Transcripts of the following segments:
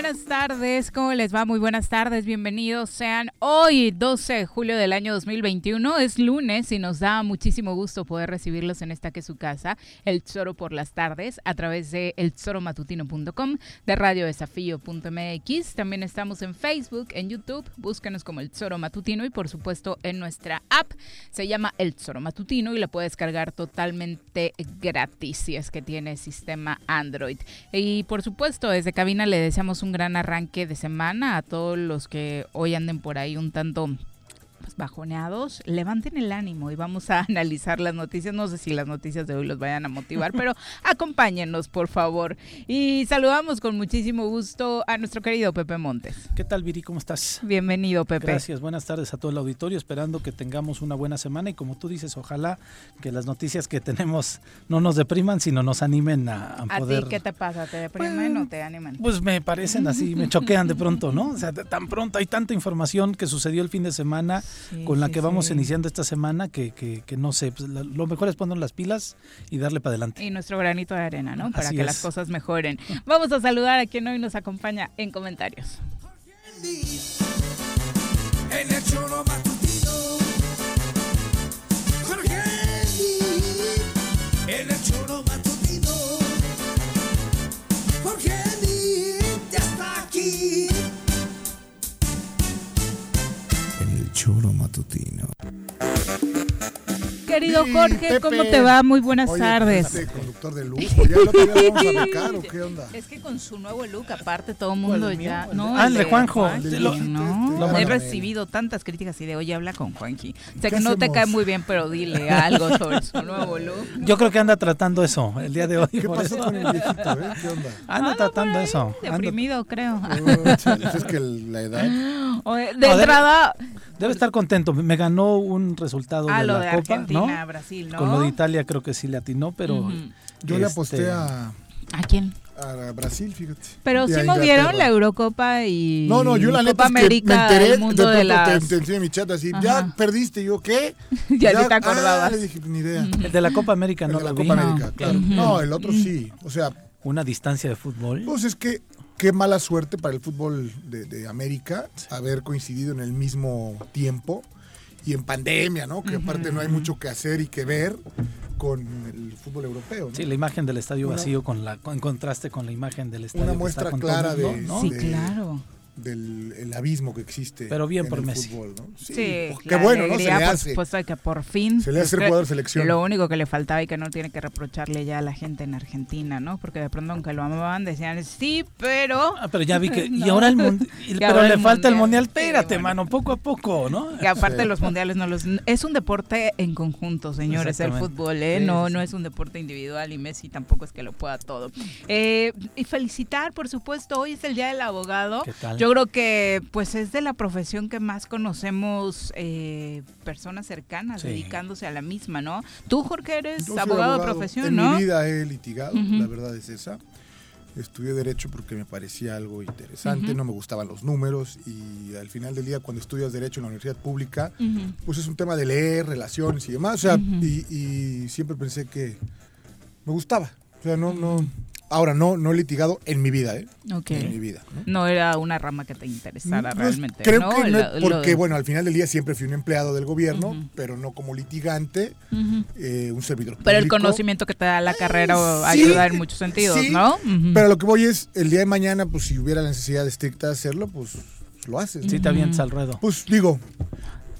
buenas tardes. ¿Cómo les va? Muy buenas tardes. Bienvenidos sean hoy, 12 de julio del año 2021. Es lunes y nos da muchísimo gusto poder recibirlos en esta que es su casa, El Zoro por las tardes, a través de elzoromatutino.com, de radiodesafío.mx. También estamos en Facebook, en YouTube. Búsquenos como El Zoro Matutino y por supuesto en nuestra app. Se llama El Zoro Matutino y la puedes cargar totalmente gratis si es que tiene sistema Android. Y por supuesto, desde cabina le decía un gran arranque de semana a todos los que hoy anden por ahí un tanto bajoneados, levanten el ánimo y vamos a analizar las noticias. No sé si las noticias de hoy los vayan a motivar, pero acompáñenos, por favor. Y saludamos con muchísimo gusto a nuestro querido Pepe Montes. ¿Qué tal, Viri? ¿Cómo estás? Bienvenido, Pepe. Gracias, buenas tardes a todo el auditorio, esperando que tengamos una buena semana y como tú dices, ojalá que las noticias que tenemos no nos depriman, sino nos animen a, a, poder... ¿A ti qué te pasa? ¿Te deprimen o te animan? Pues me parecen así, me choquean de pronto, ¿no? O sea, tan pronto hay tanta información que sucedió el fin de semana con la que vamos iniciando esta semana, que, que, no sé, pues, lo mejor es poner las pilas y darle para adelante. Y nuestro granito de arena, ¿no? Para que las cosas mejoren. Vamos a saludar a quien hoy nos acompaña en comentarios. En el en el choro matutino. Querido Jorge, ¿cómo te va? Muy buenas tardes. Este conductor de lujo, ¿ya lo vamos a becar o qué onda? Es que con su nuevo look, aparte, todo el mundo ya. no, ah, el de Juanjo. no, he recibido tantas críticas y de, oye, habla con Juanji. O sea, que no te cae muy bien, pero dile algo sobre su nuevo look. Yo creo que anda tratando eso el día de hoy. ¿Qué pasó con el viejito, eh? ¿Qué onda? Anda tratando eso. Deprimido, creo. es que la edad. de entrada. Debe estar contento. Me ganó un resultado ah, de la de Copa, Argentina, Brasil, ¿no? Con lo de Italia creo que sí le atinó, pero yo le aposté este, a ¿A quién? A Brasil, fíjate. Pero sí movieron la Eurocopa y No, no, yo la Copa América me enteré, del mundo de, las... te, te, mi chat así, ya perdiste, yo qué? ya, ya te acordabas. Ah, le dije, ni idea. El de la Copa América no la, la Copa América, claro. No, el otro sí, o sea, una distancia de fútbol. Pues es que qué mala suerte para el fútbol de, de América haber coincidido en el mismo tiempo y en pandemia, ¿no? Que aparte no hay mucho que hacer y que ver con el fútbol europeo. ¿no? Sí, la imagen del estadio vacío con la en contraste con la imagen del estadio. Una muestra clara de, ¿no? Sí, claro del el abismo que existe pero bien en por el Messi fútbol, ¿no? Sí, qué bueno, ¿no? Se le por supuesto que por fin se le hace jugador selección. Lo único que le faltaba y que no tiene que reprocharle ya a la gente en Argentina, ¿no? Porque de pronto aunque lo amaban decían sí, pero ah, pero ya vi que y ahora el mundial pero le falta el mundial, espérate, mano, poco a poco, ¿no? Que aparte los mundiales no los es un deporte en conjunto, señores, el fútbol, ¿eh? no no es un deporte individual y Messi tampoco es que lo pueda todo. Eh, y felicitar, por supuesto, hoy es el Día del Abogado. ¿Qué tal? Yo creo que pues es de la profesión que más conocemos eh, personas cercanas dedicándose a la misma, ¿no? Tú, Jorge, eres abogado, de profesión, en ¿no? En mi vida he litigado, la verdad es esa. Estudié Derecho porque me parecía algo interesante, no me gustaban los números y al final del día cuando estudias Derecho en la universidad pública, pues es un tema de leer, relaciones y demás. O sea, y, y, siempre pensé que me gustaba. O sea, no, no, Ahora, no, no he litigado en mi vida, ¿eh? En mi vida. ¿no? era una rama que te interesara realmente. Creo que no, porque, bueno, al final del día siempre fui un empleado del gobierno, pero no como litigante, eh, un servidor público. Pero el conocimiento que te da la carrera ayuda en muchos sentidos, ¿no? Pero lo que voy es, el día de mañana, pues si hubiera la necesidad estricta de hacerlo, pues lo haces. Sí, te avientas al ruedo. Pues digo,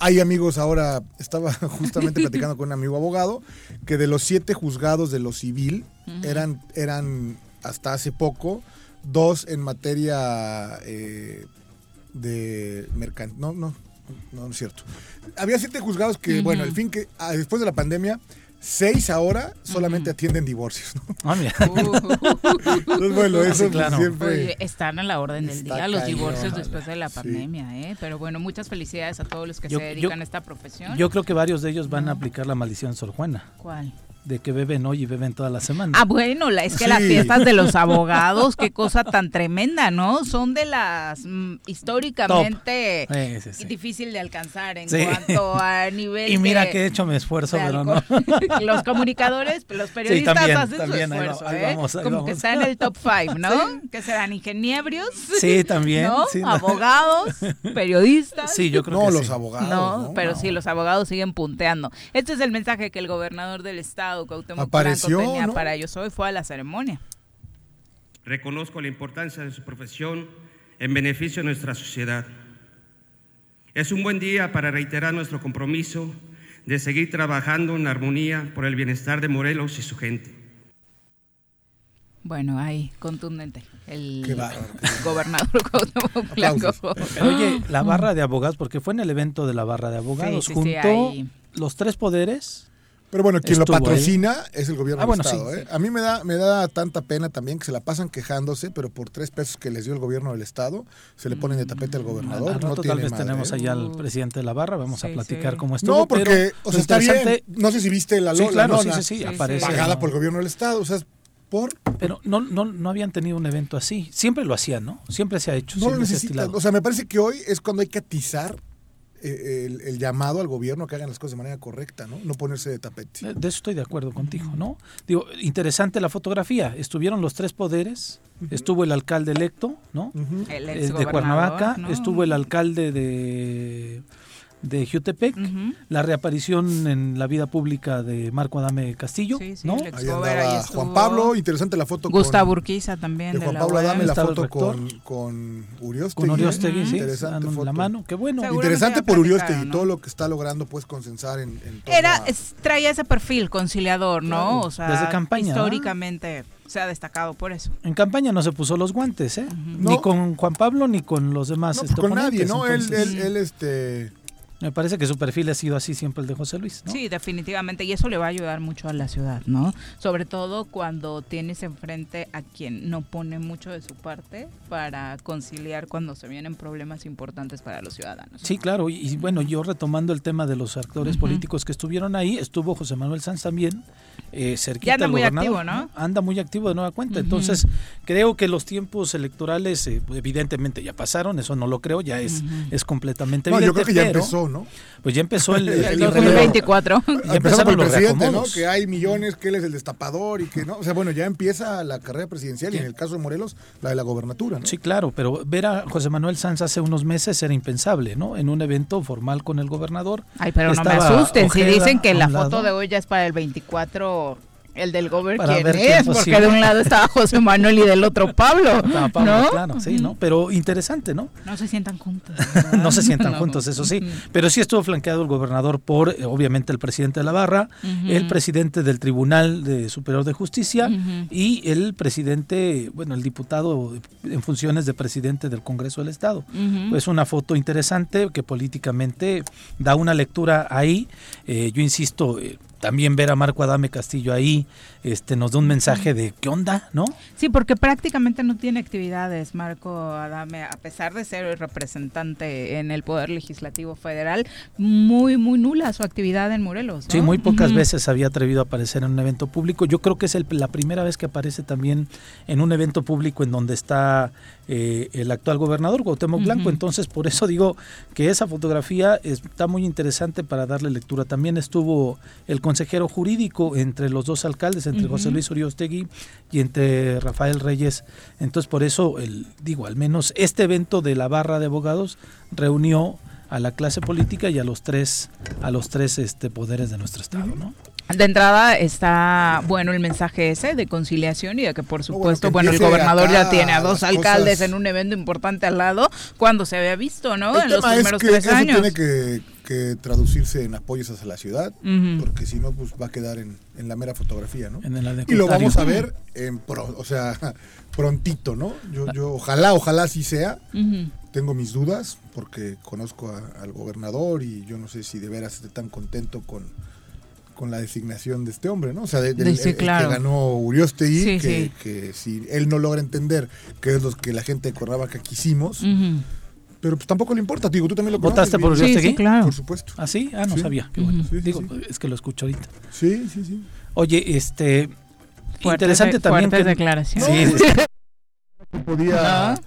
hay amigos ahora, estaba justamente platicando con un amigo abogado, que de los siete juzgados de lo civil, eran, eran hasta hace poco dos en materia eh, de mercantil. No, no, no, es cierto. Había siete juzgados que, bueno, el fin que ah, después de la pandemia Seis ahora solamente atienden divorcios. ¿no? Ah, mira. bueno, eso siempre. están a la orden del día los divorcios después de la pandemia, ¿eh? Pero bueno, muchas felicidades a todos los que se dedican a esta profesión. Yo creo que varios de ellos van a aplicar la maldición Sor Juana. ¿Cuál? De que beben hoy y beben toda la semana. Ah, bueno, la, es que las fiestas de los abogados, qué cosa tan tremenda, ¿no? Son de las mm, históricamente difícil de alcanzar en cuanto a nivel. Y mira que he hecho mi esfuerzo, pero no. los comunicadores, los periodistas hacen su esfuerzo, ¿eh? Como que está en el top five, ¿no? Que serán ingeniebrios. Sí, también. ¿no? Abogados, periodistas. Sí, yo creo no, que los abogados. No, pero sí, los abogados siguen punteando. Este es el mensaje que el gobernador del estado Apareció, para ellos hoy, fue a la ceremonia. Reconozco la importancia de su profesión en beneficio de nuestra sociedad. Es un buen día para reiterar nuestro compromiso de seguir trabajando en armonía por el bienestar de Morelos y su gente. Bueno, ahí, contundente. El gobernador Blanco. Oye, la barra de abogados, porque fue en el evento de la barra de abogados, junto los tres poderes pero bueno, quien lo patrocina es el gobierno ah, del Estado. ¿eh? A mí me da, me da tanta pena también que se la pasan quejándose, pero por tres pesos que les dio el gobierno del Estado, se le ponen de tapete al gobernador. no tal vez tenemos ¿eh? allá al presidente de la barra, vamos a platicar cómo estuvo. No, porque, o sea, está bien. No sé si viste la, sí, claro, sí, sí, aparece. Pagada por el gobierno del Estado, o sea, por... Pero no, no, no habían tenido un evento así. Siempre lo hacían, ¿no? Siempre se ha hecho. No lo necesitan. O sea, me parece que hoy es cuando hay que atizar eh, el, llamado al gobierno que hagan las cosas de manera correcta, ¿no? No ponerse de tapete. De eso estoy de acuerdo contigo, ¿no? Digo, interesante la fotografía. Estuvieron los tres poderes, estuvo el alcalde electo, ¿no? el de Cuernavaca, estuvo el alcalde de de Jutepec, la reaparición en la vida pública de Marco Adame Castillo, ¿no? Ahí andaba Juan Pablo, interesante la foto Gustavo Urquiza también. De Juan Pablo Adame, la foto con, con Uriostegui. Con Uriostegui, sí, interesante foto. la mano, qué bueno. Interesante por Uriostegui, todo lo que está logrando pues consensar en, en Era, traía ese perfil conciliador, ¿no? O sea, Desde campaña. Históricamente se ha destacado por eso. En campaña no se puso los guantes, ¿eh? Ni con Juan Pablo ni con los demás. No, pues con nadie, ¿no? Él, él, él, este me parece que su perfil ha sido así siempre el de José Luis. ¿no? Sí, definitivamente. Y eso le va a ayudar mucho a la ciudad, ¿no? Sobre todo cuando tienes enfrente a quien no pone mucho de su parte para conciliar cuando se vienen problemas importantes para los ciudadanos. Sí, claro. Y, bueno, yo retomando el tema de los actores políticos que estuvieron ahí, estuvo José Manuel Sanz también, eh, cerquita anda muy activo, ¿no? Anda muy activo de nueva cuenta. Entonces, creo que los tiempos electorales, eh, evidentemente ya pasaron, eso no lo creo, ya es, es completamente no, Yo creo que ya empezó, ¿no? Pues ya empezó el, el, 2024. Ya empezaron por el presidente, ¿no? Que hay millones, que él es el destapador y que no. O sea, bueno, ya empieza la carrera presidencial y en el caso de Morelos, la de la gobernatura, ¿no? Sí, claro, pero ver a José Manuel Sanz hace unos meses era impensable, ¿no? En un evento formal con el gobernador. Ay, pero no me asusten, si dicen que la foto de hoy ya es para el 24 el del gobierno quién es, porque de un lado estaba José Manuel y del otro Pablo, ¿no? Claro, sí, ¿no? Pero interesante, ¿no? No se sientan juntos. no se sientan juntos, eso sí. Pero sí estuvo flanqueado el gobernador por, eh, obviamente, el presidente de la Barra, el presidente del Tribunal de Superior de Justicia y el presidente, bueno, el diputado en funciones de presidente del Congreso del Estado. Es una foto interesante que políticamente da una lectura ahí. Eh, yo insisto, eh, también ver a Marco Adame Castillo ahí este nos da un mensaje de qué onda, ¿no? Sí, porque prácticamente no tiene actividades Marco Adame, a pesar de ser el representante en el Poder Legislativo Federal, muy, muy nula su actividad en Morelos. Sí, muy pocas veces había atrevido a aparecer en un evento público. Yo creo que es la primera vez que aparece también en un evento público en donde está eh, el actual gobernador Cuauhtémoc Blanco. Entonces, por eso digo que esa fotografía está muy interesante para darle lectura. También estuvo el consejero jurídico entre los dos alcaldes, entre José Luis Uriostegui y entre Rafael Reyes. Entonces, por eso, el, digo, al menos este evento de la barra de abogados reunió a la clase política y a los tres, a los tres este, poderes de nuestro estado, ¿no? De entrada está bueno el mensaje ese de conciliación y de que por supuesto, bueno, el gobernador ya tiene a dos alcaldes en un evento importante al lado cuando se había visto, ¿no? en los primeros tres años. Tiene que, traducirse en apoyos hacia la ciudad, porque si no, pues va a quedar en, la mera fotografía, ¿no? y lo vamos a ver, en o sea, prontito, ¿no? Yo, yo ojalá, ojalá así sea. Tengo mis dudas porque conozco al gobernador y yo no sé si de veras esté tan contento con con la designación de este hombre, ¿no? O sea, de, que ganó Uriostegui, que, si él no logra entender qué es lo que la gente de Cuernavaca quisimos, pero pues tampoco le importa, digo, tú también lo ¿Votaste por Uriostegui? Sí, claro. Por supuesto. ¿Ah, sí? Ah, no sabía. Qué bueno. digo, es que lo escucho ahorita. Sí, sí, sí. Oye, este... interesante también... que, declaraciones. Sí, podía...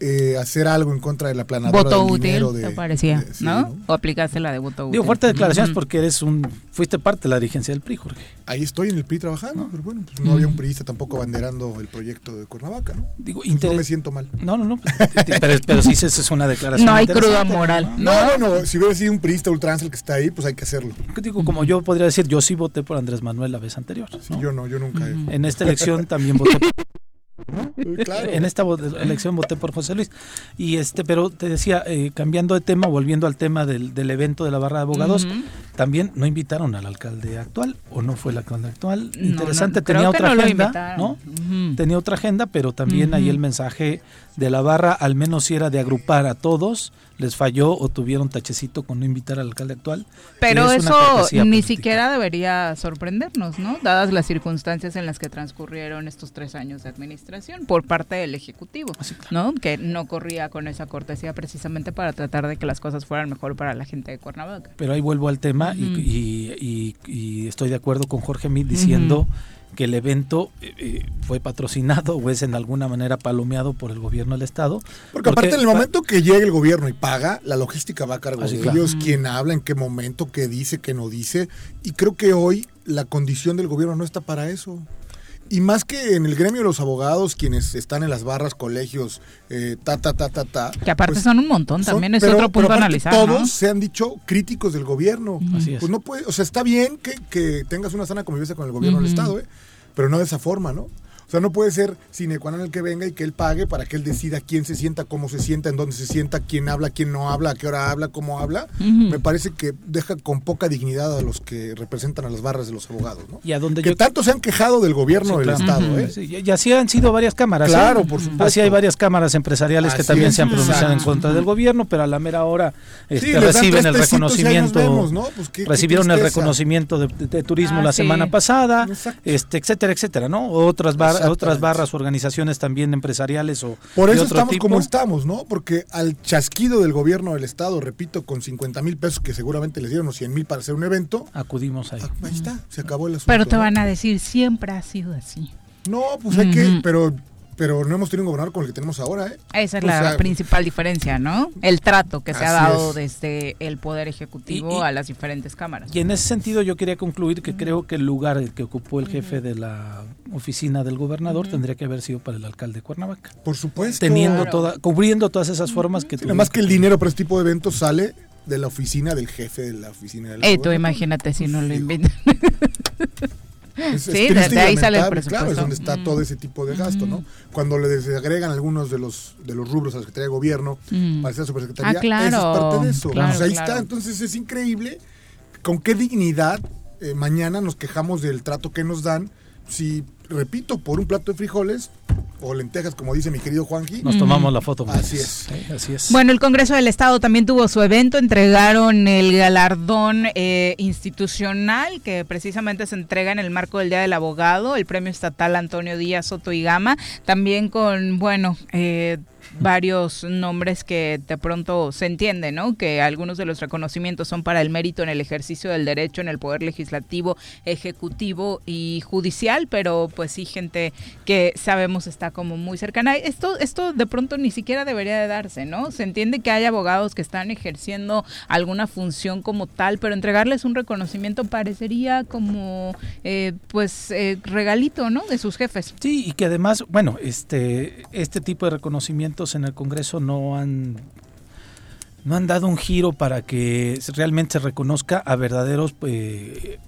Eh, hacer algo en contra de la planadora voto útil te parecía ¿no? o aplicaste la de voto útil. digo fuerte declaraciones porque eres un fuiste parte de la dirigencia del PRI Jorge. Ahí estoy en el PRI trabajando pero bueno pues no había un priista tampoco abanderando el proyecto de Cuernavaca no digo pues no me siento mal. No no no pues, pero, pero sí es una declaración no hay cruda moral. No no no, si hubiera sido un priista ultranza el que está ahí pues hay que hacerlo. Digo como yo podría decir yo sí voté por Andrés Manuel la vez anterior sí, yo no yo nunca en esta elección también voté por En esta elección voté por José Luis. Y este, pero te decía, eh, cambiando de tema, volviendo al tema del, evento de la barra de abogados, también no invitaron al alcalde actual, o no fue el alcalde actual. Interesante, tenía otra agenda, ¿no? Tenía otra agenda, pero también ahí el mensaje de la barra, al menos si era de agrupar a todos, les falló o tuvieron tachecito con no invitar al alcalde actual. Pero eso ni siquiera debería sorprendernos, ¿no? Dadas las circunstancias en las que transcurrieron estos tres años de administración por parte del Ejecutivo, ah, ¿no? Que no corría con esa cortesía precisamente para tratar de que las cosas fueran mejor para la gente de Cuernavaca. Pero ahí vuelvo al tema y, estoy de acuerdo con Jorge Mid diciendo que el evento eh, eh, fue patrocinado o es en alguna manera palomeado por el gobierno del estado. Porque, aparte en el momento que llegue el gobierno y paga, la logística va a cargo de ellos, quién habla, en qué momento, qué dice, qué no dice. Y creo que hoy la condición del gobierno no está para eso. Y más que en el gremio de los abogados, quienes están en las barras, colegios, eh, ta, ta, ta, ta, ta. Que aparte pues son un montón, también es otro punto a analizar. Todos se han dicho críticos del gobierno. Así es. Pues no puede, o sea, está bien que, que tengas una sana convivencia con el gobierno del Estado, ¿eh? pero no de esa forma, ¿no? O sea, no puede ser sine qua el que venga y que él pague para que él decida quién se sienta, cómo se sienta, en dónde se sienta, quién habla, quién no habla, a qué hora habla, cómo habla. Me parece que deja con poca dignidad a los que representan a las barras de los abogados, ¿no? Y a donde que tanto se han quejado del gobierno del Estado, ¿eh? y así han sido varias cámaras. ¿eh? Claro, por supuesto. Así hay varias cámaras empresariales que también se han pronunciado en contra del gobierno, pero a la mera hora este, reciben el reconocimiento. Pues, recibieron el reconocimiento de, turismo ah, la semana pasada, este, etcétera, etcétera, ¿no? Otras, otras barras organizaciones también empresariales o Por eso estamos como estamos, ¿no? Porque al chasquido del gobierno del estado, repito, con 50 mil pesos que seguramente les dieron o 100 mil para hacer un evento, acudimos ahí. Ah, ahí está, se acabó el asunto. Pero te van a decir, siempre ha sido así. No, pues hay que, pero pero no hemos tenido un gobernador con el que tenemos ahora. ¿eh? Esa es la principal diferencia, ¿no? El trato que se ha dado desde el Poder Ejecutivo a las diferentes cámaras. Y en ese sentido yo quería concluir que creo que el lugar que ocupó el jefe de la oficina del gobernador tendría que haber sido para el alcalde de Cuernavaca. Por supuesto. Teniendo toda, cubriendo todas esas formas que... Además que el dinero para este tipo de eventos sale de la oficina del jefe de la oficina del Eh, tú imagínate si no lo invitan. sí, de, ahí sale el presupuesto. Claro, es donde está todo ese tipo de gasto, ¿no? Cuando le desagregan algunos de los de los rubros a la Secretaría de Gobierno para hacer Supersecretaría, ah, claro, eso es parte de eso. Pues ahí está, entonces es increíble con qué dignidad eh, mañana nos quejamos del trato que nos dan si repito, por un plato de frijoles o lentejas, como dice mi querido Juanji. Nos tomamos la foto. Así es. así es. Bueno, el Congreso del Estado también tuvo su evento, entregaron el galardón eh, institucional que precisamente se entrega en el marco del Día del Abogado, el Premio Estatal Antonio Díaz Soto y Gama, también con, bueno, eh, varios nombres que de pronto se entiende, ¿no? Que algunos de los reconocimientos son para el mérito en el ejercicio del derecho en el poder legislativo, ejecutivo y judicial, pero pues sí gente que sabemos está como muy cercana. Esto esto de pronto ni siquiera debería de darse, ¿no? Se entiende que hay abogados que están ejerciendo alguna función como tal, pero entregarles un reconocimiento parecería como eh, pues eh, regalito, ¿no? De sus jefes. Sí, y que además, bueno, este este tipo de reconocimientos en el Congreso no han no han dado un giro para que realmente se reconozca a verdaderos eh,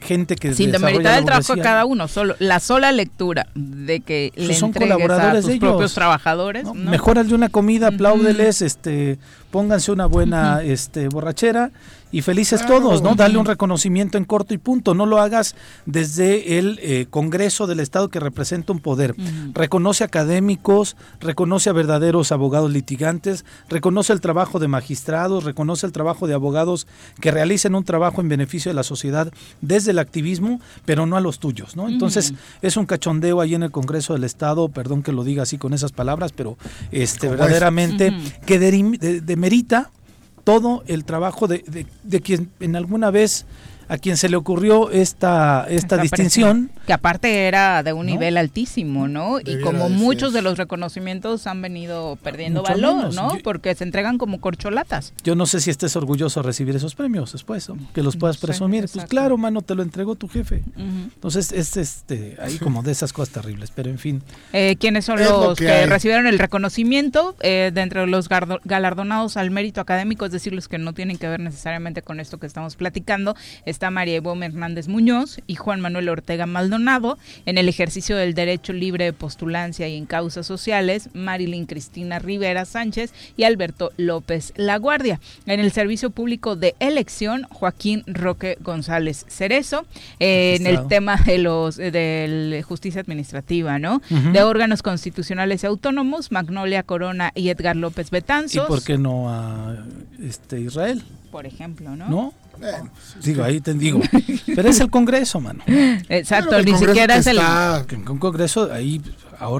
gente que sin demeritar el trabajo de cada uno solo la sola lectura de que le son colaboradores a tus propios trabajadores ¿no? de una comida apláudeles este pónganse una buena este borrachera y felices todos, ¿no? Darle un reconocimiento en corto y punto. No lo hagas desde el eh, Congreso del Estado que representa un poder. Reconoce académicos, reconoce a verdaderos abogados litigantes, reconoce el trabajo de magistrados, reconoce el trabajo de abogados que realicen un trabajo en beneficio de la sociedad desde el activismo, pero no a los tuyos, ¿no? Entonces, es un cachondeo ahí en el Congreso del Estado, perdón que lo diga así con esas palabras, pero este verdaderamente que demerita todo el trabajo de, de, de quien en alguna vez a quien se le ocurrió esta, esta, distinción. Que aparte era de un nivel altísimo, ¿no? y como muchos de los reconocimientos han venido perdiendo valor, ¿no? Porque se entregan como corcholatas. Yo no sé si estés orgulloso de recibir esos premios después, que los puedas presumir. pues claro, mano, te lo entregó tu jefe. Entonces, es este, ahí como de esas cosas terribles, pero en fin. Eh, ¿Quiénes son los que, recibieron el reconocimiento eh, de entre los galardonados al mérito académico? Es decir, los que no tienen que ver necesariamente con esto que estamos platicando está María Evo Hernández Muñoz y Juan Manuel Ortega Maldonado. En el ejercicio del derecho libre de postulancia y en causas sociales, Marilyn Cristina Rivera Sánchez y Alberto López Laguardia. En el servicio público de elección, Joaquín Roque González Cerezo. en el tema de los de justicia administrativa, ¿no? De órganos constitucionales y autónomos, Magnolia Corona y Edgar López Betanzos. ¿Y por qué no a este Israel? Por ejemplo, ¿no? ¿No? Digo, ahí te digo. Pero es el Congreso, mano. Exacto, ni siquiera es el. Un Congreso ahí.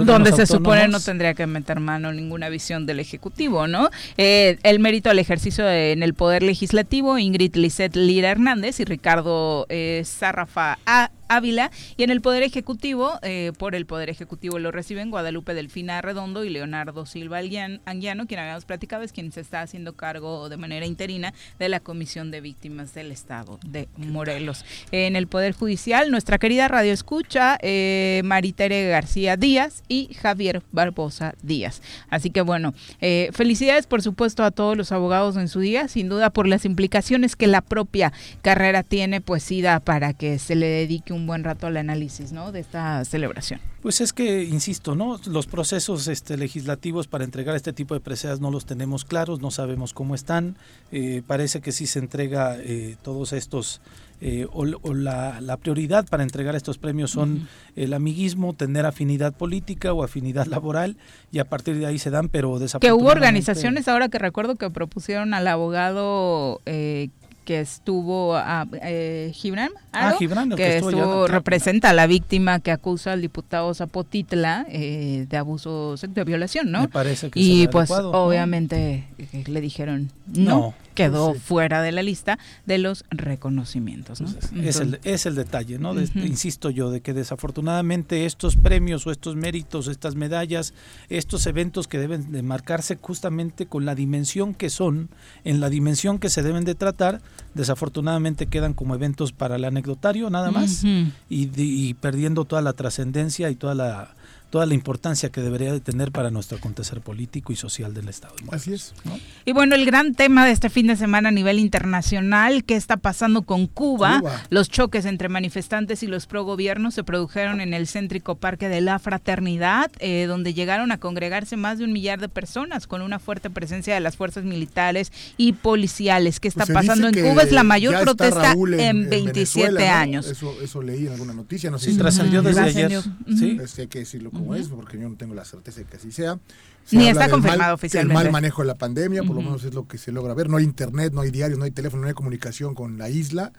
Donde se supone no tendría que meter mano ninguna visión del Ejecutivo, ¿no? Eh, el mérito al ejercicio en el Poder Legislativo, Ingrid Lisset Lira Hernández y Ricardo eh, Sarrafa A Ávila y en el Poder Ejecutivo, eh, por el Poder Ejecutivo lo reciben Guadalupe Delfina Redondo y Leonardo Silva Anguiano, quien habíamos platicado es quien se está haciendo cargo de manera interina de la Comisión de Víctimas del Estado de Morelos. En el Poder Judicial, nuestra querida Radio Escucha, eh, Maritere García Díaz y Javier Barbosa Díaz. Así que bueno, eh, felicidades por supuesto a todos los abogados en su día, sin duda por las implicaciones que la propia carrera tiene, pues sí para que se le dedique un buen rato al análisis ¿no? de esta celebración. Pues es que, insisto, ¿no? los procesos este, legislativos para entregar este tipo de preseas no los tenemos claros, no sabemos cómo están. Eh, parece que sí se entrega eh, todos estos eh, o, la, prioridad para entregar estos premios son el amiguismo, tener afinidad política o afinidad laboral y a partir de ahí se dan, pero desafortunadamente... Que hubo organizaciones ahora que recuerdo que propusieron al abogado eh, que estuvo a eh, Gibran, ah, Gibran que, estuvo, representa a la víctima que acusa al diputado Zapotitla eh, de abuso de violación, ¿no? Me parece que y pues obviamente eh, le dijeron no, quedó fuera de la lista de los reconocimientos. ¿no? Pues es, el, es el detalle, ¿no? insisto yo, de que desafortunadamente estos premios o estos méritos, estas medallas, estos eventos que deben de marcarse justamente con la dimensión que son, en la dimensión que se deben de tratar, desafortunadamente quedan como eventos para el anecdotario nada más y, perdiendo toda la trascendencia y toda la toda la importancia que debería de tener para nuestro acontecer político y social del Estado. Así es. Y bueno, el gran tema de este fin de semana a nivel internacional, ¿qué está pasando con Cuba? Los choques entre manifestantes y los pro gobiernos se produjeron en el céntrico Parque de la Fraternidad, eh, donde llegaron a congregarse más de un millar de personas con una fuerte presencia de las fuerzas militares y policiales. ¿Qué está Pues se pasando en Cuba? Es la mayor está protesta Raúl en, 27 Venezuela, ¿no? años. Eso, eso leí en alguna noticia, no sé Sí, si trascendió desde ayer. Sí. Hay que decirlo es, porque yo no tengo la certeza de que así sea. Ni está confirmado mal- oficialmente. El mal manejo de la pandemia, por lo menos es lo que se logra ver. No hay internet, no hay diario, no hay teléfono, no hay comunicación con la isla,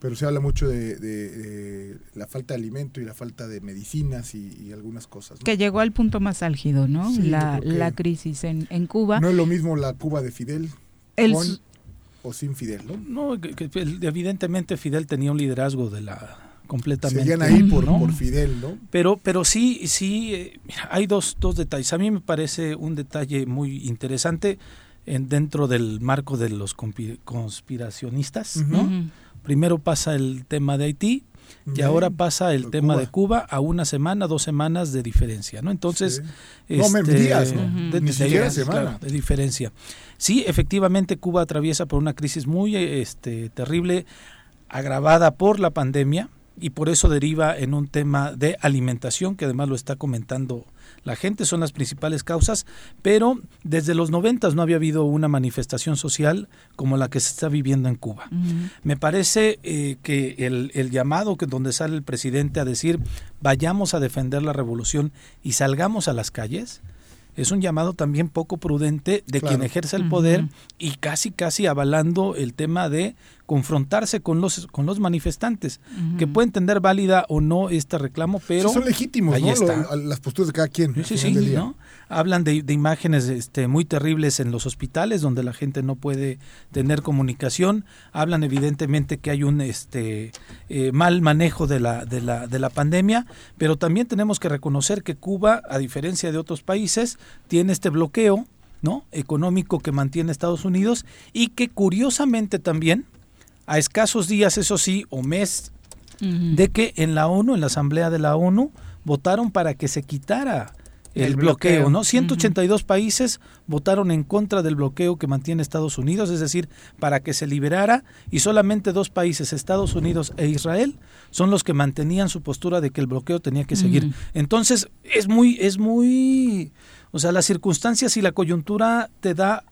pero se habla mucho de, de- de la falta de alimento y la falta de medicinas y, y algunas cosas. ¿no? Que llegó al punto más álgido, ¿no? Sí, la, la crisis en, en Cuba. No es lo mismo la Cuba de Fidel El con o sin Fidel, ¿no? No, que- que evidentemente Fidel tenía un liderazgo de la completamente. Seguían ahí por, ¿no? por Fidel, ¿no? Pero, pero sí, sí, eh, mira, hay dos, dos detalles. A mí me parece un detalle muy interesante en, dentro del marco de los conspiracionistas, ¿no? Primero pasa el tema de Haití y Bien. ahora pasa el tema Cuba. de Cuba a una semana, dos semanas de diferencia, ¿no? Entonces, Sí. No, me- este, días, ¿no? de, Ni de siquiera días, semana. claro, de diferencia. Sí, efectivamente Cuba atraviesa por una crisis muy este, terrible, agravada por la pandemia y por eso deriva en un tema de alimentación que además lo está comentando la gente, son las principales causas, pero desde los noventas no había habido una manifestación social como la que se está viviendo en Cuba. Me parece eh, que el, el llamado que donde sale el presidente a decir vayamos a defender la revolución y salgamos a las calles es un llamado también poco prudente de Claro. quien ejerce el poder y casi casi avalando el tema de confrontarse con los con los manifestantes que Ujú. puede entender válida o no este reclamo pero Sí, son legítimos, ahí ¿no? está. Las posturas de cada quien. Sí, sí, sí. Hablan de, de imágenes este, muy terribles en los hospitales donde la gente no puede tener comunicación. Hablan evidentemente que hay un este, eh, mal manejo de la, de, la, de la pandemia, pero también tenemos que reconocer que Cuba, a diferencia de otros países, tiene este bloqueo ¿no? económico que mantiene Estados Unidos y que curiosamente también, a escasos días, eso sí, o mes de que en la ONU, en la Asamblea de la ONU, votaron para que se quitara el, El bloqueo, bloqueo. ¿no? 182 países votaron en contra del bloqueo que mantiene Estados Unidos, es decir, para que se liberara y solamente dos países, Estados Unidos e Israel, son los que mantenían su postura de que el bloqueo tenía que seguir. Entonces, es muy es muy o sea, las circunstancias y la coyuntura te da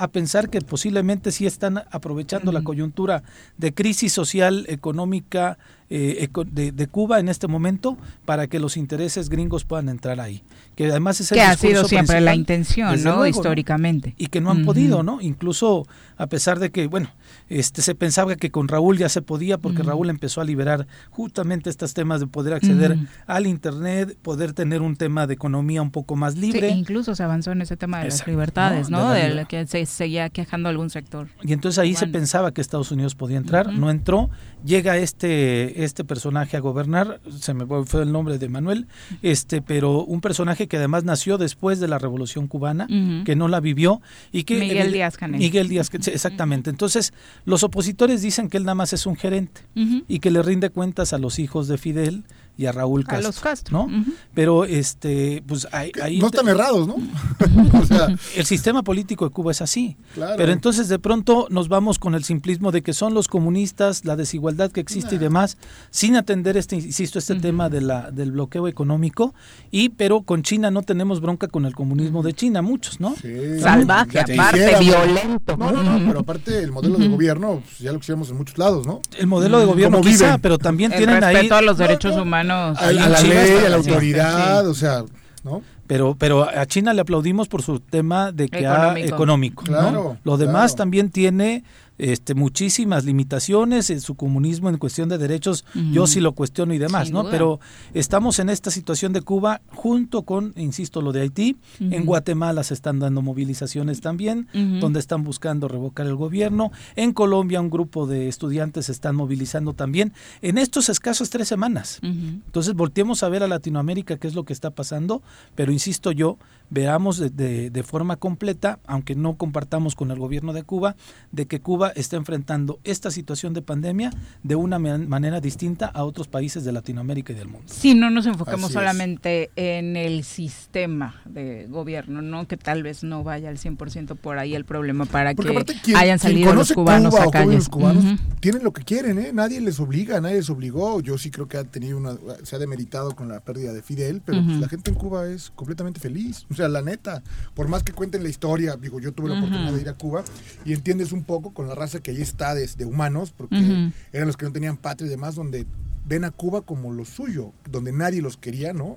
a pensar que posiblemente sí están aprovechando la coyuntura de crisis social, económica eh, de, de Cuba en este momento para que los intereses gringos puedan entrar ahí. Que además es el que ha sido siempre la intención, ¿no? luego, Históricamente. Y que no han podido, ¿no? Incluso a pesar de que, bueno, este se pensaba que con Raúl ya se podía porque. Raúl empezó a liberar justamente estos temas de poder acceder al internet, poder tener un tema de economía un poco más Sí, libre. incluso se avanzó en ese tema de las libertades, ¿no? ¿no? De la que se seguía quejando algún sector. Y entonces ahí se pensaba que Estados Unidos podía entrar, no entró, llega este este personaje a gobernar, se me fue el nombre de Manuel, este, pero un personaje que además nació después de la Revolución cubana, que no la vivió y que Miguel Díaz Canel. Miguel Díaz, exactamente. Entonces, los opositores dicen que él nada más es un gerente y que le rinde cuentas a los hijos de Fidel y a Raúl A Castro, los Castro. ¿no? Pero este, pues ahí, ahí No están errados, ¿no? o sea, el sistema político de Cuba es así. Claro. Pero entonces de pronto nos vamos con el simplismo de que son los comunistas, la desigualdad que existe y demás, sin atender este, insisto, este tema de la, del bloqueo económico. Y pero con China no tenemos bronca con el comunismo de China, muchos, ¿no? sí. Salvaje, Ya aparte, violento. No, no, no, pero aparte el modelo de gobierno, pues, ya lo quisiéramos en muchos lados, ¿no? El modelo de gobierno ¿Cómo quizá, viven? pero también El tienen ahí respeto a los No, derechos no. humanos. A, Ahí a en la China ley, a la autoridad, o sea, ¿no? Pero, pero a China le aplaudimos por su tema de que ha Económico. económico. ¿no? Claro, Lo demás claro. también tiene este, muchísimas limitaciones en su comunismo en cuestión de derechos. Yo sí lo cuestiono y demás, ¿no? duda. Pero estamos en esta situación de Cuba junto con, insisto, lo de Haití. En. Guatemala se están dando movilizaciones también, donde están buscando revocar el gobierno. En Colombia un grupo de estudiantes se están movilizando también en estos escasos tres semanas. Entonces volteemos a ver a Latinoamérica qué es lo que está pasando, pero insisto yo, veamos de, de- de forma completa, aunque no compartamos con el gobierno de Cuba, de que Cuba Cuba está enfrentando esta situación de pandemia de una manera distinta a otros países de Latinoamérica y del mundo. Si no nos enfocamos solamente en el sistema de gobierno, ¿no? Que tal vez no vaya al 100% por ahí el problema para que hayan salido los cubanos a calle. Los cubanos tienen lo que quieren, ¿eh? Nadie les obliga, nadie les obligó. Yo sí creo que ha tenido una, se ha demeritado con la pérdida de Fidel, pero pues, la gente en Cuba es completamente feliz. O sea, la neta, por más que cuenten la historia, digo, yo tuve la oportunidad de ir a Cuba y entiendes un poco con la raza que ahí está de, humanos, porque eran los que no tenían patria y demás, donde ven a Cuba como lo suyo, donde nadie los quería, ¿no?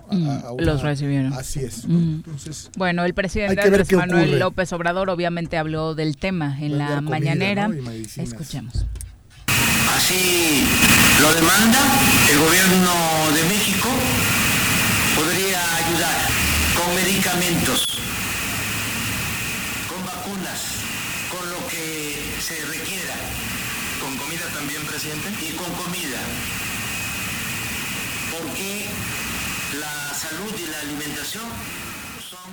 los recibieron. Así es. Entonces, bueno, el presidente Andrés Manuel López Obrador obviamente habló del tema en la mañanera. Escuchemos. Así lo demanda el gobierno de México, podría ayudar con medicamentos, con vacunas, con lo que se requiera. ¿Con comida también, presidente? Y con comida. Porque la salud y la alimentación son...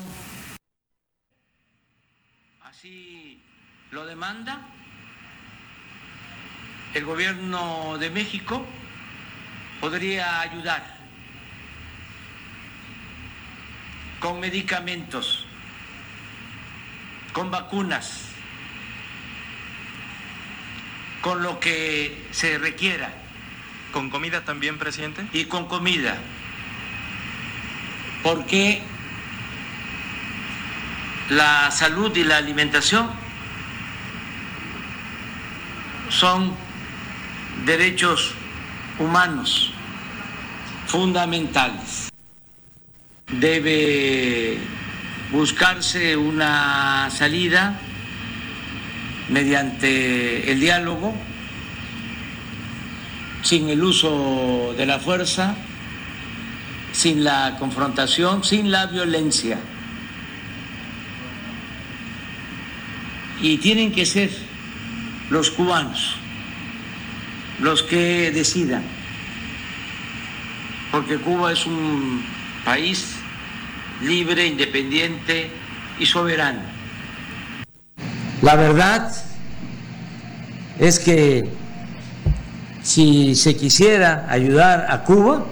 Así lo demanda el gobierno de México podría ayudar con medicamentos, con vacunas, con lo que se requiera. ¿Con comida también, presidente? Y con comida. Porque la salud y la alimentación son derechos humanos fundamentales. Debe buscarse una salida mediante el diálogo, sin el uso de la fuerza, sin la confrontación, sin la violencia. Y tienen que ser los cubanos los que decidan, porque Cuba es un país libre, independiente y soberano. La verdad es que si se quisiera ayudar a Cuba,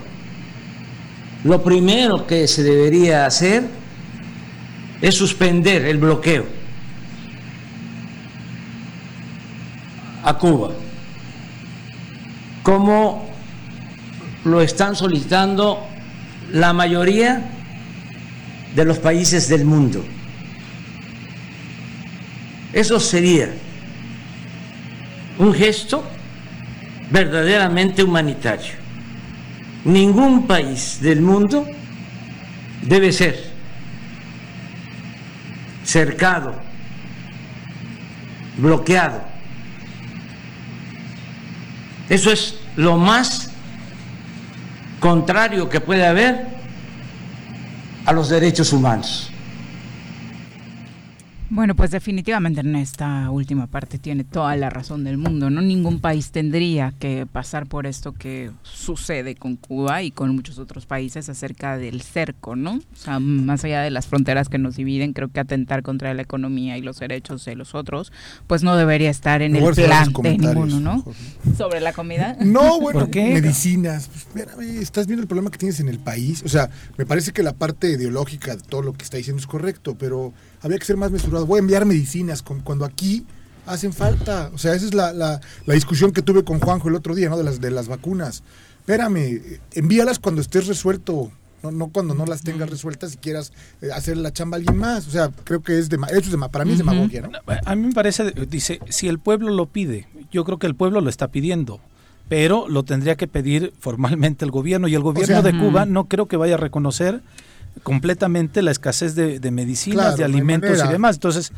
lo primero que se debería hacer es suspender el bloqueo a Cuba como lo están solicitando la mayoría de los países del mundo. Eso sería un gesto verdaderamente humanitario. Ningún país del mundo debe ser cercado, bloqueado. Eso es lo más contrario que puede haber a los derechos humanos. Bueno, pues definitivamente en esta última parte tiene toda la razón del mundo, ¿no? Ningún país tendría que pasar por esto que sucede con Cuba y con muchos otros países acerca del cerco, ¿no? O sea, más allá de las fronteras que nos dividen, creo que atentar contra la economía y los derechos de los otros, pues no debería estar en el plan de ninguno, ¿no? Sobre la comida. No, bueno, ¿Por qué? medicinas. Pues, estás viendo el problema que tienes en el país. O sea, me parece que la parte ideológica de todo lo que está diciendo es correcto, pero había que ser más mesurado. Voy a enviar medicinas cuando aquí hacen falta. O sea, esa es la, la, discusión que tuve con Juanjo el otro día, ¿no? De las, de las vacunas. Espérame, envíalas cuando estés resuelto. No, no cuando no las tengas resueltas y quieras eh, hacer la chamba a alguien más. O sea, creo que es de, eso es para mí es demagogia, ¿no? A mí me parece, dice, si el pueblo lo pide, yo creo que el pueblo lo está pidiendo pero lo tendría que pedir formalmente el gobierno y el gobierno de Cuba no creo que vaya a reconocer completamente la escasez de, medicinas, de alimentos y demás. Entonces,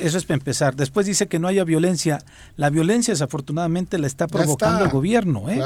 eso es para empezar. Después dice que no haya violencia. La violencia desafortunadamente la está provocando el gobierno. ¿eh?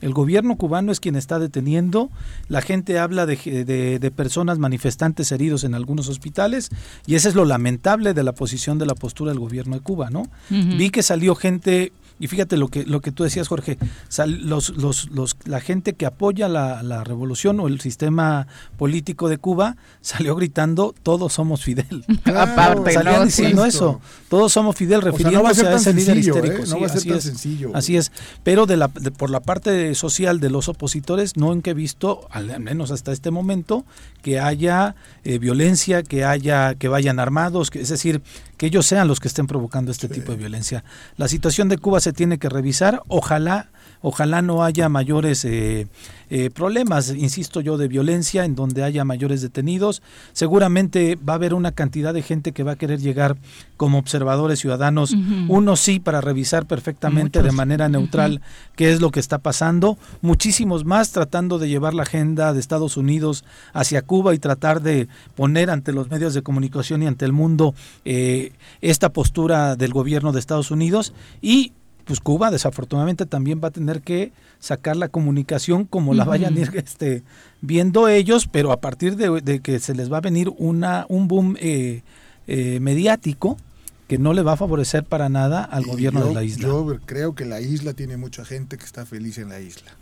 El gobierno cubano es quien está deteniendo. La gente habla de, de, personas manifestantes heridos en algunos hospitales y eso es lo lamentable de la posición de la postura del gobierno de Cuba. ¿no? Vi que salió gente Y fíjate lo que, lo que tú decías, Jorge, los, los, los, la gente que apoya la, la, revolución o el sistema político de Cuba salió gritando, todos somos Fidel. Aparte, Salían diciendo eso, todos somos Fidel, refiriéndose a, ese líder histérico. ¿eh? No va a ser tan sencillo. Así es, pero de la, por la parte social de los opositores, no en que he visto, al menos hasta este momento, que haya eh, violencia, que haya que vayan armados, que, es decir, que ellos sean los que estén provocando este tipo de violencia. La situación de Cuba se tiene que revisar, ojalá ojalá no haya mayores eh, eh, problemas, insisto yo, de violencia, en donde haya mayores detenidos. Seguramente va a haber una cantidad de gente que va a querer llegar como observadores ciudadanos, uno sí para revisar perfectamente de manera neutral qué es lo que está pasando, muchísimos más tratando de llevar la agenda de Estados Unidos hacia Cuba y tratar de poner ante los medios de comunicación y ante el mundo eh, esta postura del gobierno de Estados Unidos. Y pues Cuba desafortunadamente también va a tener que sacar la comunicación como la vayan a ir este, viendo ellos, pero a partir de, que se les va a venir una, un boom eh, eh, mediático que no le va a favorecer para nada al gobierno de la isla. Yo creo que la isla tiene mucha gente que está feliz en la isla.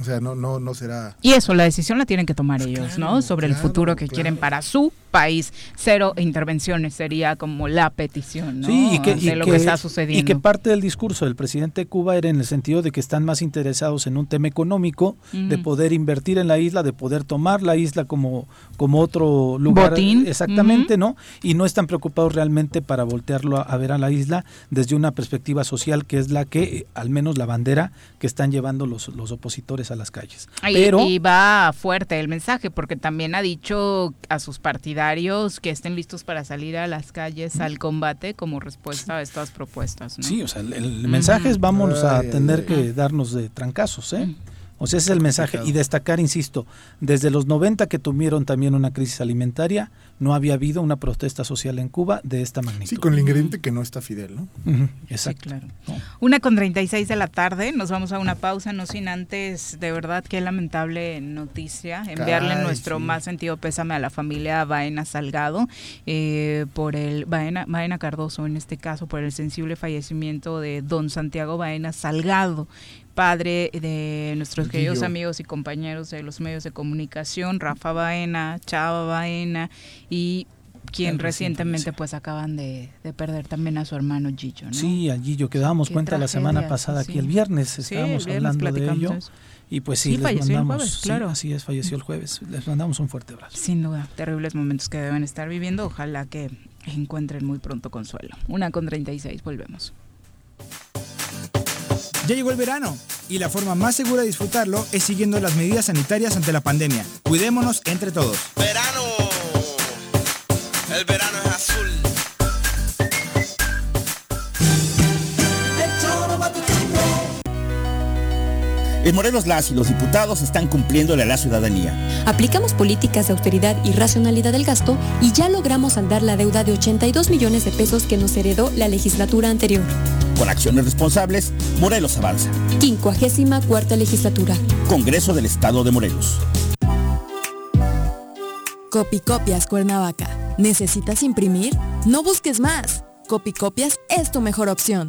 O sea, no, no, no será. Y eso, la decisión la tienen que tomar pues ellos, ¿no? Sobre el futuro que quieren para su país. Cero intervenciones sería como la petición, ¿no? Sí, y que, de lo que, está sucediendo. Y que parte del discurso del presidente de Cuba era en el sentido de que están más interesados en un tema económico, de poder invertir en la isla, de poder tomar la isla como, como otro lugar. Botín. Exactamente, ¿no? Y no están preocupados realmente para voltearlo a, ver a la isla desde una perspectiva social que es la que, al menos la bandera que están llevando los, los opositores a las calles. Pero, y va fuerte el mensaje, porque también ha dicho a sus partidarios que estén listos para salir a las calles al combate como respuesta a estas propuestas. Sí, o sea, el, mensaje es vamos a tener que darnos de trancazos, ¿eh? O sea, ese es el mensaje. Y destacar, insisto, desde los 90 que tuvieron también una crisis alimentaria, no había habido una protesta social en Cuba de esta magnitud. Sí, con el ingrediente que no está Fidel, ¿no? exacto. claro. Una con 36 de la tarde, nos vamos a una pausa, no sin antes, de verdad, qué lamentable noticia, enviarle nuestro más sentido pésame a la familia Baena Salgado, eh, por el, Baena, Baena Cardoso en este caso, por el sensible fallecimiento de don Santiago Baena Salgado padre de nuestros queridos amigos y compañeros de los medios de comunicación, Rafa Baena, Chava Baena y quien recientemente pues acaban de, perder también a su hermano Gillo, ¿no? Sí, a Gillo, que dábamos cuenta la semana pasada, aquí el viernes estábamos hablando de ello. Y pues sí, les mandamos, claro. así es, falleció el jueves. Les mandamos un fuerte abrazo. Sin duda, terribles momentos que deben estar viviendo. Ojalá que encuentren muy pronto consuelo. Una con 36, volvemos. Ya llegó el verano y la forma más segura de disfrutarlo es siguiendo las medidas sanitarias ante la pandemia. Cuidémonos entre todos. Verano. El verano es azul. En Morelos las y los diputados están cumpliéndole a la ciudadanía. Aplicamos políticas de austeridad y racionalidad del gasto y ya logramos saldar la deuda de 82 millones de pesos que nos heredó la legislatura anterior. Con acciones responsables, Morelos avanza. 54 legislatura. Congreso del Estado de Morelos. Copicopias Cuernavaca. ¿Necesitas imprimir? No busques más. Copicopias es tu mejor opción.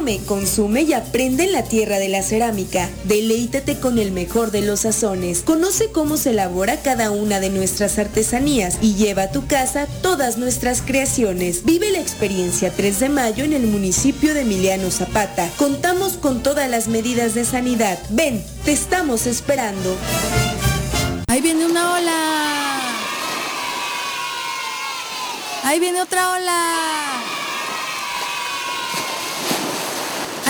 Come, consume y aprende en la tierra de la cerámica. Deleítate con el mejor de los sazones. Conoce cómo se elabora cada una de nuestras artesanías y lleva a tu casa todas nuestras creaciones. Vive la experiencia 3 de mayo en el municipio de Emiliano Zapata. Contamos con todas las medidas de sanidad. Ven, te estamos esperando. Ahí viene una ola. Ahí viene otra ola.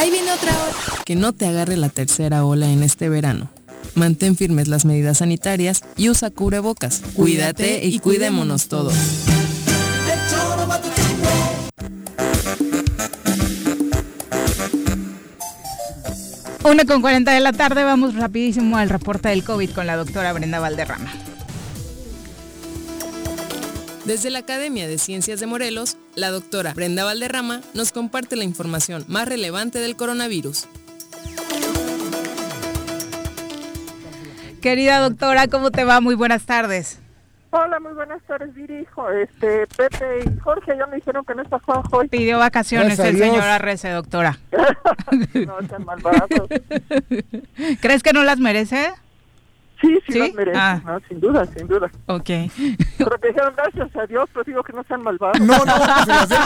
Ahí viene otra ola. Que no te agarre la tercera ola en este verano. Mantén firmes las medidas sanitarias y usa cubrebocas. Cuídate y cuidémonos todos. Una con 40 de la tarde, vamos rapidísimo al reporte del COVID con la doctora Brenda Valderrama. Desde la Academia de Ciencias de Morelos, la doctora Brenda Valderrama nos comparte la información más relevante del coronavirus. Querida doctora, ¿cómo te va? Muy buenas tardes. Hola, muy buenas tardes, Viri. Jo- Este, Pepe y Jorge ya me dijeron que no está Juanjo hoy. Pidió vacaciones Gracias el señor Arrece, doctora. no sean malvados. ¿Crees que no las merece? Sí, sí, ¿Sí? las merecen, Ah. ¿no? sin duda, sin duda. Ok. Pero dijeron gracias a Dios, pero digo que no sean malvados. No, no,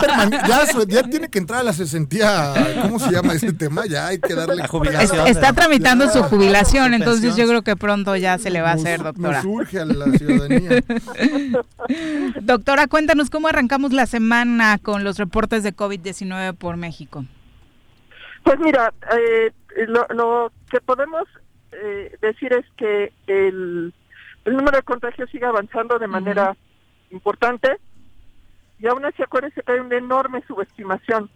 permane- ya, ya tiene que entrar a la cesantía. ¿Cómo se llama este tema? Ya hay que darle. Es- está tramitando su jubilación, entonces yo creo que pronto ya se le va a hacer, Nos doctora. urge a la ciudadanía. Doctora, cuéntanos cómo arrancamos la semana con los reportes de COVID-19 por México. Pues mira, eh, lo, lo que podemos eh, decir es que el, el número de contagios sigue avanzando de manera importante y aún así acuérdense que hay una enorme subestimación.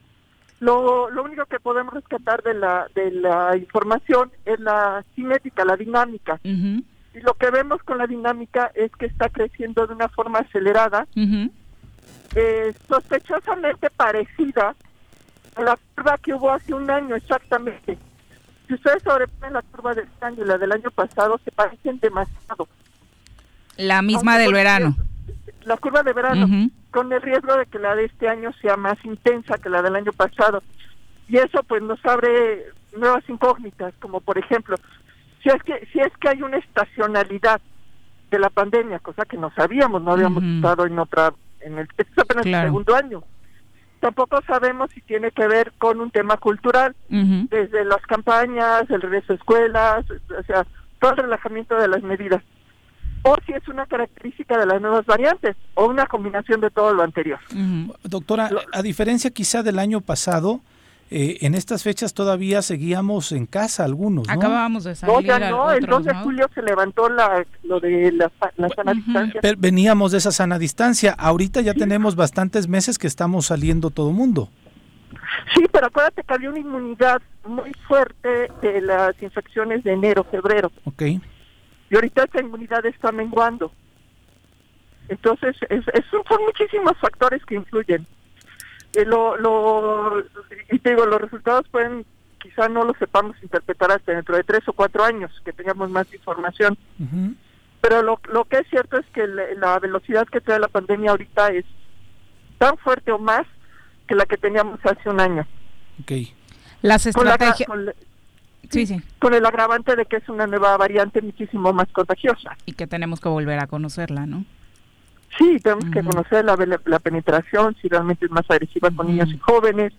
Lo, lo único que podemos rescatar de la, de la información es la cinética, la dinámica. Y lo que vemos con la dinámica es que está creciendo de una forma acelerada, eh, sospechosamente parecida a la curva que hubo hace un año exactamente. Si ustedes sobreponen la curva de este año y la del año pasado, se parecen demasiado. La misma Aunque del verano. La curva de verano, con el riesgo de que la de este año sea más intensa que la del año pasado. Y eso pues nos abre nuevas incógnitas, como por ejemplo, si es que si es que hay una estacionalidad de la pandemia, cosa que no sabíamos, no habíamos estado en otra, en el, este es apenas Claro. el segundo año. Tampoco sabemos si tiene que ver con un tema cultural, desde las campañas, el regreso a escuelas, o sea, todo el relajamiento de las medidas. O si es una característica de las nuevas variantes, o una combinación de todo lo anterior. Doctora, a diferencia quizá del año pasado, eh, en estas fechas todavía seguíamos en casa algunos, ¿no? Acabábamos de No, salir. ya a no, el otros, 2 de ¿no? julio se levantó la, lo de la, la sana distancia. Pero veníamos de esa sana distancia. Ahorita ya tenemos bastantes meses que estamos saliendo todo mundo. Sí, pero acuérdate que había una inmunidad muy fuerte de las infecciones de enero, febrero. Ok. y ahorita esa inmunidad está menguando. Entonces, es, es- son muchísimos factores que influyen. Eh, lo, lo, y te digo, los resultados pueden, quizá no los sepamos interpretar hasta dentro de tres o cuatro años, que tengamos más información. Pero lo, lo que es cierto es que la, la velocidad que trae la pandemia ahorita es tan fuerte o más que la que teníamos hace un año. Ok. Las Con la- estrategias. con la- Sí, sí. con el agravante de que es una nueva variante muchísimo más contagiosa. Y que tenemos que volver a conocerla, ¿no? Sí, tenemos que conocer la, la, la penetración, si realmente es más agresiva con niños y jóvenes,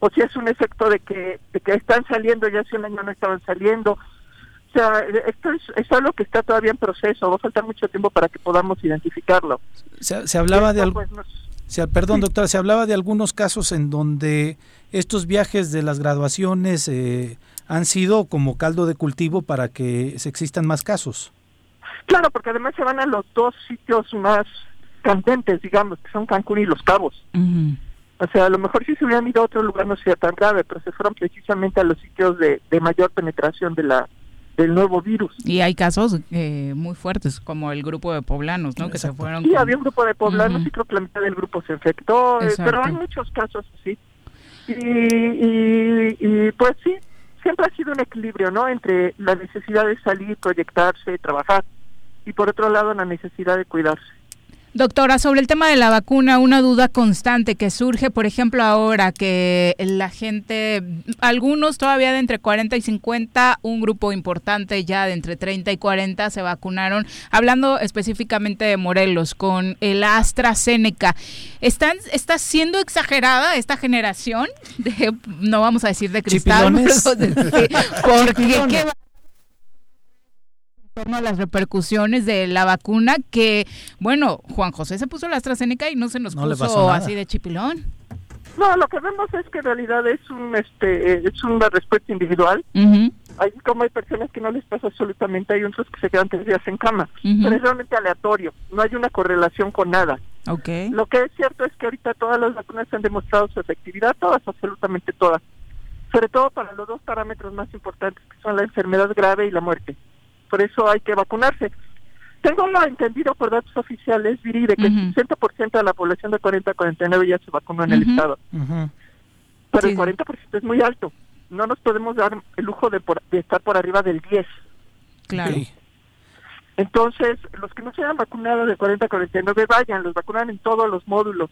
o si es un efecto de que, de que están saliendo, ya hace un año no estaban saliendo. O sea, esto es, es algo que está todavía en proceso, va a faltar mucho tiempo para que podamos identificarlo. Se, se hablaba de algo. pues, nos- Se- perdón, doctora, se hablaba de algunos casos en donde estos viajes de las graduaciones eh, han sido como caldo de cultivo para que se existan más casos. Claro, porque además se van a los dos sitios más candentes, digamos, que son Cancún y Los Cabos. O sea, a lo mejor si se hubieran ido a otro lugar no sería tan grave, pero se fueron precisamente a los sitios de, de mayor penetración de la del nuevo virus. Y hay casos eh, muy fuertes, como el grupo de poblanos, ¿no? Que se fueron. Sí, había un grupo de poblanos y creo que la mitad del grupo se infectó, eh, pero hay muchos casos así. Y, y, y, pues sí, siempre ha sido un equilibrio, ¿no? Entre la necesidad de salir, proyectarse, trabajar, y por otro lado la necesidad de cuidarse. Doctora, sobre el tema de la vacuna, una duda constante que surge, por ejemplo, ahora que la gente, algunos todavía de entre 40 y 50, un grupo importante ya de entre 30 y 40 se vacunaron, hablando específicamente de Morelos, con el AstraZeneca. ¿Están, ¿Está siendo exagerada esta generación? De, no vamos a decir de cristal, porque ¿qué torno a las repercusiones de la vacuna que, bueno, Juan José se puso la AstraZeneca y no se nos puso así de chipilón. No, lo que vemos es que en realidad es un este es una respuesta individual. Hay como hay personas que no les pasa absolutamente, hay otros que se quedan tres días en cama, pero es realmente aleatorio, no hay una correlación con nada. Okay. Lo que es cierto es que ahorita todas las vacunas han demostrado su efectividad, todas, absolutamente todas, sobre todo para los dos parámetros más importantes que son la enfermedad grave y la muerte por eso hay que vacunarse. Tengo lo entendido por datos oficiales, Viri, de que el 60% de la población de 40 a 49 ya se vacunó en el estado. Pero el 40% es muy alto. No nos podemos dar el lujo de, estar por arriba del 10. Claro. Entonces, los que no se hayan vacunado de 40 a 49, vayan, los vacunan en todos los módulos.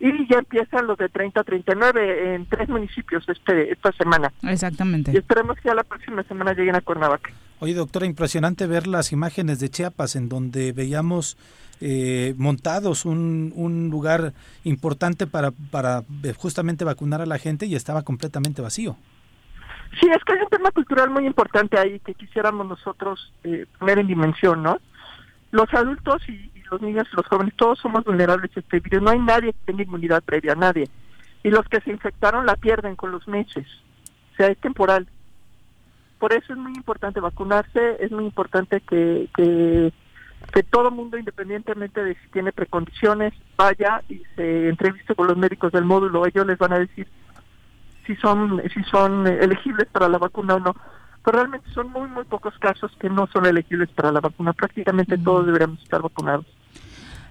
Y ya empiezan los de 30 a 39 en tres municipios este esta semana. Exactamente. Y esperemos que ya la próxima semana lleguen a Cuernavaca. Oye, doctora, impresionante ver las imágenes de Chiapas en donde veíamos eh, montados un, un lugar importante para, para eh, justamente vacunar a la gente y estaba completamente vacío. Sí, es que hay un tema cultural muy importante ahí que quisiéramos nosotros eh, poner en dimensión, ¿no? Los adultos y, los niños y los jóvenes, todos somos vulnerables a este virus. No hay nadie que tenga inmunidad previa, nadie. Y los que se infectaron la pierden con los meses. O sea, es temporal. Por eso es muy importante vacunarse, es muy importante que, que, que todo mundo, independientemente de si tiene precondiciones, vaya y se entreviste con los médicos del módulo. Ellos les van a decir si son, si son elegibles para la vacuna o no. Pero realmente son muy, muy pocos casos que no son elegibles para la vacuna. Prácticamente todos deberíamos estar vacunados.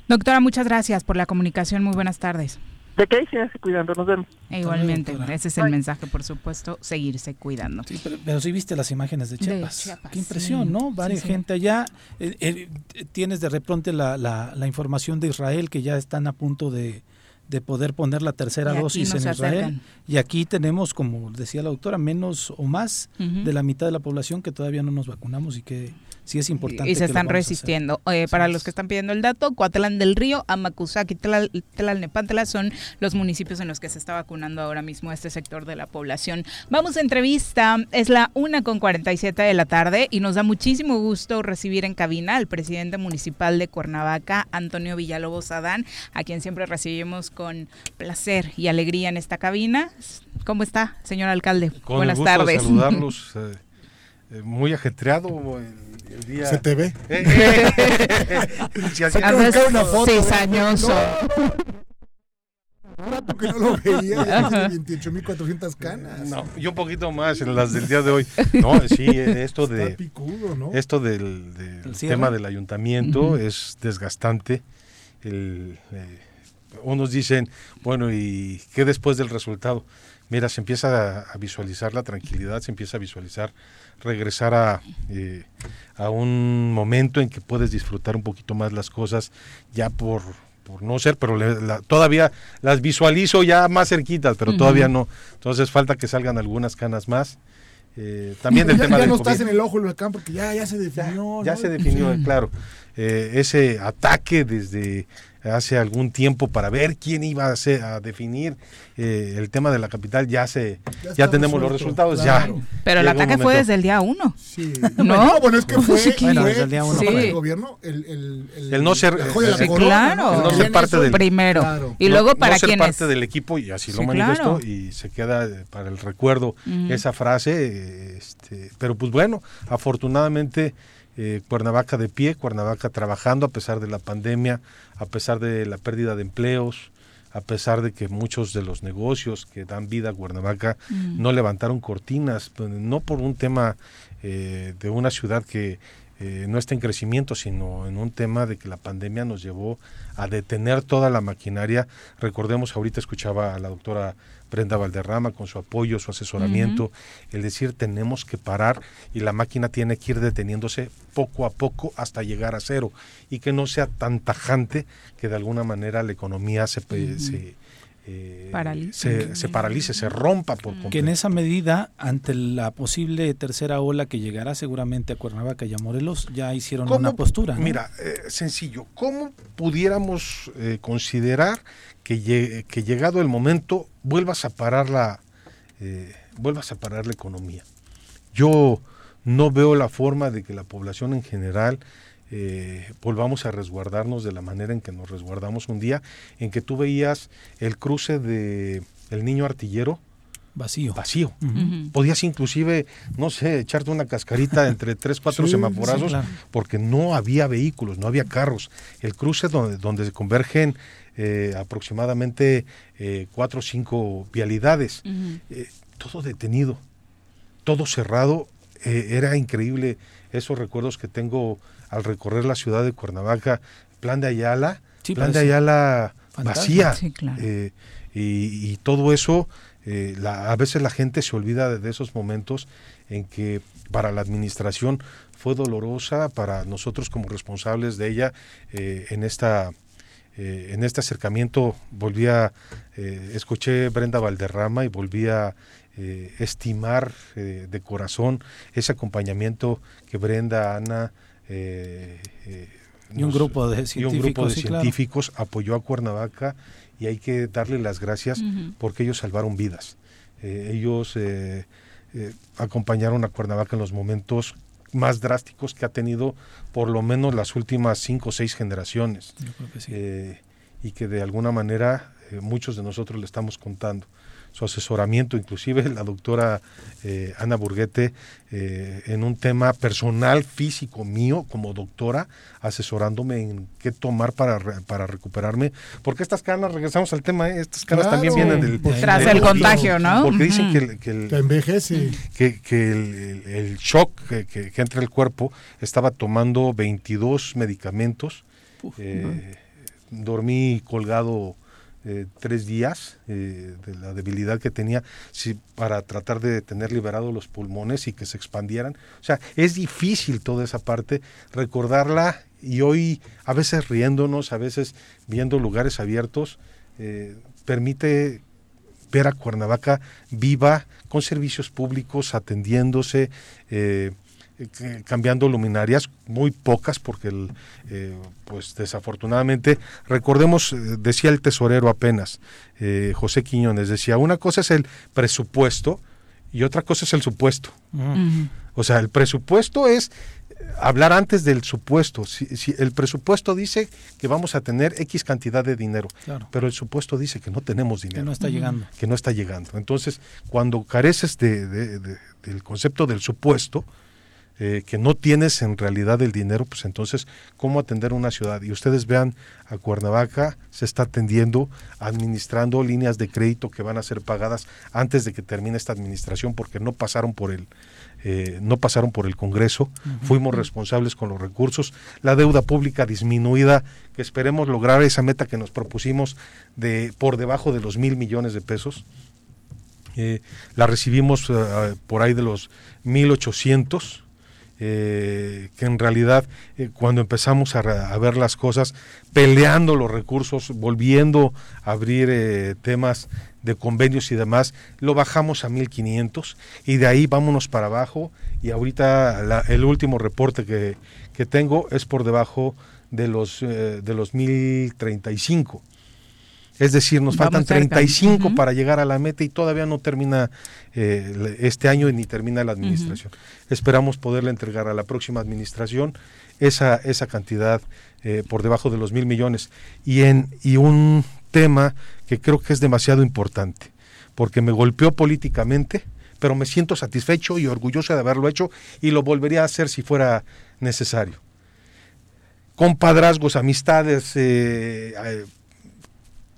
Doctora, muchas gracias por la comunicación. Muy buenas tardes. De qué síganse cuidando, nos vemos. E igualmente, ese es el mensaje, por supuesto, seguirse cuidando. Sí, pero, sí viste las imágenes de Chiapas. qué impresión, ¿no? Varia gente allá. Eh, eh, tienes de repente la, la, la información de Israel que ya están a punto de, de poder poner la tercera dosis en Israel. Y aquí tenemos, como decía la doctora, menos o más de la mitad de la población que todavía no nos vacunamos y que sí es importante. Y se están resistiendo. Eh, para los que están pidiendo el dato, Coatlán del Río, Amacuzac y Tlalnepantla son los municipios en los que se está vacunando ahora mismo este sector de la población. Vamos a entrevista, es la una con 47 de la tarde y nos da muchísimo gusto recibir en cabina al presidente municipal de Cuernavaca, Antonio Villalobos Adán, a quien siempre recibimos con placer y alegría en esta cabina. ¿Cómo está, señor alcalde? Buenas tardes. saludarlos. Eh, eh, muy ajetreado el, día. Se te ve. Eh, eh, si así una foto. Cizañoso. rato que no lo veía, ya 28.400 canas. No, y un poquito más en las del día de hoy. No, sí, esto de picudo, ¿no? esto del, del tema del ayuntamiento uh -huh. es desgastante. El, eh, unos dicen, bueno, ¿y qué después del resultado? Mira, se empieza a, a visualizar la tranquilidad, se empieza a visualizar regresar a, eh, a un momento en que puedes disfrutar un poquito más las cosas ya por, por no ser, pero le, la, todavía las visualizo ya más cerquitas, pero uh -huh. todavía no. Entonces falta que salgan algunas canas más. Eh, también del ya, tema ya del no COVID. estás en el ojo del huracán porque ya, ya se definió. Ya, ¿no? se definió, claro. Eh, ese ataque desde hace algún tiempo para ver quién iba a, hacer, a definir eh, el tema de la capital, ya se ya, ya tenemos resuelto, los resultados, claro. ya. Pero el ataque fue desde el día uno. Sí. ¿No? no bueno, es que fue, sí, bueno, desde el día uno sí. para el gobierno, el, el, el, el no ser, corona, claro. El no ser parte del primero Claro. y luego no, para no ser parte del equipo y así Sí, lo manifestó claro. y se queda eh, para el recuerdo esa frase, este, pero pues bueno, afortunadamente eh, Cuernavaca de pie, Cuernavaca trabajando a pesar de la pandemia, a pesar de la pérdida de empleos, a pesar de que muchos de los negocios que dan vida a Cuernavaca mm. no levantaron cortinas, pues, no por un tema eh, de una ciudad que eh, no está en crecimiento, sino en un tema de que la pandemia nos llevó a detener toda la maquinaria. Recordemos, ahorita escuchaba a la doctora Brenda Valderrama con su apoyo, su asesoramiento, el decir tenemos que parar y la máquina tiene que ir deteniéndose poco a poco hasta llegar a cero y que no sea tan tajante que de alguna manera la economía se, se eh, se, se, paralice, se rompa por completo. Que en esa medida, ante la posible tercera ola que llegará seguramente a Cuernavaca y a Morelos, ya hicieron una postura. Mira, eh, sencillo, ¿cómo pudiéramos eh, considerar que, que, llegado el momento vuelvas a parar la, vuelvas a parar la economía? Yo no veo la forma de que la población en general eh, volvamos a resguardarnos de la manera en que nos resguardamos un día, en que tú veías el cruce de el niño artillero vacío. Vacío. Podías inclusive, no sé, echarte una cascarita entre tres, cuatro semaforazos, porque no había vehículos, no había carros. El cruce donde, donde se convergen eh, aproximadamente eh, cuatro o cinco vialidades, todo detenido, todo cerrado. era increíble esos recuerdos que tengo al recorrer la ciudad de Cuernavaca, plan de Ayala, plan de Ayala vacía. Eh, y, todo eso, eh, a veces la gente se olvida de, esos momentos en que para la administración fue dolorosa, para nosotros como responsables de ella eh, en esta... en este acercamiento volví a, escuché Brenda Valderrama y volví a estimar de corazón ese acompañamiento que Brenda, Ana, eh, eh, y un grupo de científicos, científicos apoyó a Cuernavaca y hay que darle las gracias porque ellos salvaron vidas. Eh, ellos acompañaron a Cuernavaca en los momentos más drásticos que ha tenido por lo menos las últimas cinco o seis generaciones. y que de alguna manera muchos de nosotros le estamos contando su asesoramiento, inclusive la doctora eh, Ana Burguete, eh, en un tema personal, físico mío, como doctora, asesorándome en qué tomar para, para recuperarme, porque estas canas, regresamos al tema, ¿eh? estas canas también vienen del... Tras el contagio, ¿no? Porque dicen que, el, que el, envejece. Que, el, shock que, entra el cuerpo, estaba tomando 22 medicamentos, dormí colgado eh, tres días eh, de la debilidad que tenía para tratar de tener liberados los pulmones y que se expandieran. O sea, es difícil toda esa parte, recordarla y hoy a veces riéndonos, a veces viendo lugares abiertos, eh, permite ver a Cuernavaca viva, con servicios públicos, atendiéndose, eh, cambiando luminarias, muy pocas porque el, eh, pues desafortunadamente, recordemos, eh, decía el tesorero apenas, José Quiñones, decía, una cosa es el presupuesto y otra cosa es el supuesto. O sea, el presupuesto es hablar antes del supuesto. Si, el presupuesto dice que vamos a tener X cantidad de dinero, pero el supuesto dice que no tenemos dinero. Que no está llegando. Que no está llegando. Entonces, cuando careces de, del concepto del supuesto, eh, que no tienes en realidad el dinero, pues entonces, ¿cómo atender una ciudad? Y ustedes vean, a Cuernavaca se está atendiendo, administrando líneas de crédito que van a ser pagadas antes de que termine esta administración, porque no pasaron por el, eh, no pasaron por el Congreso, fuimos responsables con los recursos, la deuda pública disminuida, que esperemos lograr esa meta que nos propusimos de por debajo de los mil millones de pesos. Eh, la recibimos por ahí de los 1.800 eh, que en realidad eh, cuando empezamos a, ver las cosas, peleando los recursos, volviendo a abrir eh, temas de convenios y demás, lo bajamos a 1500 y de ahí vámonos para abajo y ahorita el último reporte que, que, tengo es por debajo de los, de los 1035. Es decir, nos faltan 35 para llegar a la meta y todavía no termina eh, este año ni termina la administración. Esperamos poderle entregar a la próxima administración esa, esa cantidad eh, por debajo de los mil millones. Y, en, y un tema que creo que es demasiado importante, porque me golpeó políticamente, pero me siento satisfecho y orgulloso de haberlo hecho y lo volvería a hacer si fuera necesario. Compadrazgos, amistades, eh, eh,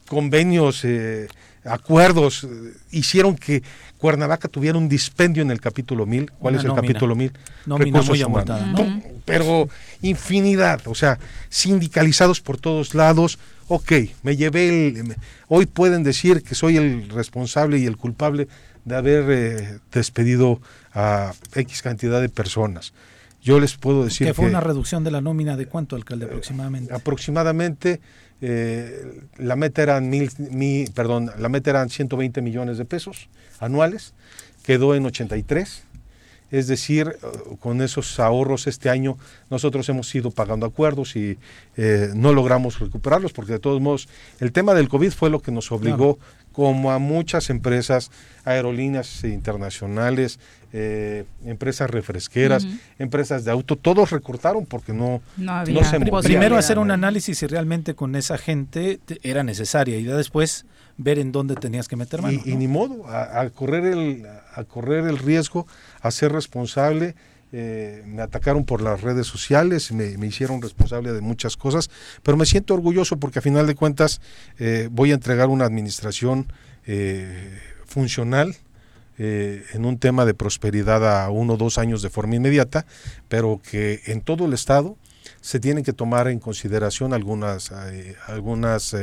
convenios, eh, acuerdos, hicieron que Cuernavaca tuviera un dispendio en el capítulo 1000. ¿Cuál es el capítulo 1000? Nómina muy humanos. ¿no? Pero infinidad, o sea, sindicalizados por todos lados. Ok, me llevé el... Hoy pueden decir que soy el responsable y el culpable de haber despedido a X cantidad de personas. Yo les puedo decir que fue una reducción de la nómina de cuánto, alcalde, aproximadamente. aproximadamente eh, la meta eran mil, perdón, la meta eran 120 millones de pesos anuales, quedó en 83. Es decir, con esos ahorros este año nosotros hemos ido pagando acuerdos y eh, no logramos recuperarlos porque de todos modos el tema del COVID fue lo que nos obligó como a muchas empresas, aerolíneas internacionales, eh, empresas refresqueras, empresas de auto, todos recortaron porque no, no, se Primero hacer un análisis si realmente con esa gente era necesaria y ya después ver en dónde tenías que meter mano. Y, ni modo, a, correr el, a correr el riesgo, a ser responsable. Eh, me atacaron por las redes sociales, me, me, hicieron responsable de muchas cosas, pero me siento orgulloso porque a final de cuentas eh, voy a entregar una administración funcional, eh, en un tema de prosperidad a uno o dos años de forma inmediata, pero que en todo el Estado se tienen que tomar en consideración algunas, algunas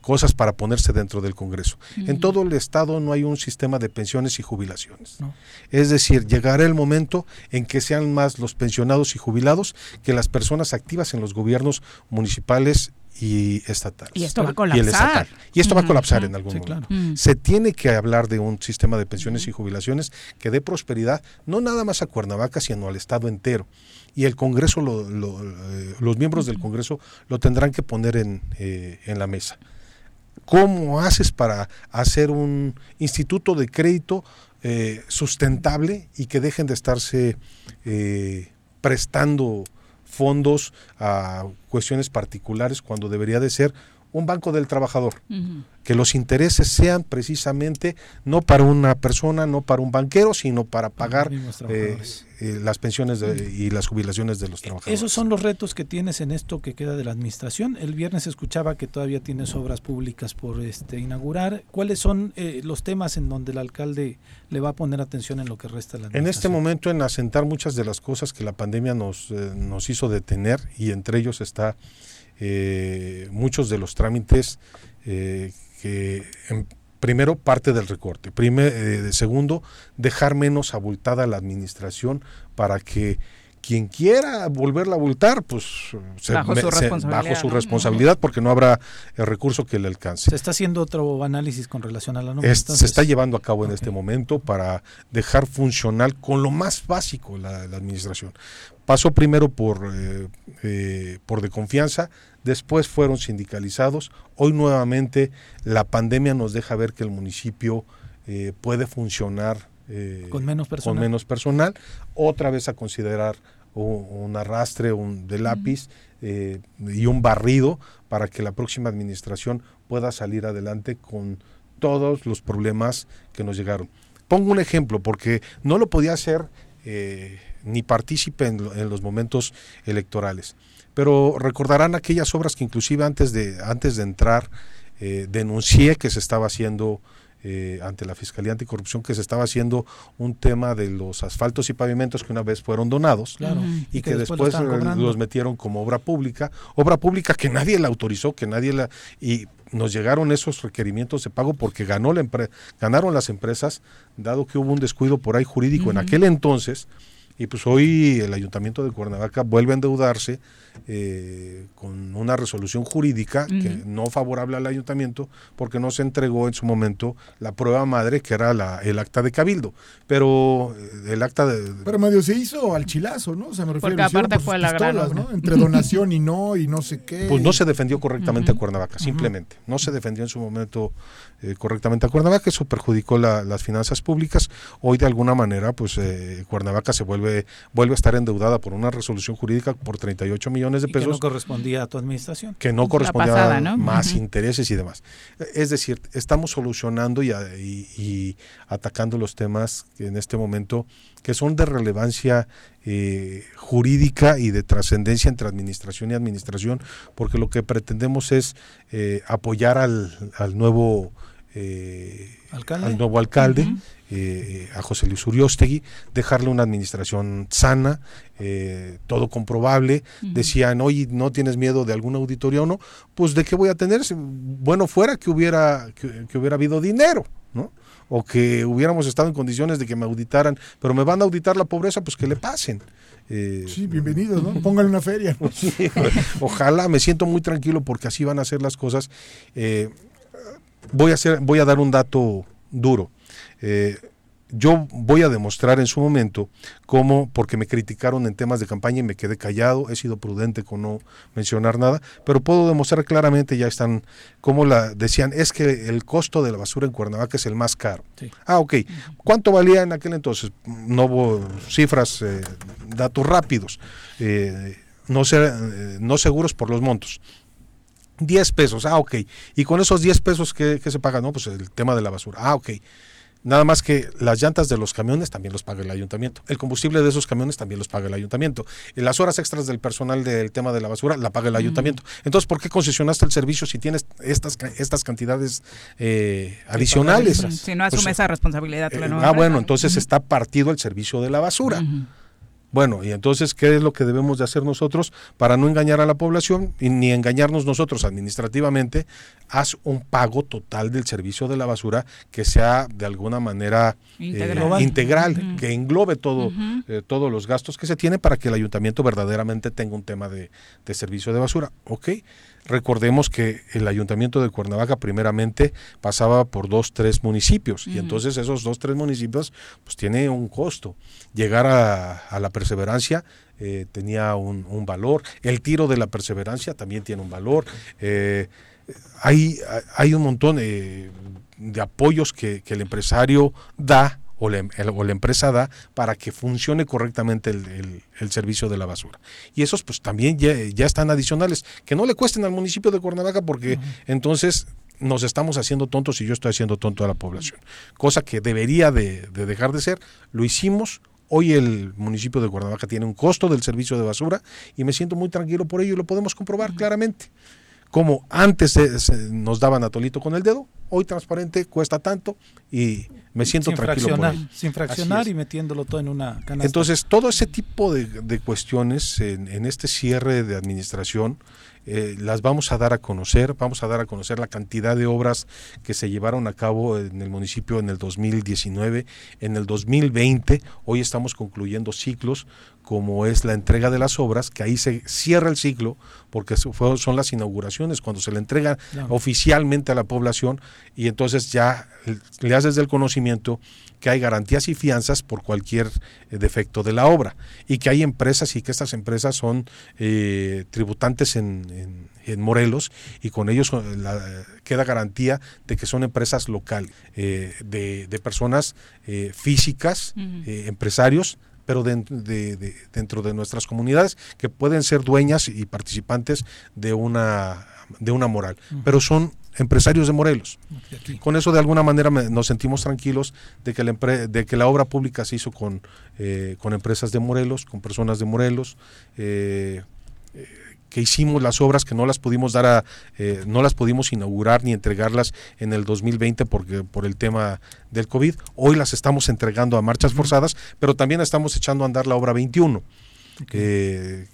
cosas para ponerse dentro del Congreso. En todo el Estado no hay un sistema de pensiones y jubilaciones. Es decir, llegará el momento en que sean más los pensionados y jubilados que las personas activas en los gobiernos municipales y estatal. Y esto va a colapsar. Y, esto va a colapsar en algún momento. Mm. Se tiene que hablar de un sistema de pensiones y jubilaciones que dé prosperidad, no nada más a Cuernavaca, sino al Estado entero. Y el Congreso, eh, los miembros del Congreso lo tendrán que poner en, eh, en la mesa. ¿Cómo haces para hacer un instituto de crédito eh, sustentable y que dejen de estarse prestando fondos a cuestiones particulares cuando debería de ser un banco del trabajador, que los intereses sean precisamente no para una persona, no para un banquero, sino para pagar eh, eh, las pensiones y las jubilaciones de los trabajadores. Esos son los retos que tienes en esto que queda de la administración. El viernes escuchaba que todavía tienes obras públicas por este inaugurar. ¿Cuáles son eh, los temas en donde el alcalde le va a poner atención en lo que resta de la administración? En este momento en asentar muchas de las cosas que la pandemia nos, nos hizo detener y entre ellos está eh, muchos de los trámites eh, que primero parte del recorte, primer, eh, segundo dejar menos abultada la administración para que quien quiera volverla a abultar, pues bajo, su, responsabilidad, bajo su responsabilidad, porque no habrá el recurso que le alcance. ¿Se está haciendo otro análisis con relación a la nómina? se está llevando a cabo en este momento para dejar funcional con lo más básico la, administración. Pasó primero por, eh, por de confianza, después fueron sindicalizados, hoy nuevamente la pandemia nos deja ver que el municipio eh, puede funcionar eh, con, menos personal. con menos personal, otra vez a considerar un, arrastre un, de lápiz eh, y un barrido para que la próxima administración pueda salir adelante con todos los problemas que nos llegaron. Pongo un ejemplo, porque no lo podía hacer ni partícipe en los momentos electorales pero recordarán aquellas obras que inclusive antes de, antes de entrar eh, denuncié que se estaba haciendo eh, ante la Fiscalía Anticorrupción que se estaba haciendo un tema de los asfaltos y pavimentos que una vez fueron donados y, que, después, los metieron como obra pública, obra pública que nadie la autorizó, que nadie la y nos llegaron esos requerimientos de pago porque ganó la ganaron las empresas, dado que hubo un descuido por ahí jurídico en aquel entonces y pues hoy el ayuntamiento de Cuernavaca vuelve a endeudarse eh, con una resolución jurídica que no favorable al ayuntamiento porque no se entregó en su momento la prueba madre que era la, el acta de cabildo. Pero eh, el acta de... Pero medio se hizo al chilazo, ¿no? O sea, me refiero porque aparte fue la gran... ¿no? Entre donación y no y no sé qué. Pues no se defendió correctamente a Cuernavaca, simplemente. No se defendió en su momento eh, correctamente a Cuernavaca, eso perjudicó las finanzas públicas. Hoy de alguna manera pues Cuernavaca se vuelve vuelve, vuelve a estar endeudada por una resolución jurídica por 38 millones de pesos. que no correspondía a tu administración. Que no correspondía a más intereses y demás. Es decir, estamos solucionando y, y, atacando los temas que en este momento que son de relevancia eh, jurídica y de trascendencia entre administración y administración, porque lo que pretendemos es eh, apoyar al, al nuevo eh, al nuevo alcalde, eh, a José Luis Uriostegui, dejarle una administración sana, eh, todo comprobable. Decían, oye, ¿no tienes miedo de alguna auditoría o no? Pues de qué voy a tener, bueno fuera que hubiera, que, hubiera habido dinero, ¿no? o que hubiéramos estado en condiciones de que me auditaran, pero me van a auditar la pobreza, pues que le pasen. sí, bienvenido, ¿no? Póngale una feria. ojalá, me siento muy tranquilo porque así van a ser las cosas voy a, hacer, voy a dar un dato duro. Eh, yo voy a demostrar en su momento cómo, porque me criticaron en temas de campaña y me quedé callado, he sido prudente con no mencionar nada, pero puedo demostrar claramente, ya están, como la decían, es que el costo de la basura en Cuernavaca es el más caro. Ah, ok. ¿Cuánto valía en aquel entonces? No hubo cifras, eh, datos rápidos, eh, no, no seguros por los montos. 10 pesos, ah, ok. Y con esos 10 pesos, ¿qué, se paga? No, pues el tema de la basura. Ah, ok. Nada más que las llantas de los camiones también los paga el ayuntamiento. El combustible de esos camiones también los paga el ayuntamiento. Y las horas extras del personal del tema de la basura la paga el ayuntamiento. Entonces, ¿por qué concesionaste el servicio si tienes estas, estas cantidades eh, adicionales? Si no asume pues, esa responsabilidad. Eh, ah, bueno, entonces está partido el servicio de la basura. Bueno, y entonces, ¿qué es lo que debemos de hacer nosotros para no engañar a la población y ni engañarnos nosotros administrativamente? Haz un pago total del servicio de la basura que sea de alguna manera integral, eh, que englobe todo, eh, todos los gastos que se tiene para que el ayuntamiento verdaderamente tenga un tema de, de servicio de basura. ¿Ok? Recordemos que el ayuntamiento de Cuernavaca primeramente pasaba por dos, tres municipios y entonces esos dos, tres municipios pues tiene un costo. Llegar a, la perseverancia eh, tenía un, valor, el tiro de la perseverancia también tiene un valor. Eh, hay, hay un montón de apoyos que, que el empresario da o la, empresa da para que funcione correctamente el, servicio de la basura. Y esos pues también ya, están adicionales, que no le cuesten al municipio de Cuernavaca porque entonces nos estamos haciendo tontos y yo estoy haciendo tonto a la población. Cosa que debería de, dejar de ser. Lo hicimos, Hoy el municipio de Cuernavaca tiene un costo del servicio de basura y me siento muy tranquilo por ello y lo podemos comprobar claramente. Como antes nos daban a tolito con el dedo, hoy transparente cuesta tanto y me siento tranquilo por Sin fraccionar y metiéndolo todo en una canasta. Entonces, todo ese tipo de, cuestiones en, este cierre de administración eh, las vamos a dar a conocer, vamos a dar a conocer la cantidad de obras que se llevaron a cabo en el municipio en el 2019, en el 2020, hoy estamos concluyendo ciclos como es la entrega de las obras, que ahí se cierra el ciclo, porque son las inauguraciones, cuando se le entrega oficialmente a la población y entonces ya le haces del conocimiento que hay garantías y fianzas por cualquier eh, defecto de la obra y que hay empresas y que estas empresas son eh, tributantes en, Morelos y con ellos eh, queda garantía de que son empresas locales, de, personas físicas, empresarios pero de, dentro de nuestras comunidades que pueden ser dueñas y participantes de una, de una moral, pero son empresarios de Morelos. Con eso de alguna manera nos sentimos tranquilos de que la, de que la obra pública se hizo con, eh, con empresas de Morelos, con personas de Morelos. Eh, eh, que hicimos las obras que no las pudimos dar a, eh, no las pudimos inaugurar ni entregarlas en el 2020 porque por el tema del COVID. Hoy las estamos entregando a marchas forzadas, pero también estamos echando a andar la obra 21. que,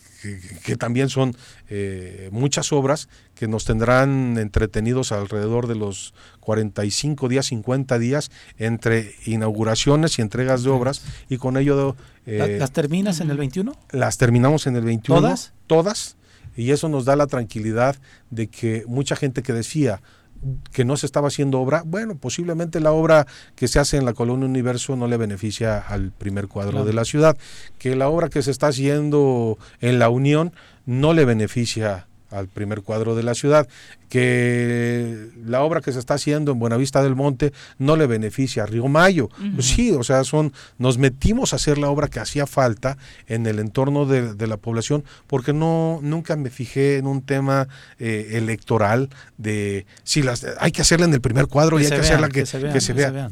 también son eh, muchas obras que nos tendrán entretenidos alrededor de los 45 días, 50 días entre inauguraciones y entregas de obras y con ello... Eh, ¿Las terminas en el 21? Las terminamos en el 21. ¿Todas? Todas y eso nos da la tranquilidad de que mucha gente que decía que no se estaba haciendo obra, bueno, posiblemente la obra que se hace en la Colonia Universo no le beneficia al primer cuadro de la ciudad, que la obra que se está haciendo en la Unión no le beneficia al primer cuadro de la ciudad, que la obra que se está haciendo en Buenavista del Monte no le beneficia a Río Mayo. Pues sí, o sea, son, nos metimos a hacer la obra que hacía falta en el entorno de, la población, porque no, nunca me fijé en un tema eh, electoral de si las hay que hacerla en el primer cuadro y hay que hacerla que, se, vea.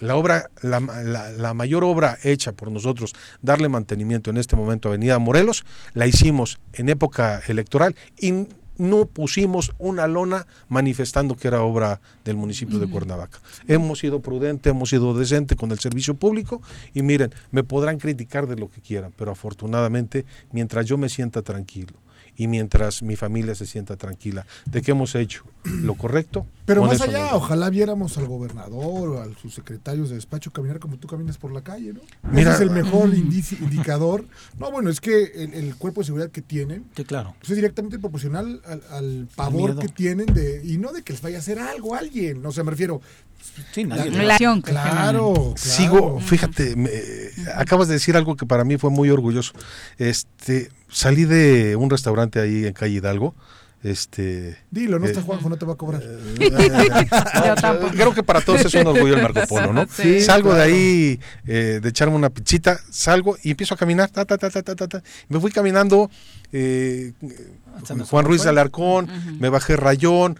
La obra, la, la, mayor obra hecha por nosotros, darle mantenimiento en este momento a Avenida Morelos, la hicimos en época electoral y no pusimos una lona manifestando que era obra del municipio de Cuernavaca. Hemos sido prudentes, hemos sido decentes con el servicio público y miren, me podrán criticar de lo que quieran, pero afortunadamente, mientras yo me sienta tranquilo, y mientras mi familia se sienta tranquila de que hemos hecho lo correcto. Pero más allá, ojalá viéramos al gobernador o a sus secretarios de despacho caminar como tú caminas por la calle, ¿no? Ese es el mejor indicador. No, bueno, es que el, cuerpo de seguridad que tienen claro. Pues, es directamente proporcional al, pavor que tienen de y no de que les vaya a hacer algo a alguien. No sé, me refiero, Sí, nadie la, claro, claro, Sigo, fíjate, acabas de decir algo que para mí fue muy orgulloso. Este, salí de un restaurante ahí en calle Hidalgo. Este, Dilo, no eh, está Juanjo, no te va a cobrar. creo que para todos es un orgullo el Marco Polo, ¿no? salgo de ahí, eh, de echarme una pichita, salgo y empiezo a caminar. Ta, ta, ta, me fui caminando. Eh, Juan Ruiz de Alarcón, me bajé Rayón,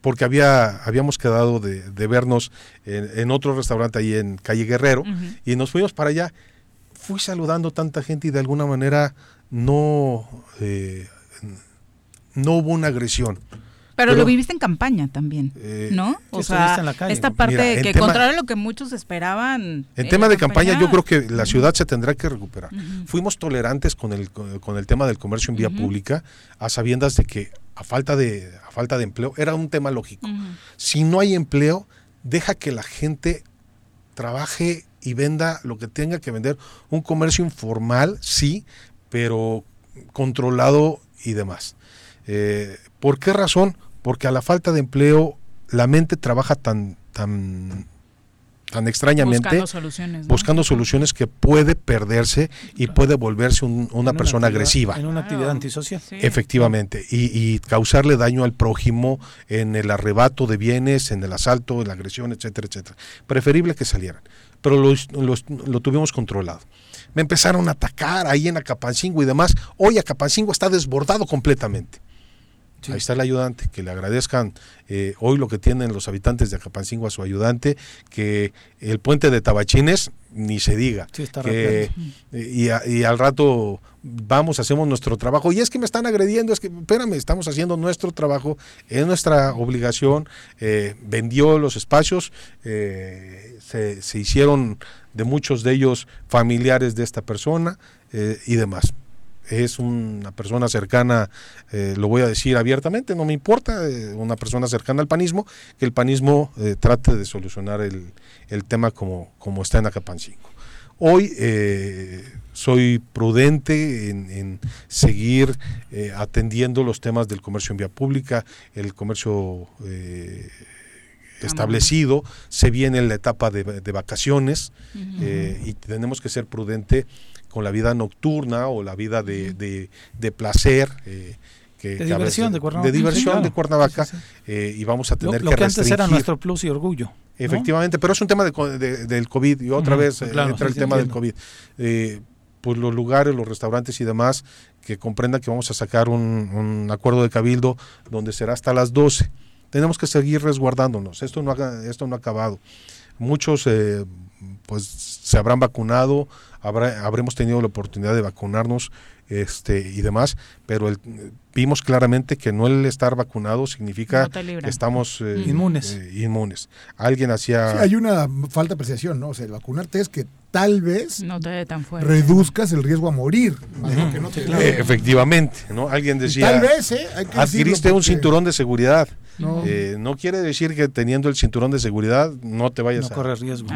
porque había, habíamos quedado de, vernos en, otro restaurante ahí en Calle Guerrero, y nos fuimos para allá fui saludando tanta gente y de alguna manera no, eh, no hubo una agresión. Pero, lo viviste en campaña también, eh, ¿no? O sea, esta parte que contrario a lo que muchos esperaban. En tema de campaña, yo creo que la ciudad se tendrá que recuperar. Fuimos tolerantes con el, con el tema del comercio en vía pública, a sabiendas de que a falta de, a falta de empleo era un tema lógico. Si no hay empleo, deja que la gente trabaje y venda lo que tenga que vender. Un comercio informal, sí, pero controlado y demás. Eh, ¿Por qué razón? Porque a la falta de empleo la mente trabaja tan, tan, tan extrañamente buscando soluciones, buscando soluciones que puede perderse y puede volverse una persona agresiva. En una actividad antisocial. Efectivamente, y, causarle daño al prójimo en el arrebato de bienes, en el asalto, en la agresión, etcétera, etcétera. Preferible que salieran pero lo tuvimos controlado. Me empezaron a atacar ahí en Acapancingo y demás. Hoy Acapancingo está desbordado completamente. Ahí está el ayudante, que le agradezcan eh, hoy lo que tienen los habitantes de Acapancingo a su ayudante, que el puente de Tabachines, ni se diga. que, y, y, al rato vamos, hacemos nuestro trabajo. Y es que me están agrediendo, es que, espérame, estamos haciendo nuestro trabajo, es nuestra obligación. Eh, vendió los espacios, eh, se, se, hicieron de muchos de ellos familiares de esta persona y demás es una persona cercana, eh, lo voy a decir abiertamente, no me importa, eh, una persona cercana al panismo, que el panismo eh, trate de solucionar el, tema como, como está en Acapancingo. Hoy soy prudente en, seguir atendiendo los temas del comercio en vía pública, el comercio establecido, se viene la etapa de, vacaciones y tenemos que ser prudente con la vida nocturna o la vida de, de, placer. Eh, que, de, diversión de Cuernavaca. de diversión de Cuernavaca. Eh, y vamos a tener lo, que, que antes era nuestro plus y orgullo. Efectivamente, pero es un tema de, del COVID y otra vez eh, entra el tema del COVID. pues los lugares, los restaurantes y demás, que comprendan que vamos a sacar un, un acuerdo de cabildo donde será hasta las 12. Tenemos que seguir resguardándonos. Esto no ha, esto no ha acabado. Muchos pues se habrán vacunado, habremos tenido la oportunidad de vacunarnos este y demás, pero vimos claramente que no el estar vacunado significa que estamos eh, inmunes. Eh, inmunes. Alguien hacía... hay una falta de apreciación, ¿no? O sea, el vacunarte es que tal vez no te tan reduzcas el riesgo a morir. Eh, efectivamente, ¿no? Alguien decía, tal vez, ¿eh? adquiriste un cinturón de seguridad. No. no quiere decir que teniendo el cinturón de seguridad no te vayas a, riesgo.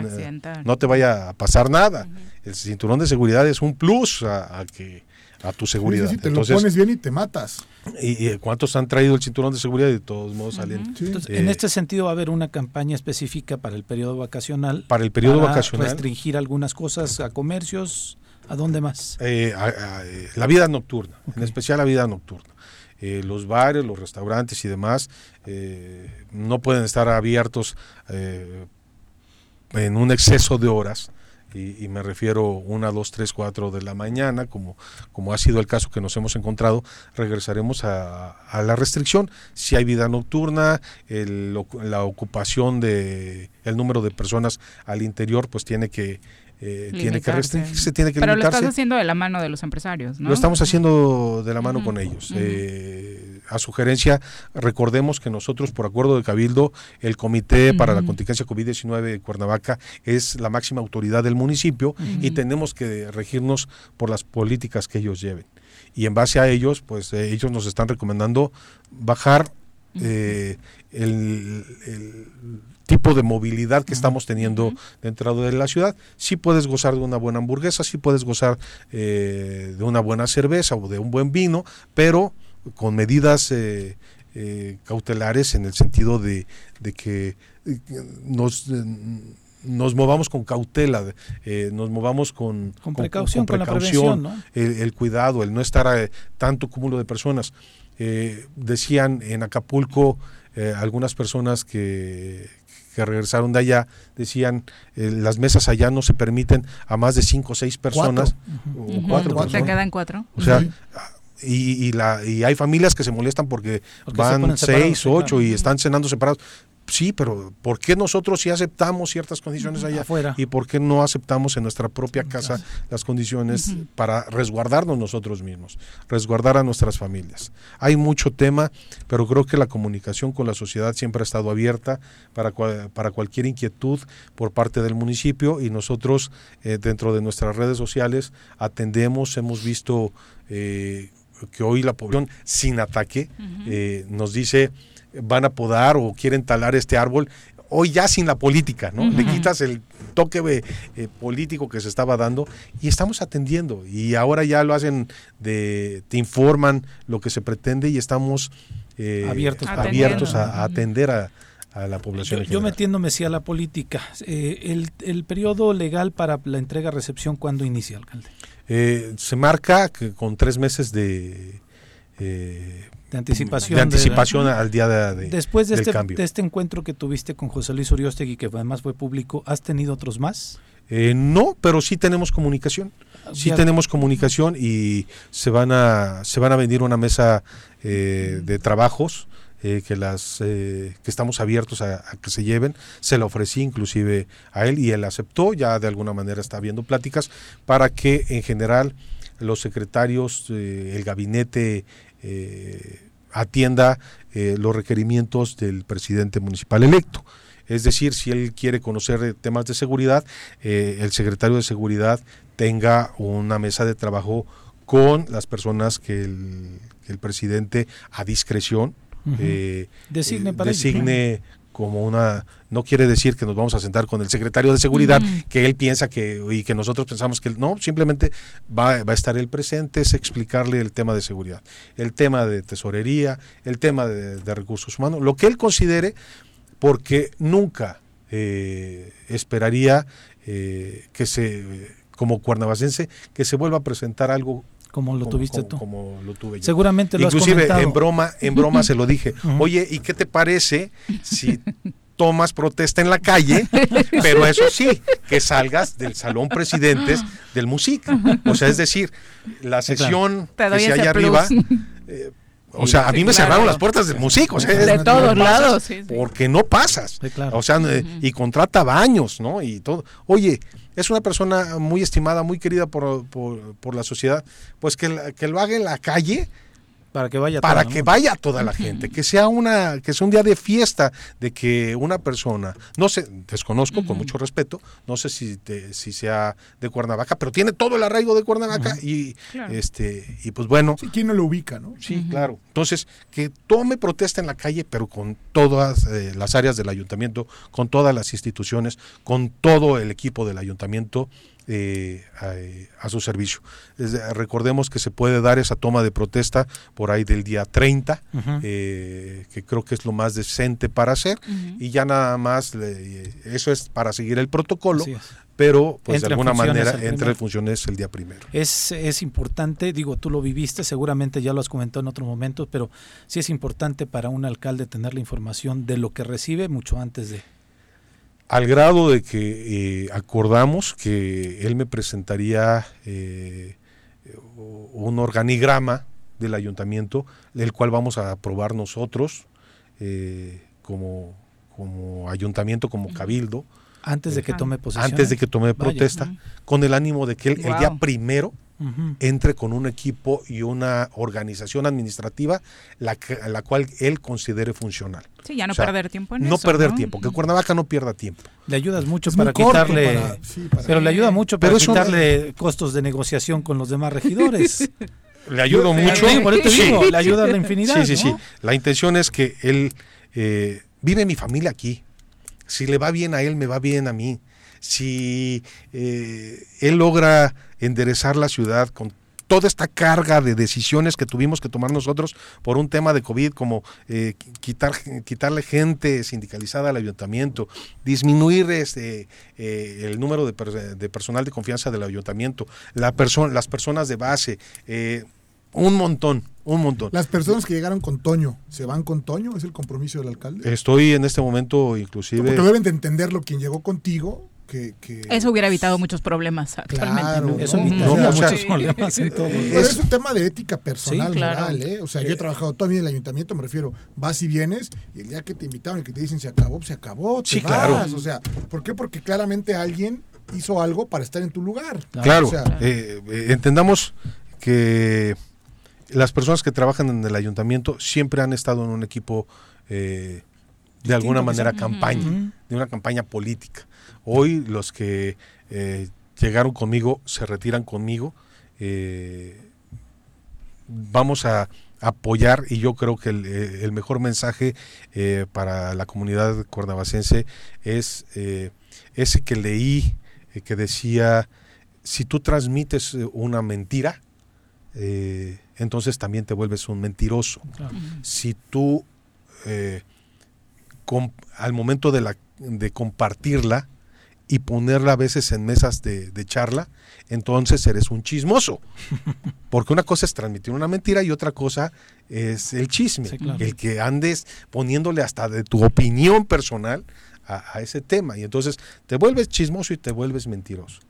no te vaya a pasar nada. El cinturón de seguridad es un plus a que a tu seguridad. te lo pones bien y te matas. ¿Y, cuántos han traído el cinturón de seguridad y de todos modos salen? en este sentido va a haber una campaña específica para el periodo vacacional. Para el periodo vacacional. Restringir algunas cosas a comercios, ¿A dónde más? Eh, la vida nocturna, en especial la vida nocturna. Eh, los bares, los restaurantes y demás no pueden estar abiertos en un exceso de horas y, me refiero una, dos, tres, cuatro de la mañana, como, como ha sido el caso que nos hemos encontrado, regresaremos a, la restricción. Si hay vida nocturna, la ocupación de el número de personas al interior, pues tiene que eh, tiene que restringirse, tiene que Pero lo estás haciendo de la mano de los empresarios, ¿no? Lo estamos haciendo de la mano con ellos. Eh, a sugerencia, recordemos que nosotros, por acuerdo de Cabildo, el Comité para la Contingencia COVID-19 de Cuernavaca es la máxima autoridad del municipio y tenemos que regirnos por las políticas que ellos lleven. Y en base a ellos, pues eh, ellos nos están recomendando bajar el, tipo de movilidad que estamos teniendo dentro de la ciudad. Sí puedes gozar de una buena hamburguesa, sí puedes gozar eh, de una buena cerveza o de un buen vino, pero con medidas eh, eh, cautelares en el sentido de, que nos nos movamos con cautela, nos movamos con, con precaución, con, precaución, el, cuidado, el no estar tanto cúmulo de personas. decían en Acapulco algunas personas que, que regresaron de allá decían eh, las mesas allá no se permiten a más de cinco o seis personas. Cuatro. Se quedan cuatro. O sea, y, y, la, y hay familias que se molestan porque, van seis, ocho y están cenando separados. Sí, pero ¿por qué nosotros sí aceptamos ciertas condiciones allá afuera. y por qué no aceptamos en nuestra propia casa las condiciones para resguardarnos nosotros mismos, resguardar a nuestras familias? Hay mucho tema, pero creo que la comunicación con la sociedad siempre ha estado abierta para, para cualquier inquietud por parte del municipio y nosotros eh, dentro de nuestras redes sociales atendemos, hemos visto eh, que hoy la población sin ataque eh, nos dice van a podar o quieren talar este árbol, hoy ya sin la política, ¿no? Le quitas el toque eh, político que se estaba dando y estamos atendiendo y ahora ya lo hacen de te informan lo que se pretende y estamos eh, abiertos, abiertos a, atender a, la población. Yo, metiéndome sí a la política, eh, el, el, periodo legal para la entrega-recepción, ¿cuándo inicia, alcalde? se marca que con tres meses de de anticipación. De anticipación al día de, Después de del este, cambio. de este encuentro que tuviste con José Luis Uriostegui, que además fue público, ¿has tenido otros más? Eh, no, pero sí tenemos comunicación. Sí tenemos comunicación y se van a se van a venir una mesa eh, de trabajos eh, que las que estamos abiertos a, que se lleven. Se la ofrecí inclusive a él y él aceptó. Ya de alguna manera está habiendo pláticas para que en general los secretarios, el gabinete eh, atienda eh, los requerimientos del presidente municipal electo. Es decir, si él quiere conocer temas de seguridad, eh, el secretario de seguridad tenga una mesa de trabajo con las personas que el, presidente a discreción designe, designe como una no quiere decir que nos vamos a sentar con el secretario de seguridad que él piensa que y que nosotros pensamos que no simplemente va, a estar el presente es explicarle el tema de seguridad el tema de tesorería el tema de, recursos humanos lo que él considere porque nunca eh, esperaría eh, que se como cuernavacense que se vuelva a presentar algo como lo tuviste tú. Como lo tuve yo. Seguramente lo Inclusive en broma, en broma se lo dije. Oye, ¿y qué te parece si tomas protesta en la calle, pero eso sí, que salgas del salón presidentes del MUSIC. O sea, es decir, la sesión que se haya arriba, eh, o sea, a mí me cerraron las puertas del MUSIC, o sea, de todos lados, porque no pasas. O sea, y contrata baños, ¿no? Y todo. Oye, es una persona muy estimada, muy querida por, por, la sociedad, pues que, que lo haga en la calle para que vaya para toda, que vaya toda la gente que sea una que sea un día de fiesta de que una persona no sé desconozco con mucho respeto no sé si si sea de Cuernavaca pero tiene todo el arraigo de Cuernavaca y este y pues bueno. Sí, quién no lo ubica no sí claro. Entonces que tome protesta en la calle pero con todas eh, las áreas del ayuntamiento con todas las instituciones con todo el equipo del ayuntamiento eh, a, su servicio. recordemos que se puede dar esa toma de protesta por ahí del día 30, eh, que creo que es lo más decente para hacer, y ya nada más, eso es para seguir el protocolo, pero pues de alguna manera entre funciones el día primero. Es, es importante, digo, tú lo viviste, seguramente ya lo has comentado en otros momentos, pero sí es importante para un alcalde tener la información de lo que recibe mucho antes de al grado de que eh, acordamos que él me presentaría eh, un organigrama del ayuntamiento, el cual vamos a aprobar nosotros eh, como, como ayuntamiento, como cabildo. Antes de que tome posesión. Antes de que tome protesta, con el ánimo de que él, el día primero entre con un equipo y una organización administrativa la, la cual él considere funcional. Sí, ya no perder tiempo en no eso. Perder tiempo, que Cuernavaca no pierda tiempo. Le ayudas mucho para quitarle, pero le ayuda mucho para quitarle costos de negociación con los demás regidores. le ayudo mucho. le ayuda a la infinidad. Sí, sí, sí. La intención es que él eh, vive mi familia aquí. Si le va bien a él, me va bien a mí si eh, él logra enderezar la ciudad con toda esta carga de decisiones que tuvimos que tomar nosotros por un tema de COVID, como eh, quitar, quitarle gente sindicalizada al ayuntamiento, disminuir este, eh, el número de, personal de confianza del ayuntamiento, la las personas de base, un montón, un montón. Las personas que llegaron con Toño, ¿se van con Toño? ¿Es el compromiso del alcalde? Estoy en este momento inclusive... Porque deben de entenderlo quien llegó contigo eso hubiera evitado muchos problemas actualmente. Eso evitaría muchos problemas es un tema de ética personal, moral, ¿eh? O sea, yo he trabajado todavía en el ayuntamiento, me refiero, vas y vienes, y el día que te invitaron y que te dicen se acabó, se acabó, te sí, Claro. O sea, ¿por qué? Porque claramente alguien hizo algo para estar en tu lugar. Claro, eh, eh, entendamos que las personas que trabajan en el ayuntamiento siempre han estado en un equipo de alguna manera campaña, de una campaña política. Hoy los que eh, llegaron conmigo se retiran conmigo. Eh, vamos a apoyar y yo creo que el, eh, mejor mensaje para la comunidad cuernavacense es ese que leí que decía si tú transmites una mentira entonces también te vuelves un mentiroso si tú al momento de, la, de compartirla y ponerla a veces en mesas de, charla, entonces eres un chismoso. Porque una cosa es transmitir una mentira y otra cosa es el chisme, el que andes poniéndole hasta de tu opinión personal a, ese tema. Y entonces te vuelves chismoso y te vuelves mentiroso.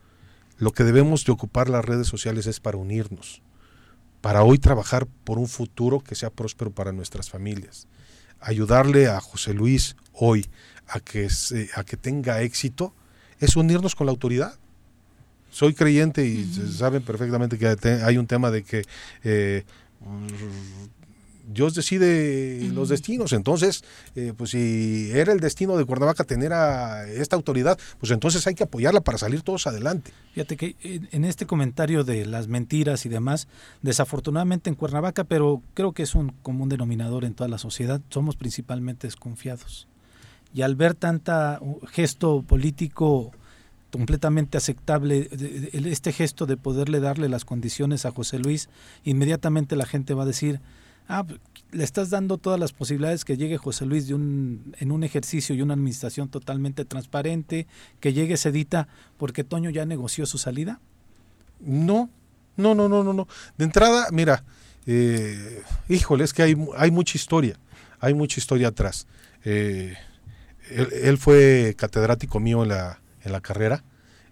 Lo que debemos de ocupar las redes sociales es para unirnos, para hoy trabajar por un futuro que sea próspero para nuestras familias. Ayudarle a José Luis hoy a que, a que tenga éxito es unirnos con la autoridad. Soy creyente y saben perfectamente que hay un tema de que eh, Dios decide los destinos. Entonces, eh, pues si era el destino de Cuernavaca tener a esta autoridad, pues entonces hay que apoyarla para salir todos adelante. Fíjate que en este comentario de las mentiras y demás, desafortunadamente en Cuernavaca, pero creo que es un común denominador en toda la sociedad, somos principalmente desconfiados y al ver tanta gesto político completamente aceptable, este gesto de poderle darle las condiciones a José Luis, inmediatamente la gente va a decir, ah, le estás dando todas las posibilidades que llegue José Luis de un, en un ejercicio y una administración totalmente transparente, que llegue Sedita porque Toño ya negoció su salida. No, no, no, no, no, no. De entrada, mira, eh, híjole, es que hay, hay mucha historia, hay mucha historia atrás. Eh, él, fue catedrático mío en la, en la carrera,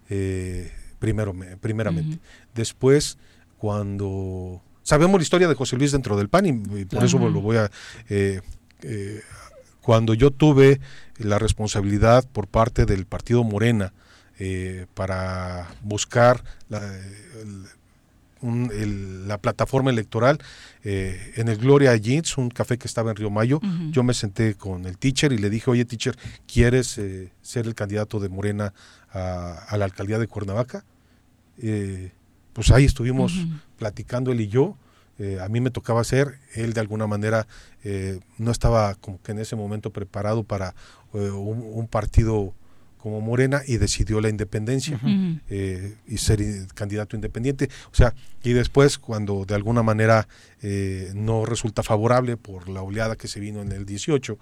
eh, primero, primeramente. Después, cuando... Sabemos la historia de José Luis dentro del PAN y, por eso lo voy a... Eh, eh, cuando yo tuve la responsabilidad por parte del partido Morena para buscar la, la plataforma electoral eh, en el Gloria Jeans, un café que estaba en Río Mayo. Yo me senté con el teacher y le dije, oye teacher, ¿quieres eh, ser el candidato de Morena a, la alcaldía de Cuernavaca? Eh, pues ahí estuvimos platicando él y yo. a mí me tocaba ser, él de alguna manera no estaba como que en ese momento preparado para un, partido como Morena y decidió la independencia eh, y ser candidato independiente. O sea, y después cuando de alguna manera eh, no resulta favorable por la oleada que se vino en el 18,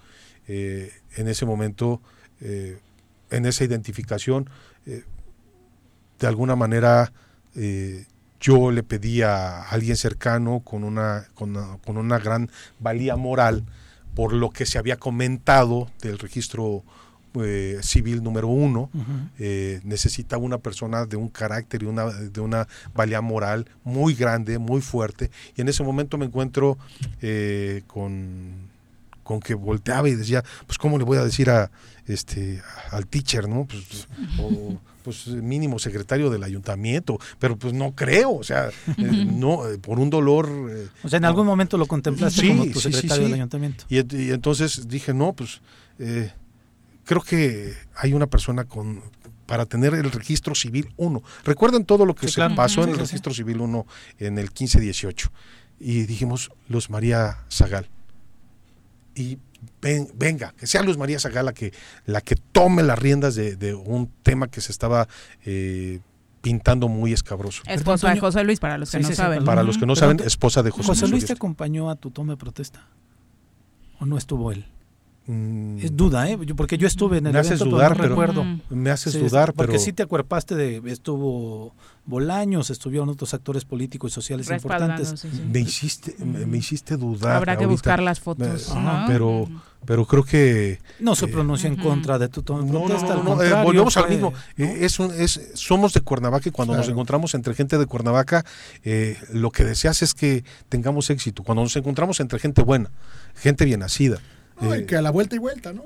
eh, en ese momento, en esa identificación, de alguna manera yo le pedí a alguien cercano con una, con una, con una gran valía moral por lo que se había comentado del registro eh, civil número uno, eh, necesita una persona de un carácter y una, de una valía moral muy grande, muy fuerte. Y en ese momento me encuentro eh, con, con que volteaba y decía, pues cómo le voy a decir a este al teacher, ¿no? Pues, o, pues mínimo secretario del ayuntamiento, pero pues no creo, o sea, no por un dolor. o sea, en algún momento lo contemplaste como tu secretario del ayuntamiento. Y, y, entonces dije, no, pues creo que hay una persona con para tener el registro civil 1. Recuerden todo lo que se pasó en el registro civil 1 en el 15-18. Y dijimos, Luz María Zagal. Y venga, que sea Luz María Zagal la que, la que tome las riendas de, un tema que se estaba eh, pintando muy escabroso. Esposa de José Luis, para los que no saben. Para los que no saben, esposa de José, Luis. ¿José Luis te acompañó a tu toma de protesta? ¿O no estuvo él? Mm. Es duda, ¿eh? Porque yo estuve en el me evento, haces dudar, pero, recuerdo. Me haces dudar, pero... Porque sí te acuerpaste de... Estuvo Bolaños, estuvieron otros actores políticos y sociales importantes. Me hiciste me, hiciste dudar. Habrá que buscar las fotos. Pero pero creo que... No se pronuncia en contra de tu protesta, no, no, eh, volvemos al mismo. Eh, es es, somos de Cuernavaca y cuando nos encontramos entre gente de Cuernavaca, eh, lo que deseas es que tengamos éxito. Cuando nos encontramos entre gente buena, gente bien nacida, eh, que a la vuelta y vuelta, ¿no?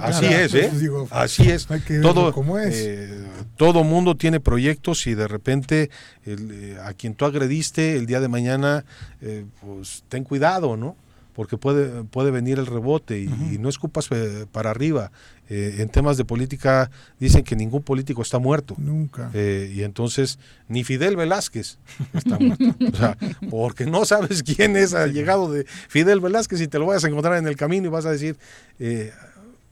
así es, ¿eh? así es. todo, como es. Eh, todo mundo tiene proyectos y de repente eh, a quien tú agrediste el día de mañana, pues ten cuidado, ¿no? Porque puede, puede venir el rebote y, y no escupas para arriba. Eh, en temas de política dicen que ningún político está muerto. Nunca. Eh, y entonces ni Fidel Velázquez está muerto. o sea, porque no sabes quién es ha llegado de Fidel Velázquez y te lo vas a encontrar en el camino y vas a decir, eh,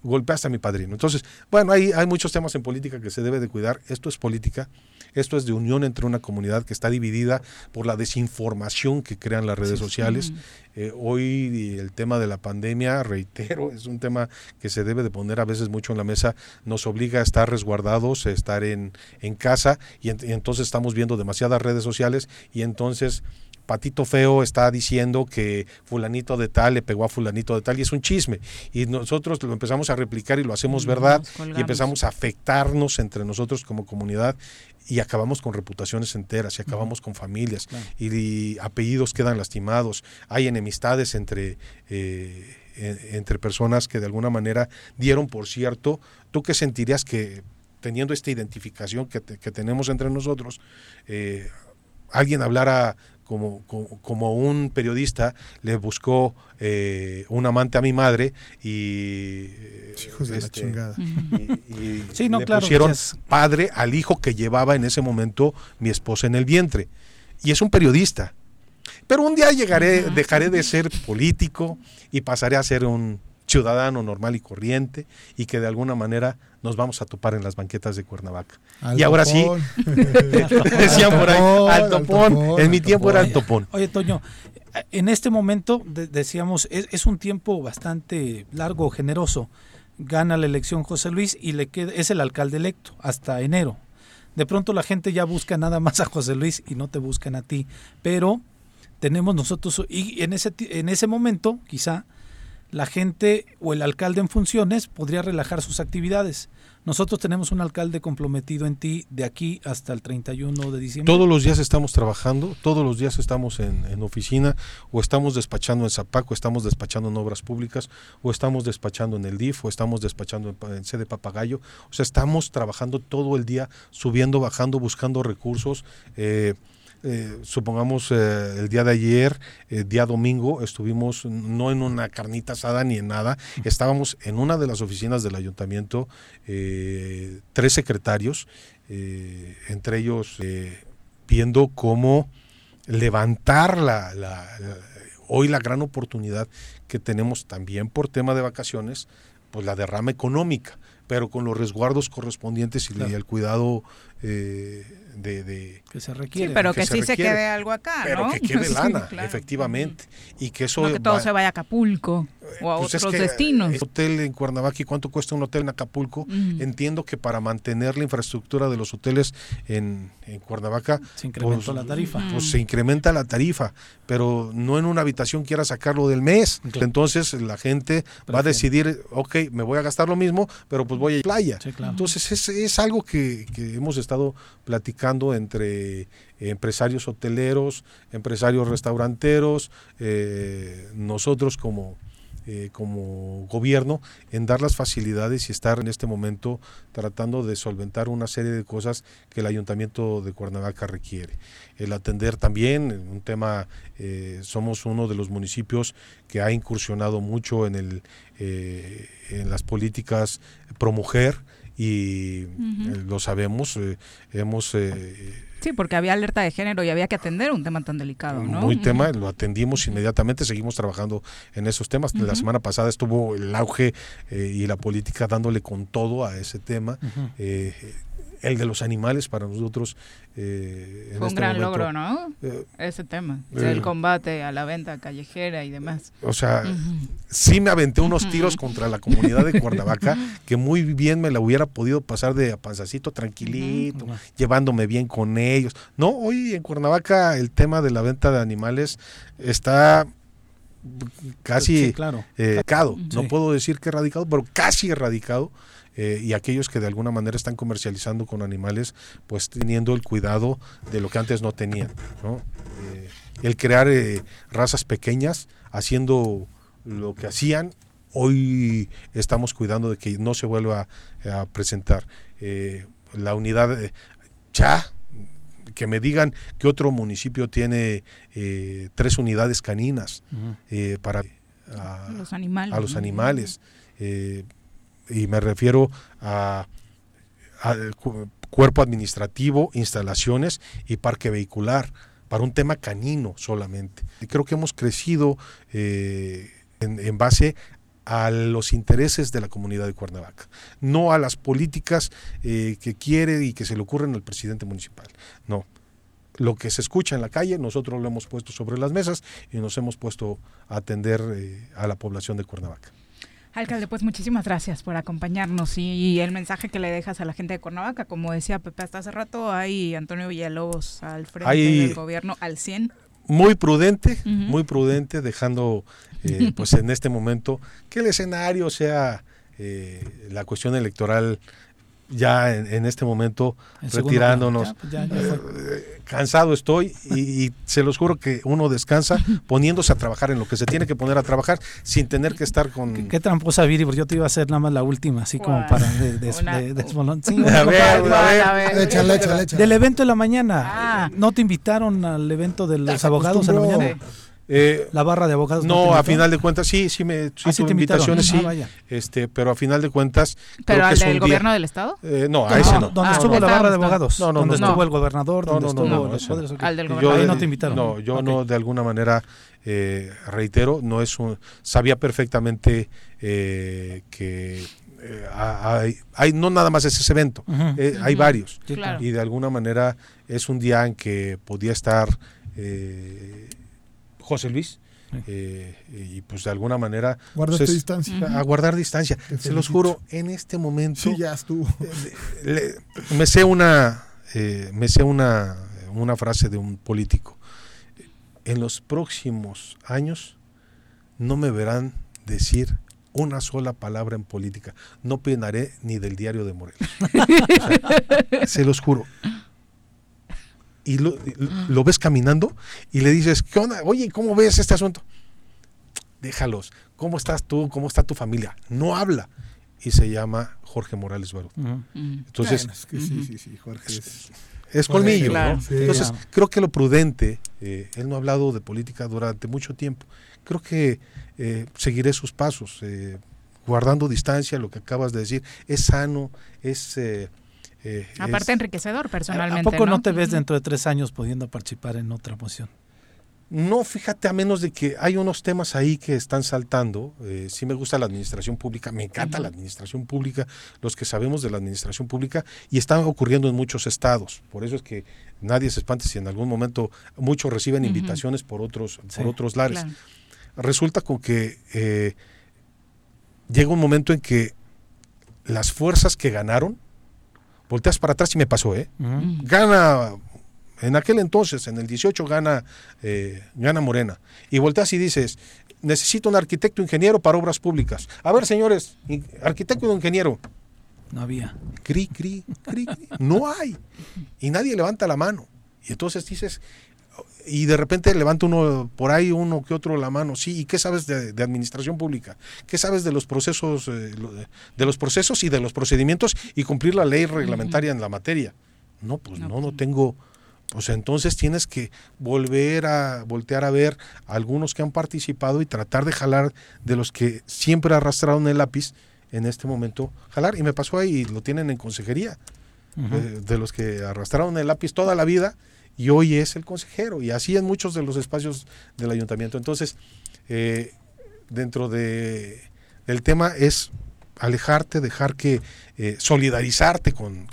golpeaste a mi padrino. Entonces, bueno, hay, hay muchos temas en política que se debe de cuidar. Esto es política. Esto es de unión entre una comunidad que está dividida por la desinformación que crean las redes sociales. Eh, hoy el tema de la pandemia, reitero, es un tema que se debe de poner a veces mucho en la mesa, nos obliga a estar resguardados, a estar en, en casa y, entonces estamos viendo demasiadas redes sociales y entonces Patito Feo está diciendo que fulanito de tal le pegó a fulanito de tal y es un chisme. Y nosotros lo empezamos a replicar y lo hacemos verdad y empezamos a afectarnos entre nosotros como comunidad y acabamos con reputaciones enteras y acabamos con familias y, apellidos quedan lastimados. Hay enemistades entre... Eh, entre personas que de alguna manera dieron por cierto, ¿tú qué sentirías que teniendo esta identificación que, que tenemos entre nosotros, eh, alguien hablara como, como, un periodista le buscó eh, un amante a mi madre y, Hijos de la este, chingada. y, le pusieron padre al hijo que llevaba en ese momento mi esposa en el vientre. Y es un periodista. Pero un día llegaré, dejaré de ser político y pasaré a ser un ciudadano normal y corriente y que de alguna manera nos vamos a topar en las banquetas de Cuernavaca. y ahora sí, decían por ahí, al topón, en mi tiempo era el topón. Oye, Toño, en este momento decíamos, es, un tiempo bastante largo, generoso. Gana la elección José Luis y le queda, es el alcalde electo hasta enero. De pronto la gente ya busca nada más a José Luis y no te buscan a ti. Pero tenemos nosotros, y en ese, en ese momento, quizá, la gente o el alcalde en funciones podría relajar sus actividades. Nosotros tenemos un alcalde comprometido en ti de aquí hasta el 31 de diciembre. Todos los días estamos trabajando, todos los días estamos en, oficina, o estamos despachando en Zapac, o estamos despachando en obras públicas, o estamos despachando en el DIF, o estamos despachando en, sede Papagayo. O sea, estamos trabajando todo el día, subiendo, bajando, buscando recursos. Eh, eh, supongamos eh, el día de ayer, eh, día domingo, estuvimos no en una carnita asada ni en nada, estábamos en una de las oficinas del ayuntamiento, tres secretarios, entre ellos viendo cómo levantar la, hoy la gran oportunidad que tenemos también por tema de vacaciones, pues la derrama económica pero con los resguardos correspondientes y el cuidado eh, de, que se requiere. pero que, sí se quede algo acá, pero que quede lana, efectivamente. Y que eso. No que todo se vaya a Acapulco o a pues otros destinos. hotel en Cuernavaca y cuánto cuesta un hotel en Acapulco. Entiendo que para mantener la infraestructura de los hoteles en, Cuernavaca. Se incrementó pues, la tarifa. Pues se incrementa la tarifa, pero no en una habitación quiera sacarlo del mes. Entonces la gente va a decidir, ok, me voy a gastar lo mismo, pero pues voy a playa. Entonces es, es algo que, que hemos estado platicando entre empresarios hoteleros, empresarios restauranteros, eh, nosotros como, eh, como gobierno en dar las facilidades y estar en este momento tratando de solventar una serie de cosas que el ayuntamiento de Cuernavaca requiere. El atender también un tema, eh, somos uno de los municipios que ha incursionado mucho en, el, en las políticas pro mujer y lo sabemos, hemos Sí, porque había alerta de género y había que atender un tema tan delicado, ¿no? Muy tema, lo atendimos inmediatamente, seguimos trabajando en esos temas. La semana pasada estuvo el auge eh, y la política dándole con todo a ese tema el de los animales para nosotros. Eh, Fue un este gran logro, ¿no? Eh, Ese tema, el eh, combate a la venta callejera y demás. O sea, sí me aventé unos tiros contra la comunidad de Cuernavaca, que muy bien me la hubiera podido pasar de panzacito tranquilito, llevándome bien con ellos. No, hoy en Cuernavaca el tema de la venta de animales está casi claro. erradicado. No puedo decir que erradicado, pero casi erradicado. Eh, y aquellos que de alguna manera están comercializando con animales, pues teniendo el cuidado de lo que antes no tenían. Eh, el crear eh, razas pequeñas, haciendo lo que hacían, hoy estamos cuidando de que no se vuelva a, presentar. la unidad, ya, que me digan que otro municipio tiene tres unidades caninas para los animales. A los animales y me refiero a, cuerpo administrativo, instalaciones y parque vehicular, para un tema canino solamente. Creo que hemos crecido eh, en, base a los intereses de la comunidad de Cuernavaca, no a las políticas eh, que quiere y que se le ocurren al presidente municipal. No, lo que se escucha en la calle, nosotros lo hemos puesto sobre las mesas y nos hemos puesto a atender eh, a la población de Cuernavaca. Alcalde, pues muchísimas gracias por acompañarnos y, el mensaje que le dejas a la gente de Cuernavaca. Como decía Pepe hasta hace rato, hay Antonio Villalobos al frente del gobierno al 100. Muy prudente, muy prudente, dejando eh, pues en este momento que el escenario sea eh, la cuestión electoral ya en, este momento retirándonos. Eh, cansado estoy y, se los juro que uno descansa poniéndose a trabajar en lo que se tiene que poner a trabajar sin tener que estar con... Qué, tramposa Viri, porque yo te iba a hacer nada más la última, así como para de, de, Del evento de la mañana. Ah. ¿No te invitaron al evento de los abogados en la mañana? Eh, la barra de abogados. No, a final de cuentas sí, sí me sí ah, invitaciones, sí, ah, este, pero a final de cuentas. ¿Pero al del gobierno del estado? Eh, no, a ese no. Donde estuvo la barra de abogados, no, no, donde estuvo el gobernador, donde estuvo al del gobernador. Ahí no te invitaron. No, yo no de alguna manera eh, reitero, no es un, sabía perfectamente eh, que eh, hay, hay, no nada más ese evento, eh, hay varios. Y de alguna manera es un día en que podía estar eh, José Luis. Eh, y pues de alguna manera guardar pues, distancia. a guardar distancia. Se los juro en este momento sí, ya estuvo. eh, me sé una eh, me sé una una frase de un político. En los próximos años no me verán decir una sola palabra en política. No opinaré ni del diario de Morelos. Se los juro y lo, ves caminando y le dices, ¿qué onda? Oye, ¿cómo ves este asunto? Déjalos. ¿Cómo estás tú? ¿Cómo está tu familia? No habla. Y se llama Jorge Morales Barú. Entonces, es, colmillo. Entonces, creo que lo prudente, eh, él no ha hablado de política durante mucho tiempo. Creo que eh, seguiré sus pasos, eh, guardando distancia, lo que acabas de decir. Es sano, es eh, Aparte enriquecedor personalmente. ¿A poco no, te ves dentro de tres años pudiendo participar en otra moción? No, fíjate, a menos de que hay unos temas ahí que están saltando. Eh, sí me gusta la administración pública, me encanta la administración pública, los que sabemos de la administración pública, y están ocurriendo en muchos estados. Por eso es que nadie se espante si en algún momento muchos reciben invitaciones por otros, por otros lares. Resulta con que eh, llega un momento en que las fuerzas que ganaron, volteas para atrás y me pasó, ¿eh? Gana en aquel entonces, en el 18, gana, eh, gana Morena. Y volteas y dices, necesito un arquitecto ingeniero para obras públicas. A ver, señores, arquitecto o ingeniero. No había. Cri, cri, cri, No hay. Y nadie levanta la mano. Y entonces dices, y de repente levanta uno por ahí, uno que otro la mano. Sí, ¿y qué sabes de, administración pública? ¿Qué sabes de los procesos, eh, de los procesos y de los procedimientos y cumplir la ley reglamentaria en la materia? No, pues no, no, no tengo pues entonces tienes que volver a voltear a ver a algunos que han participado y tratar de jalar de los que siempre arrastraron el lápiz en este momento, jalar. Y me pasó ahí, lo tienen en consejería, eh, de, los que arrastraron el lápiz toda la vida y hoy es el consejero. Y así en muchos de los espacios del ayuntamiento. Entonces, eh, dentro de, del tema es alejarte, dejar que eh, solidarizarte con,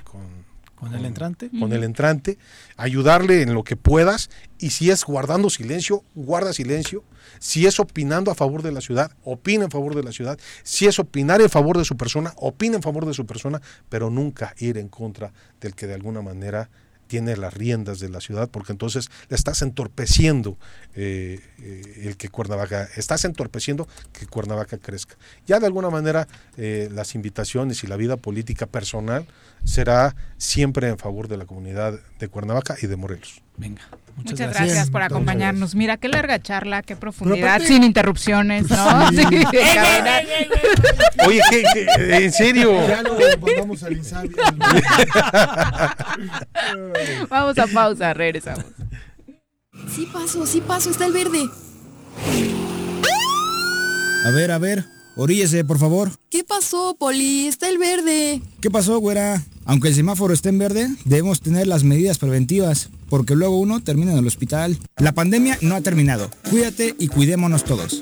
¿Con el entrante? Con el entrante, ayudarle en lo que puedas y si es guardando silencio, guarda silencio. Si es opinando a favor de la ciudad, opina en favor de la ciudad. Si es opinar en favor de su persona, opina en favor de su persona, pero nunca ir en contra del que de alguna manera tiene las riendas de la ciudad, porque entonces le estás entorpeciendo eh, eh, el que Cuernavaca, estás entorpeciendo que Cuernavaca crezca. Ya de alguna manera eh, las invitaciones y la vida política personal será siempre en favor de la comunidad de Cuernavaca y de Morelos. Venga. Muchas, gracias. por acompañarnos. Mira, qué larga charla, qué profundidad, sin interrupciones, ¿no? Sí. Oye, ¿qué, en serio? Ya lo mandamos al Vamos a pausa, regresamos. Sí paso, sí paso, está el verde. A ver, a ver, oríllese, por favor. ¿Qué pasó, Poli? Está el verde. ¿Qué pasó, güera? Aunque el semáforo esté en verde, debemos tener las medidas preventivas porque luego uno termina en el hospital. La pandemia no ha terminado. Cuídate y cuidémonos todos.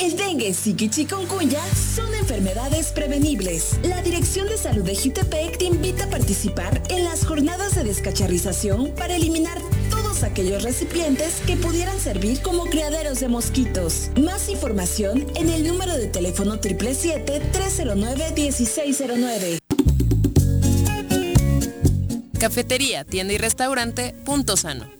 El dengue, zika y chikungunya son enfermedades prevenibles. La Dirección de Salud de Jutepec te invita a participar en las jornadas de descacharrización para eliminar todos aquellos recipientes que pudieran servir como criaderos de mosquitos. Más información en el número de teléfono 777-309-1609. Cafetería, tienda y restaurante Punto Sano.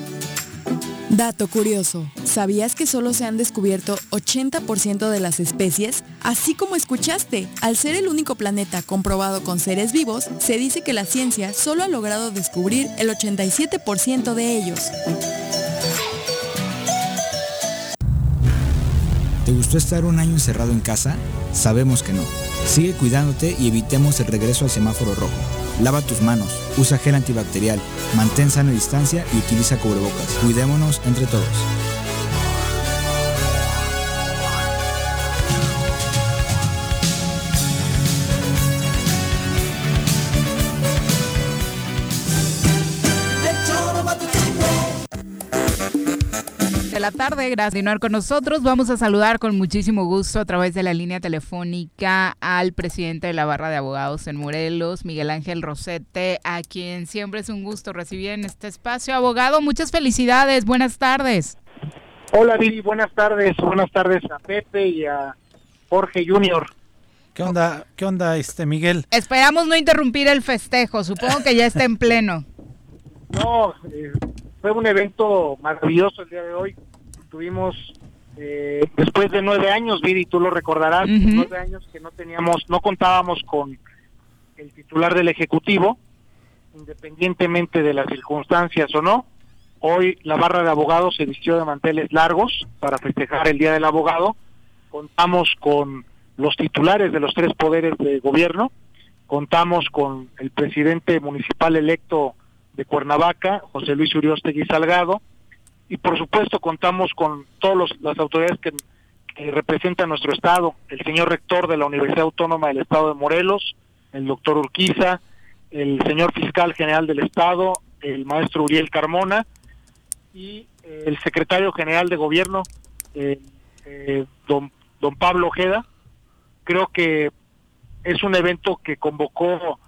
Dato curioso, ¿sabías que solo se han descubierto 80% de las especies? Así como escuchaste, al ser el único planeta comprobado con seres vivos, se dice que la ciencia solo ha logrado descubrir el 87% de ellos. ¿Te gustó estar un año encerrado en casa? Sabemos que no. Sigue cuidándote y evitemos el regreso al semáforo rojo. Lava tus manos, usa gel antibacterial, mantén sana distancia y utiliza cubrebocas. Cuidémonos entre todos. La tarde. Gracias por continuar con nosotros. Vamos a saludar con muchísimo gusto a través de la línea telefónica al presidente de la Barra de Abogados en Morelos, Miguel Ángel Rosete, a quien siempre es un gusto recibir en este espacio. Abogado, muchas felicidades. Buenas tardes. Hola, Viri. Buenas tardes. Buenas tardes a Pepe y a Jorge Junior. ¿Qué onda, qué onda, este Miguel? Esperamos no interrumpir el festejo. Supongo que ya está en pleno. No, eh, fue un evento maravilloso el día de hoy tuvimos eh, después de nueve años, Viri, tú lo recordarás, nueve años que no teníamos, no contábamos con el titular del Ejecutivo, independientemente de las circunstancias o no. Hoy la barra de abogados se vistió de manteles largos para festejar el Día del Abogado. Contamos con los titulares de los tres poderes de gobierno, contamos con el presidente municipal electo de Cuernavaca, José Luis Uriostegui Salgado, y por supuesto contamos con todas las autoridades que, representan nuestro estado, el señor rector de la Universidad Autónoma del Estado de Morelos, el doctor Urquiza, el señor fiscal general del estado, el maestro Uriel Carmona y eh, el secretario general de gobierno, eh, eh, don, don Pablo Ojeda. Creo que es un evento que convocó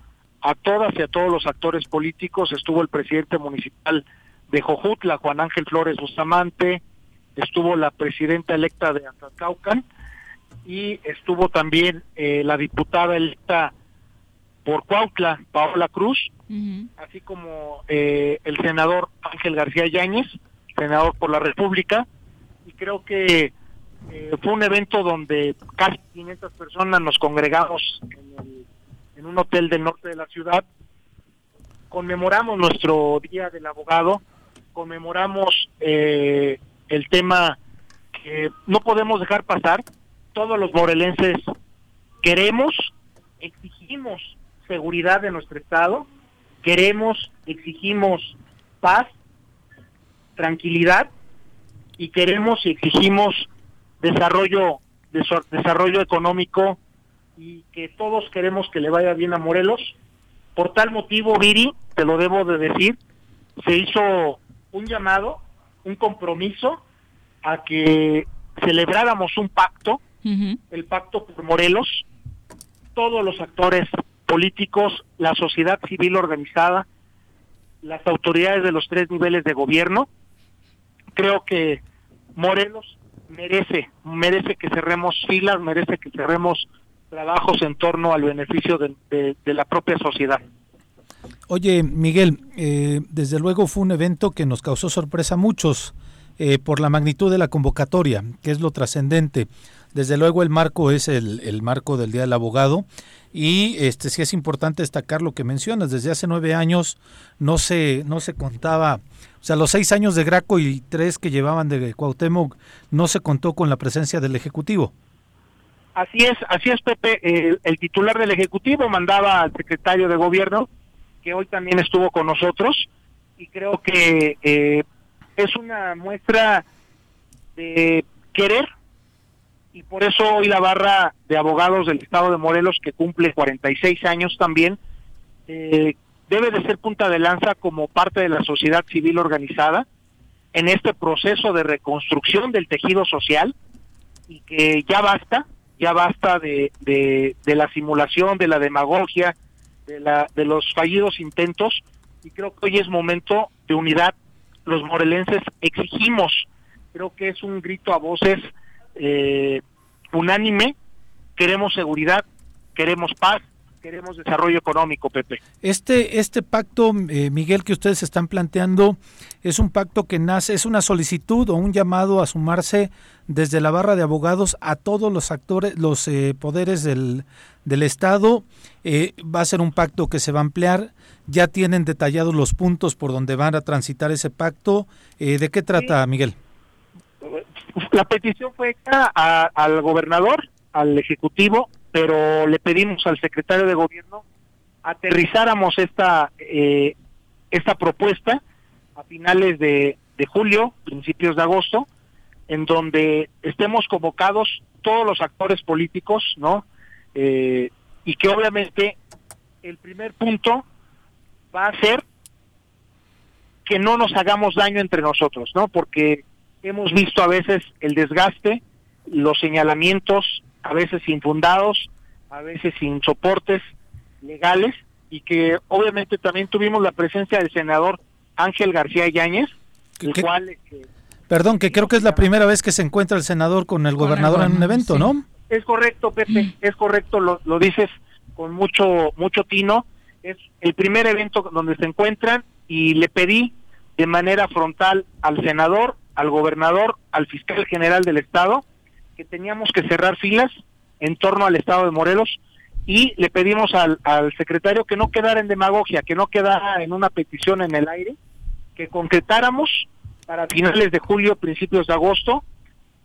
a todas y a todos los actores políticos. Estuvo el presidente municipal de Jojutla, Juan Ángel Flores Bustamante, estuvo la presidenta electa de Azazcaucan y estuvo también eh, la diputada electa por Cuautla, Paola Cruz, así como eh, el senador Ángel García Yáñez, senador por la República, y creo que eh, fue un evento donde casi 500 personas nos congregamos en, en un hotel del norte de la ciudad, conmemoramos nuestro Día del Abogado, conmemoramos eh, el tema que no podemos dejar pasar. Todos los morelenses queremos, exigimos seguridad de nuestro Estado, queremos, exigimos paz, tranquilidad y queremos y exigimos desarrollo, desarrollo económico y que todos queremos que le vaya bien a Morelos. Por tal motivo, Viri, te lo debo de decir, se hizo un llamado, un compromiso a que celebráramos un pacto, el pacto por Morelos, todos los actores políticos, la sociedad civil organizada, las autoridades de los tres niveles de gobierno. Creo que Morelos merece, merece que cerremos filas, merece que cerremos trabajos en torno al beneficio de la propia sociedad. Oye, Miguel, eh, desde luego fue un evento que nos causó sorpresa a muchos eh, por la magnitud de la convocatoria, que es lo trascendente. Desde luego el marco es el, el, marco del Día del Abogado y este sí es importante destacar lo que mencionas. Desde hace nueve años no se, no se contaba, o sea, los seis años de Graco y tres que llevaban de Cuauhtémoc no se contó con la presencia del Ejecutivo. Así es, así es, Pepe. El, el titular del Ejecutivo mandaba al secretario de Gobierno, que hoy también estuvo con nosotros, y creo que eh, es una muestra de querer y por eso hoy la barra de abogados del estado de Morelos, que cumple 46 años también, eh, debe de ser punta de lanza como parte de la sociedad civil organizada en este proceso de reconstrucción del tejido social y que ya basta, ya basta de, de, de la simulación, de la demagogia, de, la, de los fallidos intentos y creo que hoy es momento de unidad. Los morelenses exigimos, creo que es un grito a voces eh, unánime, queremos seguridad, queremos paz, queremos desarrollo económico, Pepe. Este, este pacto, eh, Miguel, que ustedes están planteando, es un pacto que nace, es una solicitud o un llamado a sumarse desde la barra de abogados a todos los actores, los eh, poderes del, del Estado. Eh, va a ser un pacto que se va a ampliar. Ya tienen detallados los puntos por donde van a transitar ese pacto. Eh, ¿De qué trata, sí. Miguel? La petición fue hecha a, al gobernador, al ejecutivo, pero le pedimos al secretario de gobierno aterrizáramos esta eh, esta propuesta a finales de, de julio, principios de agosto, en donde estemos convocados todos los actores políticos, ¿no? Eh, y que obviamente el primer punto va a ser que no nos hagamos daño entre nosotros, ¿no? Porque hemos visto a veces el desgaste, los señalamientos, a veces infundados, a veces sin soportes legales, y que obviamente también tuvimos la presencia del senador Ángel García Yáñez, el cual... Eh, Perdón, que creo que es la primera vez que se encuentra el senador con el gobernador en un evento, sí. ¿no? Es correcto, Pepe, es correcto, lo, lo dices con mucho mucho tino. Es el primer evento donde se encuentran y le pedí de manera frontal al senador, al gobernador, al fiscal general del estado, que teníamos que cerrar filas en torno al estado de Morelos y le pedimos al, al secretario que no quedara en demagogia, que no quedara en una petición en el aire, que concretáramos para finales de julio, principios de agosto.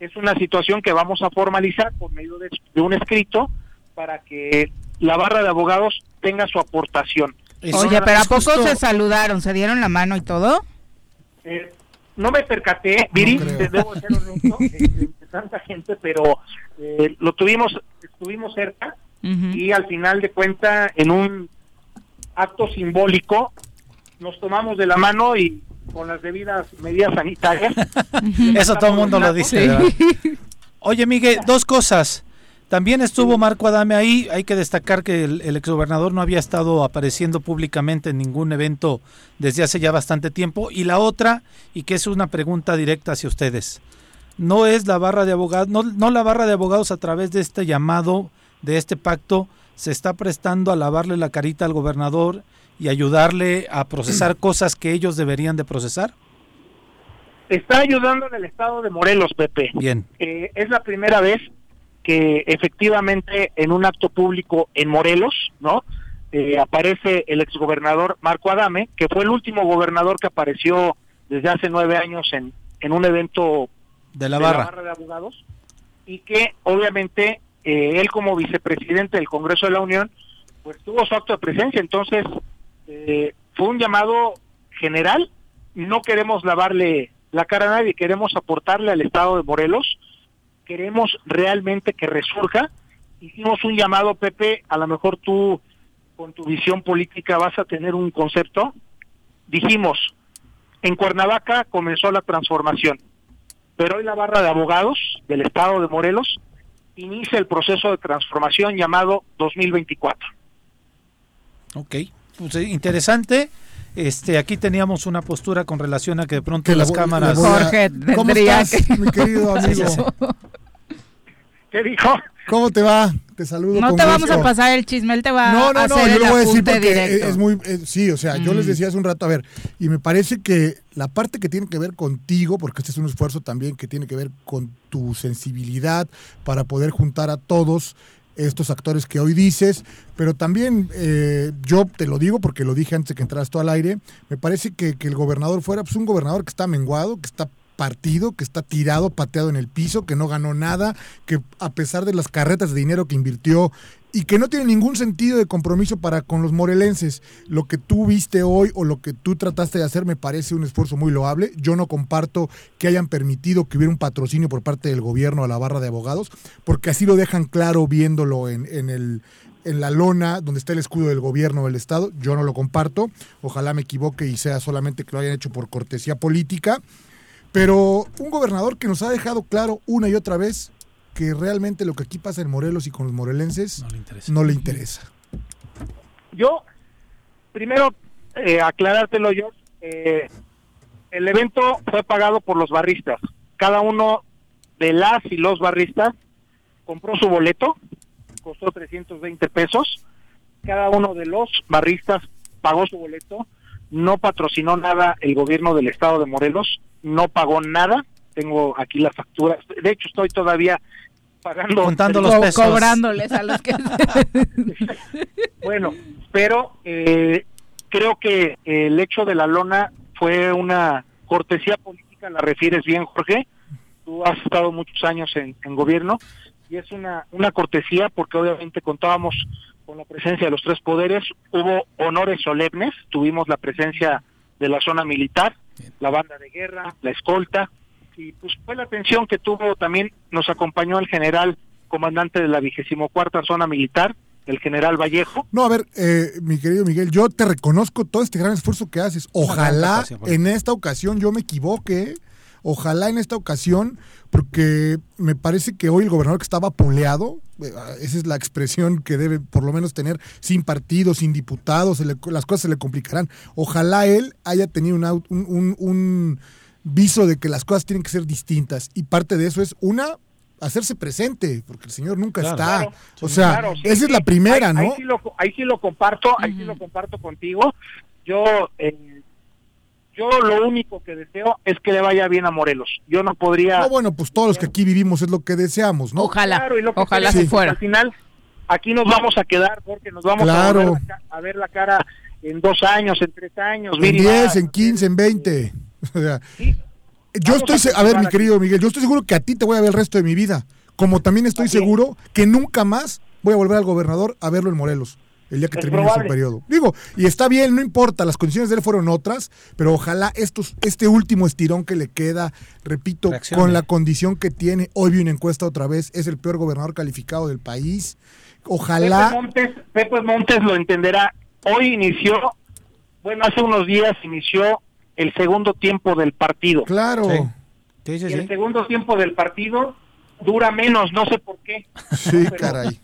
Es una situación que vamos a formalizar por medio de, de un escrito para que la barra de abogados tenga su aportación. Oye, pero ¿a poco justo... se saludaron? ¿Se dieron la mano y todo? Eh, no me percaté, Viri, no debo ser honesto, tanta gente, pero eh, lo tuvimos, estuvimos cerca uh -huh. y al final de cuenta, en un acto simbólico, nos tomamos de la mano y con las debidas medidas sanitarias. Eso todo el mundo lo dice. Sí. Oye, Miguel, dos cosas. También estuvo Marco Adame ahí. Hay que destacar que el, el, exgobernador no había estado apareciendo públicamente en ningún evento desde hace ya bastante tiempo. Y la otra, y que es una pregunta directa hacia ustedes, no es la barra de abogados, no, no la barra de abogados a través de este llamado, de este pacto, se está prestando a lavarle la carita al gobernador y ayudarle a procesar cosas que ellos deberían de procesar? Está ayudando en el estado de Morelos, Pepe. Bien. Eh, es la primera vez que efectivamente en un acto público en Morelos, ¿no? Eh, aparece el exgobernador Marco Adame, que fue el último gobernador que apareció desde hace nueve años en, en un evento de la barra de, la barra de abogados, y que obviamente eh, él como vicepresidente del Congreso de la Unión, pues tuvo su acto de presencia, entonces eh, fue un llamado general, no queremos lavarle la cara a nadie, queremos aportarle al Estado de Morelos, queremos realmente que resurja. Hicimos un llamado, Pepe, a lo mejor tú con tu visión política vas a tener un concepto. Dijimos, en Cuernavaca comenzó la transformación, pero hoy la barra de abogados del Estado de Morelos inicia el proceso de transformación llamado 2024. Ok, pues interesante. Este, aquí teníamos una postura con relación a que de pronto las cámaras. Jorge, ¿Cómo estás, que... mi querido amigo? ¿Qué dijo? ¿Cómo te va? Te saludo. No con te vamos a pasar el chisme, él te va No, no, a no, hacer yo lo voy a decir porque directo. es muy, eh, sí, o sea, yo les Mm. decía hace un rato, a ver, y me parece que la parte que tiene que ver contigo, porque este es un esfuerzo también que tiene que ver con tu sensibilidad para poder juntar a todos estos actores que hoy dices, pero también eh, yo te lo digo porque lo dije antes de que entras tú al aire, me parece que, que el gobernador fuera pues, un gobernador que está menguado, que está partido, que está tirado, pateado en el piso, que no ganó nada, que a pesar de las carretas de dinero que invirtió y que no tiene ningún sentido de compromiso para con los morelenses. Lo que tú viste hoy o lo que tú trataste de hacer me parece un esfuerzo muy loable. Yo no comparto que hayan permitido que hubiera un patrocinio por parte del gobierno a la barra de abogados, porque así lo dejan claro viéndolo en, en el en la lona donde está el escudo del gobierno del estado. Yo no lo comparto. Ojalá me equivoque y sea solamente que lo hayan hecho por cortesía política. Pero un gobernador que nos ha dejado claro una y otra vez que realmente lo que aquí pasa en Morelos y con los morelenses no le interesa. Yo, primero, eh, aclarártelo yo, eh, el evento fue pagado por los barristas. Cada uno de las y los barristas compró su boleto, costó 320 pesos. Cada uno de los barristas pagó su boleto. No patrocinó nada el gobierno del estado de Morelos, no pagó nada. Tengo aquí las facturas. De hecho, estoy todavía pagando. Contando los pesos. Cobrándoles a los que... Bueno, pero eh, creo que el hecho de la lona fue una cortesía política, la refieres bien, Jorge. Tú has estado muchos años en, en gobierno y es una, una cortesía porque obviamente contábamos con la presencia de los tres poderes. Hubo honores solemnes, tuvimos la presencia de la zona militar, la banda de guerra, la escolta, y pues fue la atención que tuvo también, nos acompañó el general comandante de la vigésimo cuarta zona militar, el general Vallejo. No, a ver, eh, mi querido Miguel, yo te reconozco todo este gran esfuerzo que haces. Ojalá en esta ocasión yo me equivoque. Ojalá en esta ocasión, porque me parece que hoy el gobernador que estaba poleado, eh, esa es la expresión que debe por lo menos tener sin partido, sin diputados, se le- las cosas se le complicarán. Ojalá él haya tenido un, un, un- un viso de que las cosas tienen que ser distintas. Y parte de eso es una hacerse presente, porque el señor nunca Claro. está. Claro, o sea, claro, sí, esa es la primera, Ahí- ¿no? Ahí sí lo, ahí sí lo comparto, ahí sí lo comparto contigo. Yo, eh, yo lo único que deseo es que le vaya bien a Morelos. Yo no podría. No, bueno, pues todos los que aquí vivimos es lo que deseamos, ¿no? Claro, y lo que ojalá si fuera. Al final, aquí nos vamos a quedar porque nos vamos Claro. a, ver la cara en dos años, en tres años. En 10, en 15, en 20. O sea, yo Vamos estoy, a se- a ver, mi querido Miguel, yo estoy seguro que a ti te voy a ver el resto de mi vida. Como también estoy seguro que nunca más voy a volver al gobernador a verlo en Morelos. El día que Es termine probable. su periodo. Digo, y está bien, no importa, las condiciones de él fueron otras, pero ojalá estos, este último estirón que le queda, repito, Reaccione. con la condición que tiene, hoy vi una encuesta otra vez, es el peor gobernador calificado del país. Ojalá. Pepe Montes, Pepe Montes lo entenderá. Hoy inició, bueno, hace unos días inició el segundo tiempo del partido. Claro. Y el segundo tiempo del partido dura menos, no sé por qué. Sí, caray.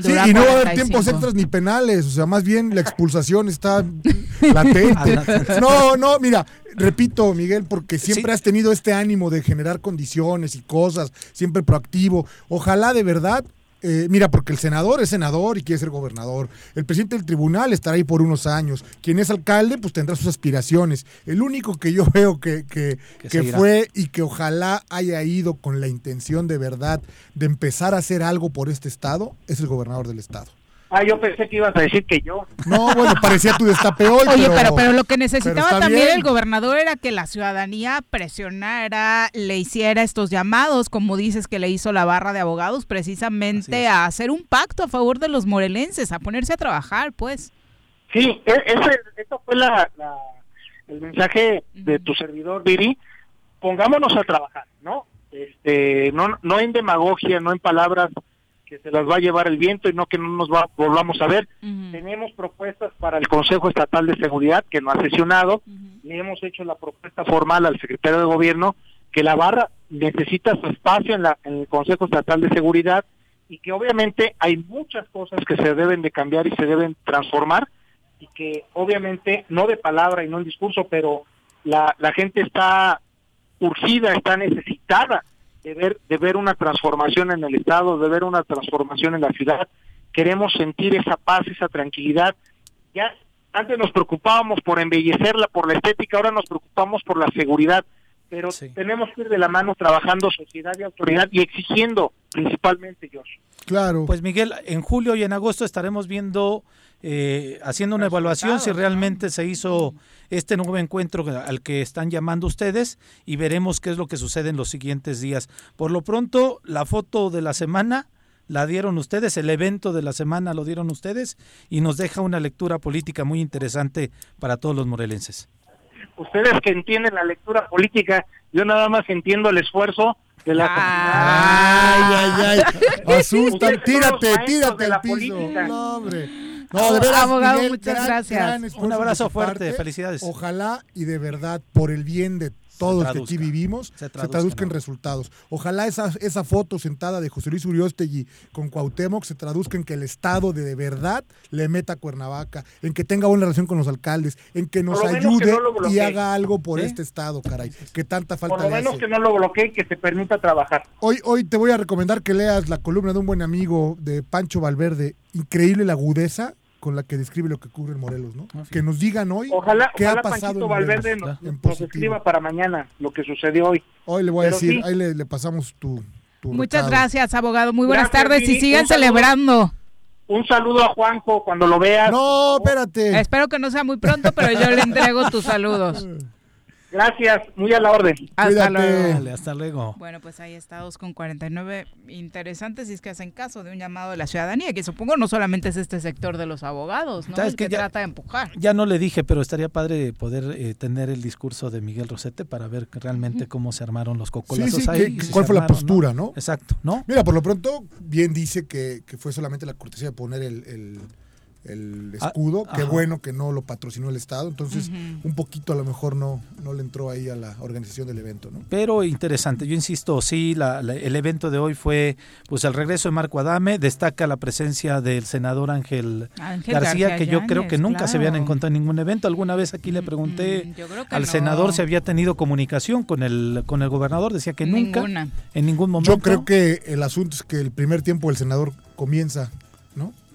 Sí, y no va a haber 45. tiempos extras ni penales, o sea, más bien la expulsación está latente. No, no, mira, repito, Miguel, porque siempre has tenido este ánimo de generar condiciones y cosas, siempre proactivo. Ojalá de verdad, eh, mira, porque el senador es senador y quiere ser gobernador. El presidente del tribunal estará ahí por unos años. Quien es alcalde, pues tendrá sus aspiraciones. El único que yo veo que, que, Que que fue y que ojalá haya ido con la intención de verdad de empezar a hacer algo por este estado es el gobernador del estado. Ah, yo pensé que ibas a decir que yo. No, bueno, parecía tu destape hoy. Oye, pero, pero, pero lo que necesitaba también bien. el gobernador era que la ciudadanía presionara, le hiciera estos llamados, como dices que le hizo la barra de abogados, precisamente a hacer un pacto a favor de los morelenses, a ponerse a trabajar, pues. Sí, e- ese, eso fue la, la- el mensaje de tu servidor, Viri. Pongámonos a trabajar, ¿no? Este, no, no en demagogia, no en palabras que se las va a llevar el viento y no que no nos va, volvamos a ver. Tenemos propuestas para el Consejo Estatal de Seguridad que no ha sesionado. Le hemos hecho la propuesta formal al secretario de Gobierno que la barra necesita su espacio en, la, en el Consejo Estatal de Seguridad y que obviamente hay muchas cosas que se deben de cambiar y se deben transformar y que obviamente no de palabra y no en discurso, pero la, la gente está urgida, está necesitada de ver, de ver una transformación en el Estado, de ver una transformación en la ciudad. Queremos sentir esa paz, esa tranquilidad. Ya antes nos preocupábamos por embellecerla, por la estética, ahora nos preocupamos por la seguridad. Pero tenemos que ir de la mano trabajando sociedad y autoridad y exigiendo principalmente, Josh. Claro. Pues Miguel, en julio y en agosto estaremos viendo, eh, haciendo una evaluación si realmente se hizo este nuevo encuentro al que están llamando ustedes y veremos qué es lo que sucede en los siguientes días. Por lo pronto, la foto de la semana la dieron ustedes, el evento de la semana lo dieron ustedes y nos deja una lectura política muy interesante para todos los morelenses. Ustedes que entienden la lectura política, yo nada más entiendo el esfuerzo de la Ay, ay, ay. Asustan, tírate, tírate al piso. No, hombre. No, de veras, Abogado, Miguel, muchas gran- gracias. gran Un abrazo fuerte, parte. felicidades. Ojalá y de verdad, por el bien de todos que aquí vivimos, Se se traduzca, traduzca en ¿no? resultados. Ojalá esa, esa foto sentada de José Luis Uriostegui con Cuauhtémoc se traduzca en que el Estado de, de verdad le meta a Cuernavaca, en que tenga buena relación con los alcaldes, en que nos que ayude no y haga algo por este Estado, caray, que tanta falta Por lo menos hace. que no lo bloquee y que se permita trabajar. Hoy, hoy te voy a recomendar que leas la columna de un buen amigo de Pancho Valverde. Increíble la agudeza con la que describe lo que ocurre en Morelos, ¿no? Que nos digan hoy Ojalá, qué ojalá ha pasado Panchito en Morelos, Valverde nos, en nos escriba para mañana lo que sucedió hoy. Hoy le voy a Pero decir, sí. ahí le, le pasamos tu, tu Muchas recado. gracias, abogado. Muy buenas Gracias, tardes y sigan celebrando. Un saludo a Juanjo cuando lo veas. No, espérate. Espero que no sea muy pronto, pero yo le entrego tus saludos. Gracias, muy a la orden. Hasta luego. Dale, hasta luego. Bueno, pues ahí estados con 49 interesantes y es que hacen caso de un llamado de la ciudadanía, que supongo no solamente es este sector de los abogados, ¿no? ¿Sabes El que Ya- trata de empujar. Ya no le dije, pero estaría padre poder eh, tener el discurso de Miguel Rosete para ver realmente cómo se armaron los Sí, cocolazos sí, ahí. que- y si ¿cuál fue la postura, no? Exacto, ¿no? Mira, por lo pronto, bien dice que, que fue solamente la cortesía de poner el, el- el Ah, escudo. Qué ajá. bueno que no lo patrocinó el Estado. Entonces, un poquito a lo mejor no, no le entró ahí a la organización del evento, ¿no? Pero interesante, yo insisto, sí, la- la- el evento de hoy fue pues el regreso de Marco Adame, destaca la presencia del senador Ángel, Ángel García, García que yo creo que nunca se habían encontrado en ningún evento. Alguna vez aquí le pregunté Mm, al no. senador si había tenido comunicación con el con el gobernador, decía que nunca, Ninguna. en ningún momento. Yo creo que el asunto es que el primer tiempo el senador comienza,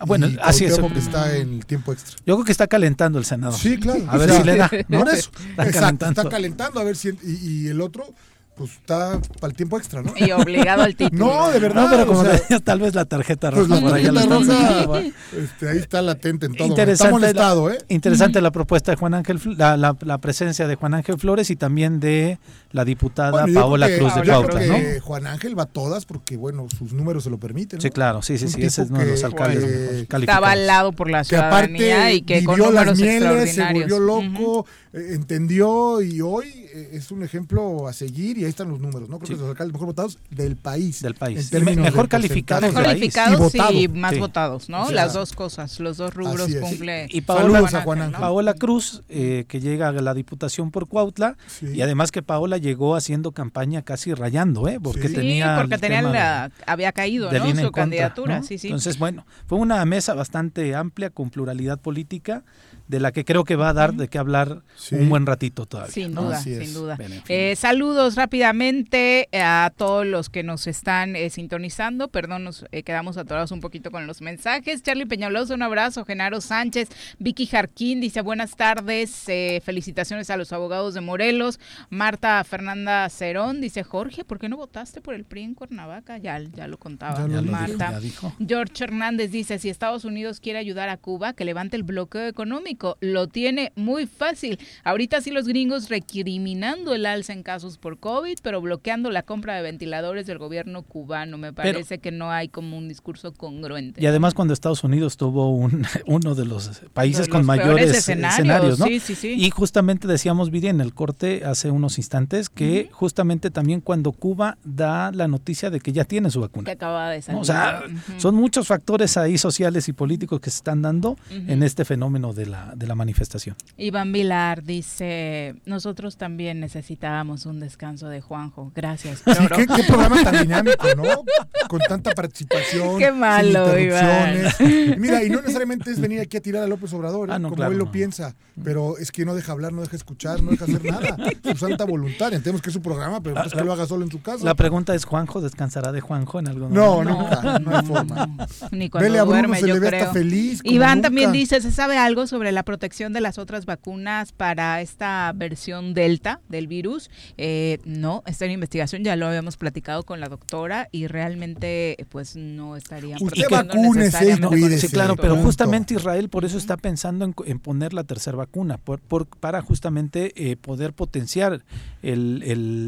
bueno, Y así es. Cuauhtémoc está en el tiempo extra. Yo creo que está calentando el senador. Sí, claro. A ver sea, si le da. ¿no? Eso. Está Exacto, calentando. está calentando a ver si y, y el otro pues está para el tiempo extra, ¿no? Y obligado al título. No, de verdad. No, pero como o sea, decías, tal vez la tarjeta roja pues la por ahí ya la tarjeta están roja, este, ahí está latente en todo. Interesante, está molestado, ¿eh? interesante la propuesta de Juan Ángel, la, la- la presencia de Juan Ángel Flores y también de la diputada Bueno, Paola que- Cruz de creo ¿no? Juan Ángel va a todas porque, bueno, sus números se lo permiten. ¿no? Sí, claro, sí, sí, Un sí, ese es uno de los alcaldes eh, Está calificados. avalado por la que aparte ciudadanía y que con vivió las mieles, se volvió loco, eh, entendió y hoy es un ejemplo a seguir y ahí están los números, ¿no? Creo que es los alcaldes mejor votados del país. Del país. en me- mejor de calificados país. Calificados y, más Sí. votados, ¿no? O sea, Las dos cosas, los dos rubros cumple. Y Paola, Saludos a Juan Ángel. Paola Cruz, eh, que llega a la diputación por Cuautla, Sí. y además que Paola llegó haciendo campaña casi rayando, ¿eh? Porque Sí. tenía sí, porque el tenía tema la, había caído, ¿no? Su contra, candidatura, ¿no? sí, sí. Entonces, bueno, fue una mesa bastante amplia con pluralidad política, de la que creo que va a dar de qué hablar Sí. un buen ratito todavía. Sin ¿no? duda, sin duda. Bien, en fin. Eh, saludos rápidamente a todos los que nos están eh, sintonizando. Perdón, nos eh, quedamos atorados un poquito con los mensajes. Charlie Peñaloso, un abrazo. Genaro Sánchez, Vicky Jarquín dice buenas tardes. eh, felicitaciones a los abogados de Morelos. Marta Fernanda Cerón dice Jorge, ¿por qué no votaste por el PRI en Cuernavaca? Ya, ya lo contaba Ya lo Ya lo dijo, Marta. ya dijo. George Hernández dice, si Estados Unidos quiere ayudar a Cuba, que levante el bloqueo económico. Lo tiene muy fácil. Ahorita sí los gringos recriminando el alza en casos por COVID, pero bloqueando la compra de ventiladores del gobierno cubano. Me Pero- parece que no hay como un discurso congruente. Y además cuando Estados Unidos tuvo un, uno de los países De con los mayores escenarios, escenarios, ¿no? sí, sí, sí. Y justamente decíamos, Viri, en el corte hace unos instantes, que justamente también cuando Cuba da la noticia de que ya tiene su vacuna. que acaba de salir. O sea, son muchos factores ahí sociales y políticos que se están dando en este fenómeno de la, de la manifestación. Iván Vilar dice, nosotros también necesitábamos un descanso de Juanjo. Gracias. ¿Qué, ¿Qué, programa tan dinámico, ¿no? Con tanta participación. Qué malo, Iván. Mira, y no necesariamente es venir aquí a tirar a López Obrador, ¿eh? ah, como él lo piensa. Pero es que no deja hablar, no deja escuchar, no deja hacer nada. Su santa voluntad. Entendemos que es su programa, pero no es que lo haga solo en su casa. La pregunta es: ¿Juanjo descansará de Juanjo en algún momento? No, nunca. No hay forma. Ni cuando Vele a Bruno duerme, se le ve hasta feliz. Iván también dice: ¿se sabe algo sobre la protección de las otras vacunas para esta versión Delta del virus? Eh, no, está en investigación, ya lo habíamos platicado con la doctora y realmente pues no estarían Usted vacúnese Sí, claro, pero justamente Israel por eso está pensando en, poner la tercera vacuna, por, para justamente eh, poder potenciar el,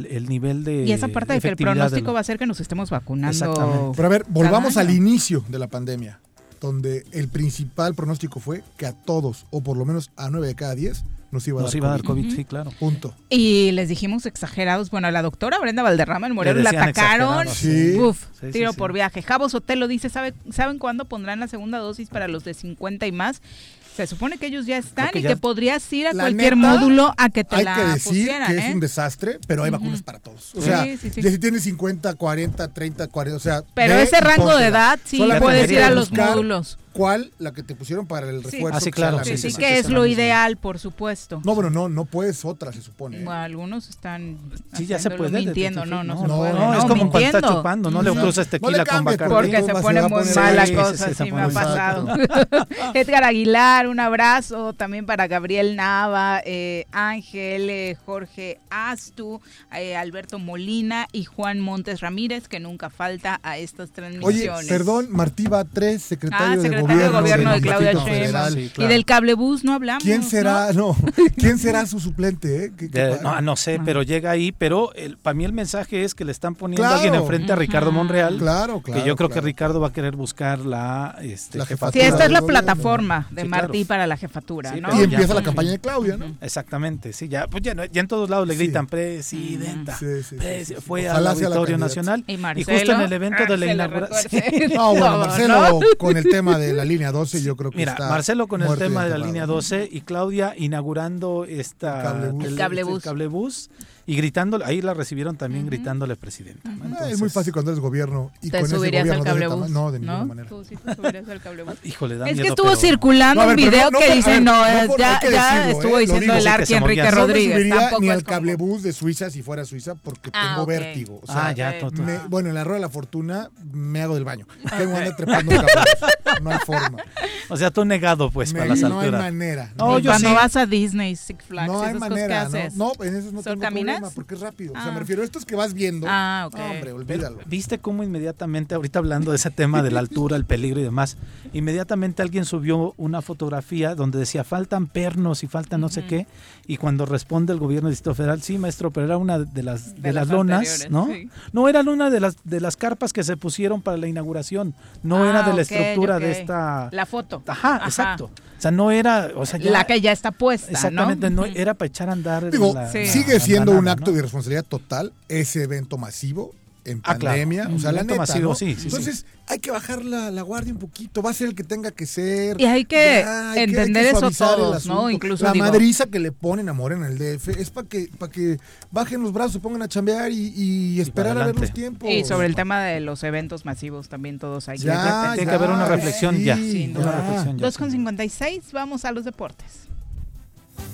el, nivel de Y esa parte de que el pronóstico va a ser que nos estemos vacunando. Pero a ver, volvamos al inicio de la pandemia donde el principal pronóstico fue que a todos, o por lo menos a nueve de cada diez, nos iba a, dar, iba COVID. a dar COVID. Sí, claro. Punto. Y les dijimos exagerados. Bueno, a la doctora Brenda Valderrama en Morelos la atacaron. Sí. Uf, tiro por viaje. Javo Sotelo dice, ¿sabe, ¿saben cuándo pondrán la segunda dosis para los de 50 y más? Se supone que ellos ya están y que podrías ir a cualquier módulo a que te hay la que decir que es ¿eh? un desastre, pero hay vacunas para todos. O sea, si tienes 50, 40, 30, 40, o sea... Pero ese rango de edad sí puedes ir a los módulos cuál la que te pusieron para el refuerzo. Ah, sí, claro. Sí, sí, que es lo ideal, por supuesto. No, bueno, no, no puedes otra, se supone. Bueno, algunos están sí, ya se puede, mintiendo, no, no, no, se puede. No, es como cuando está chupando, no, le cruzas tequila con Bacardi. Porque se pone muy mal la cosa, sí, me ha pasado. Edgar Aguilar, un abrazo también para Gabriel Nava, eh, Ángel, eh, Jorge Astu, eh, Alberto Molina y Juan Montes Ramírez, que nunca falta a estas transmisiones. Oye, perdón, Martiva 3, secretario, ah, secretario gobierno, gobierno de, Claudia Sheinbaum. Y del cablebús no hablamos. ¿Quién será, no, quién será su suplente? Eh? no, no sé, pero llega ahí, pero para mí el mensaje es que le están poniendo a alguien enfrente a Ricardo Monreal. Claro, claro. Que yo creo que Ricardo va a querer buscar la, este, jefatura. Sí, esta es la plataforma de Martí para la jefatura, ¿no? Y empieza la campaña de Claudia, ¿no? Exactamente, sí, ya, pues ya, en todos lados le gritan presidenta. fue al Auditorio Nacional y, justo en el evento de la inauguración. No, bueno, Marcelo con el tema de la línea 12 yo creo que Mira, Marcelo con el tema de la línea 12 y Claudia inaugurando esta el cablebús. cable y gritando, ahí la recibieron también gritándole presidenta. es muy fácil cuando eres gobierno y ¿Te con subirías ese al cablebús? No, de ninguna manera. ¿Tú sí te subirías al cablebús? Híjole, da Es miedo, que estuvo pero... circulando No, un video no, que no, dice, no, no ya, hay que ya estuvo ¿eh? Diciendo el que Arqui Enrique movía. No Rodríguez. subiría Tampoco ni al cablebús de Suiza si fuera Suiza porque Ah, tengo vértigo. O sea, Ah, ya, me- bueno, en la rueda de la fortuna me hago del baño. Tengo anda trepando cablebús. No hay forma. O sea, tú negado pues para las no hay alturas. manera. No, Y yo cuando vas a Disney, Six Flags, No hay esas manera, cosas, ¿qué haces? ¿no? No, en eso no ¿Solo tengo? Problema porque es rápido. O sea, Ah. me refiero a estos que vas viendo. Ah, ok. No, hombre, olvídalo. ¿Viste cómo inmediatamente, ahorita hablando de ese tema de la altura, el peligro y demás, inmediatamente alguien subió una fotografía donde decía faltan pernos y faltan no sé qué, y cuando responde el gobierno del Distrito Federal, sí maestro, pero era una de las, de, De las, las lonas, ¿no? sí. No, era una de las, de las carpas que se pusieron para la inauguración, no Ah, era de la estructura de esta... La foto. Ajá, exacto. O sea, no era, o sea, ya- La que ya está puesta, Exactamente, ¿no? no, era para echar a andar. Digo, la- Sí. sigue la siendo un acto ¿no? de irresponsabilidad total ese evento masivo en Ah, claro. pandemia. O sea, Un la evento neta, masivo, ¿no? sí, sí, sí. Entonces, hay que bajar la, la guardia un poquito. Va a ser el que tenga que ser. Y hay que Ya, hay que- hay entender que eso todos, ¿no? Incluso La digo- madriza que le ponen a Morena en el DF es para que, para que bajen los brazos, se pongan a chambear y, y esperar a ver los tiempos. Y sobre el tema de los eventos masivos también todos hay que Ya, Tiene que haber una reflexión ya. Sin Una duda. reflexión ya. 2 con 56, vamos a los deportes.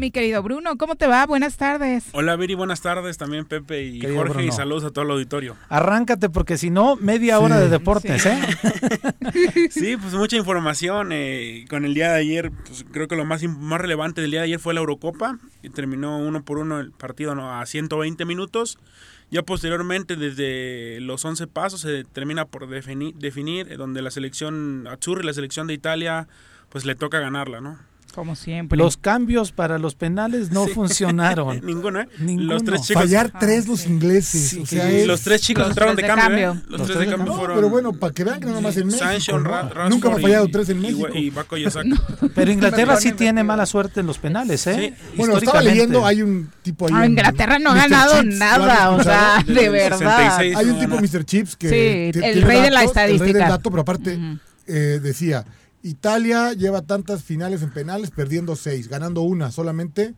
Mi querido Bruno, ¿cómo te va? Buenas tardes. Hola Viri, buenas tardes también Pepe y Querido Jorge y saludos a todo el auditorio. Arráncate porque si no, media hora Sí. de deportes, ¿eh? Sí, pues mucha información. eh, con el día de ayer, pues creo que lo más, más relevante del día de ayer fue la Eurocopa. Y terminó uno por uno el partido ¿no? a 120 minutos. Ya posteriormente, desde los 11 pasos, se termina por defini- definir, eh, donde la selección Azzurri, la selección de Italia, pues le toca ganarla, ¿no? Como siempre. Los cambios para los penales no funcionaron. Ninguno, ¿eh? Ninguno. Los tres chicos. Fallar tres los ingleses. Sí, o sea, sí, es- los tres chicos Los entraron de tres de cambio. cambio. ¿eh? Los, tres de cambio No, fueron. pero bueno, para que vean que no nomás en México. Sancho, ¿no? Ra- Rashford Nunca me ha y- fallado tres en y- México. Y, Baco Yasaka. Pero Inglaterra sí tiene mala suerte en los penales, ¿eh? Bueno, estaba leyendo, hay un tipo ahí. Ah, en Inglaterra no ha ganado Chips, nada, ¿lo han o sea, de verdad. Hay un tipo. Mr. Chips, que Sí, el rey de la datos, El rey del estadística. dato, pero aparte eh, decía, Italia lleva tantas finales en penales perdiendo seis, ganando una solamente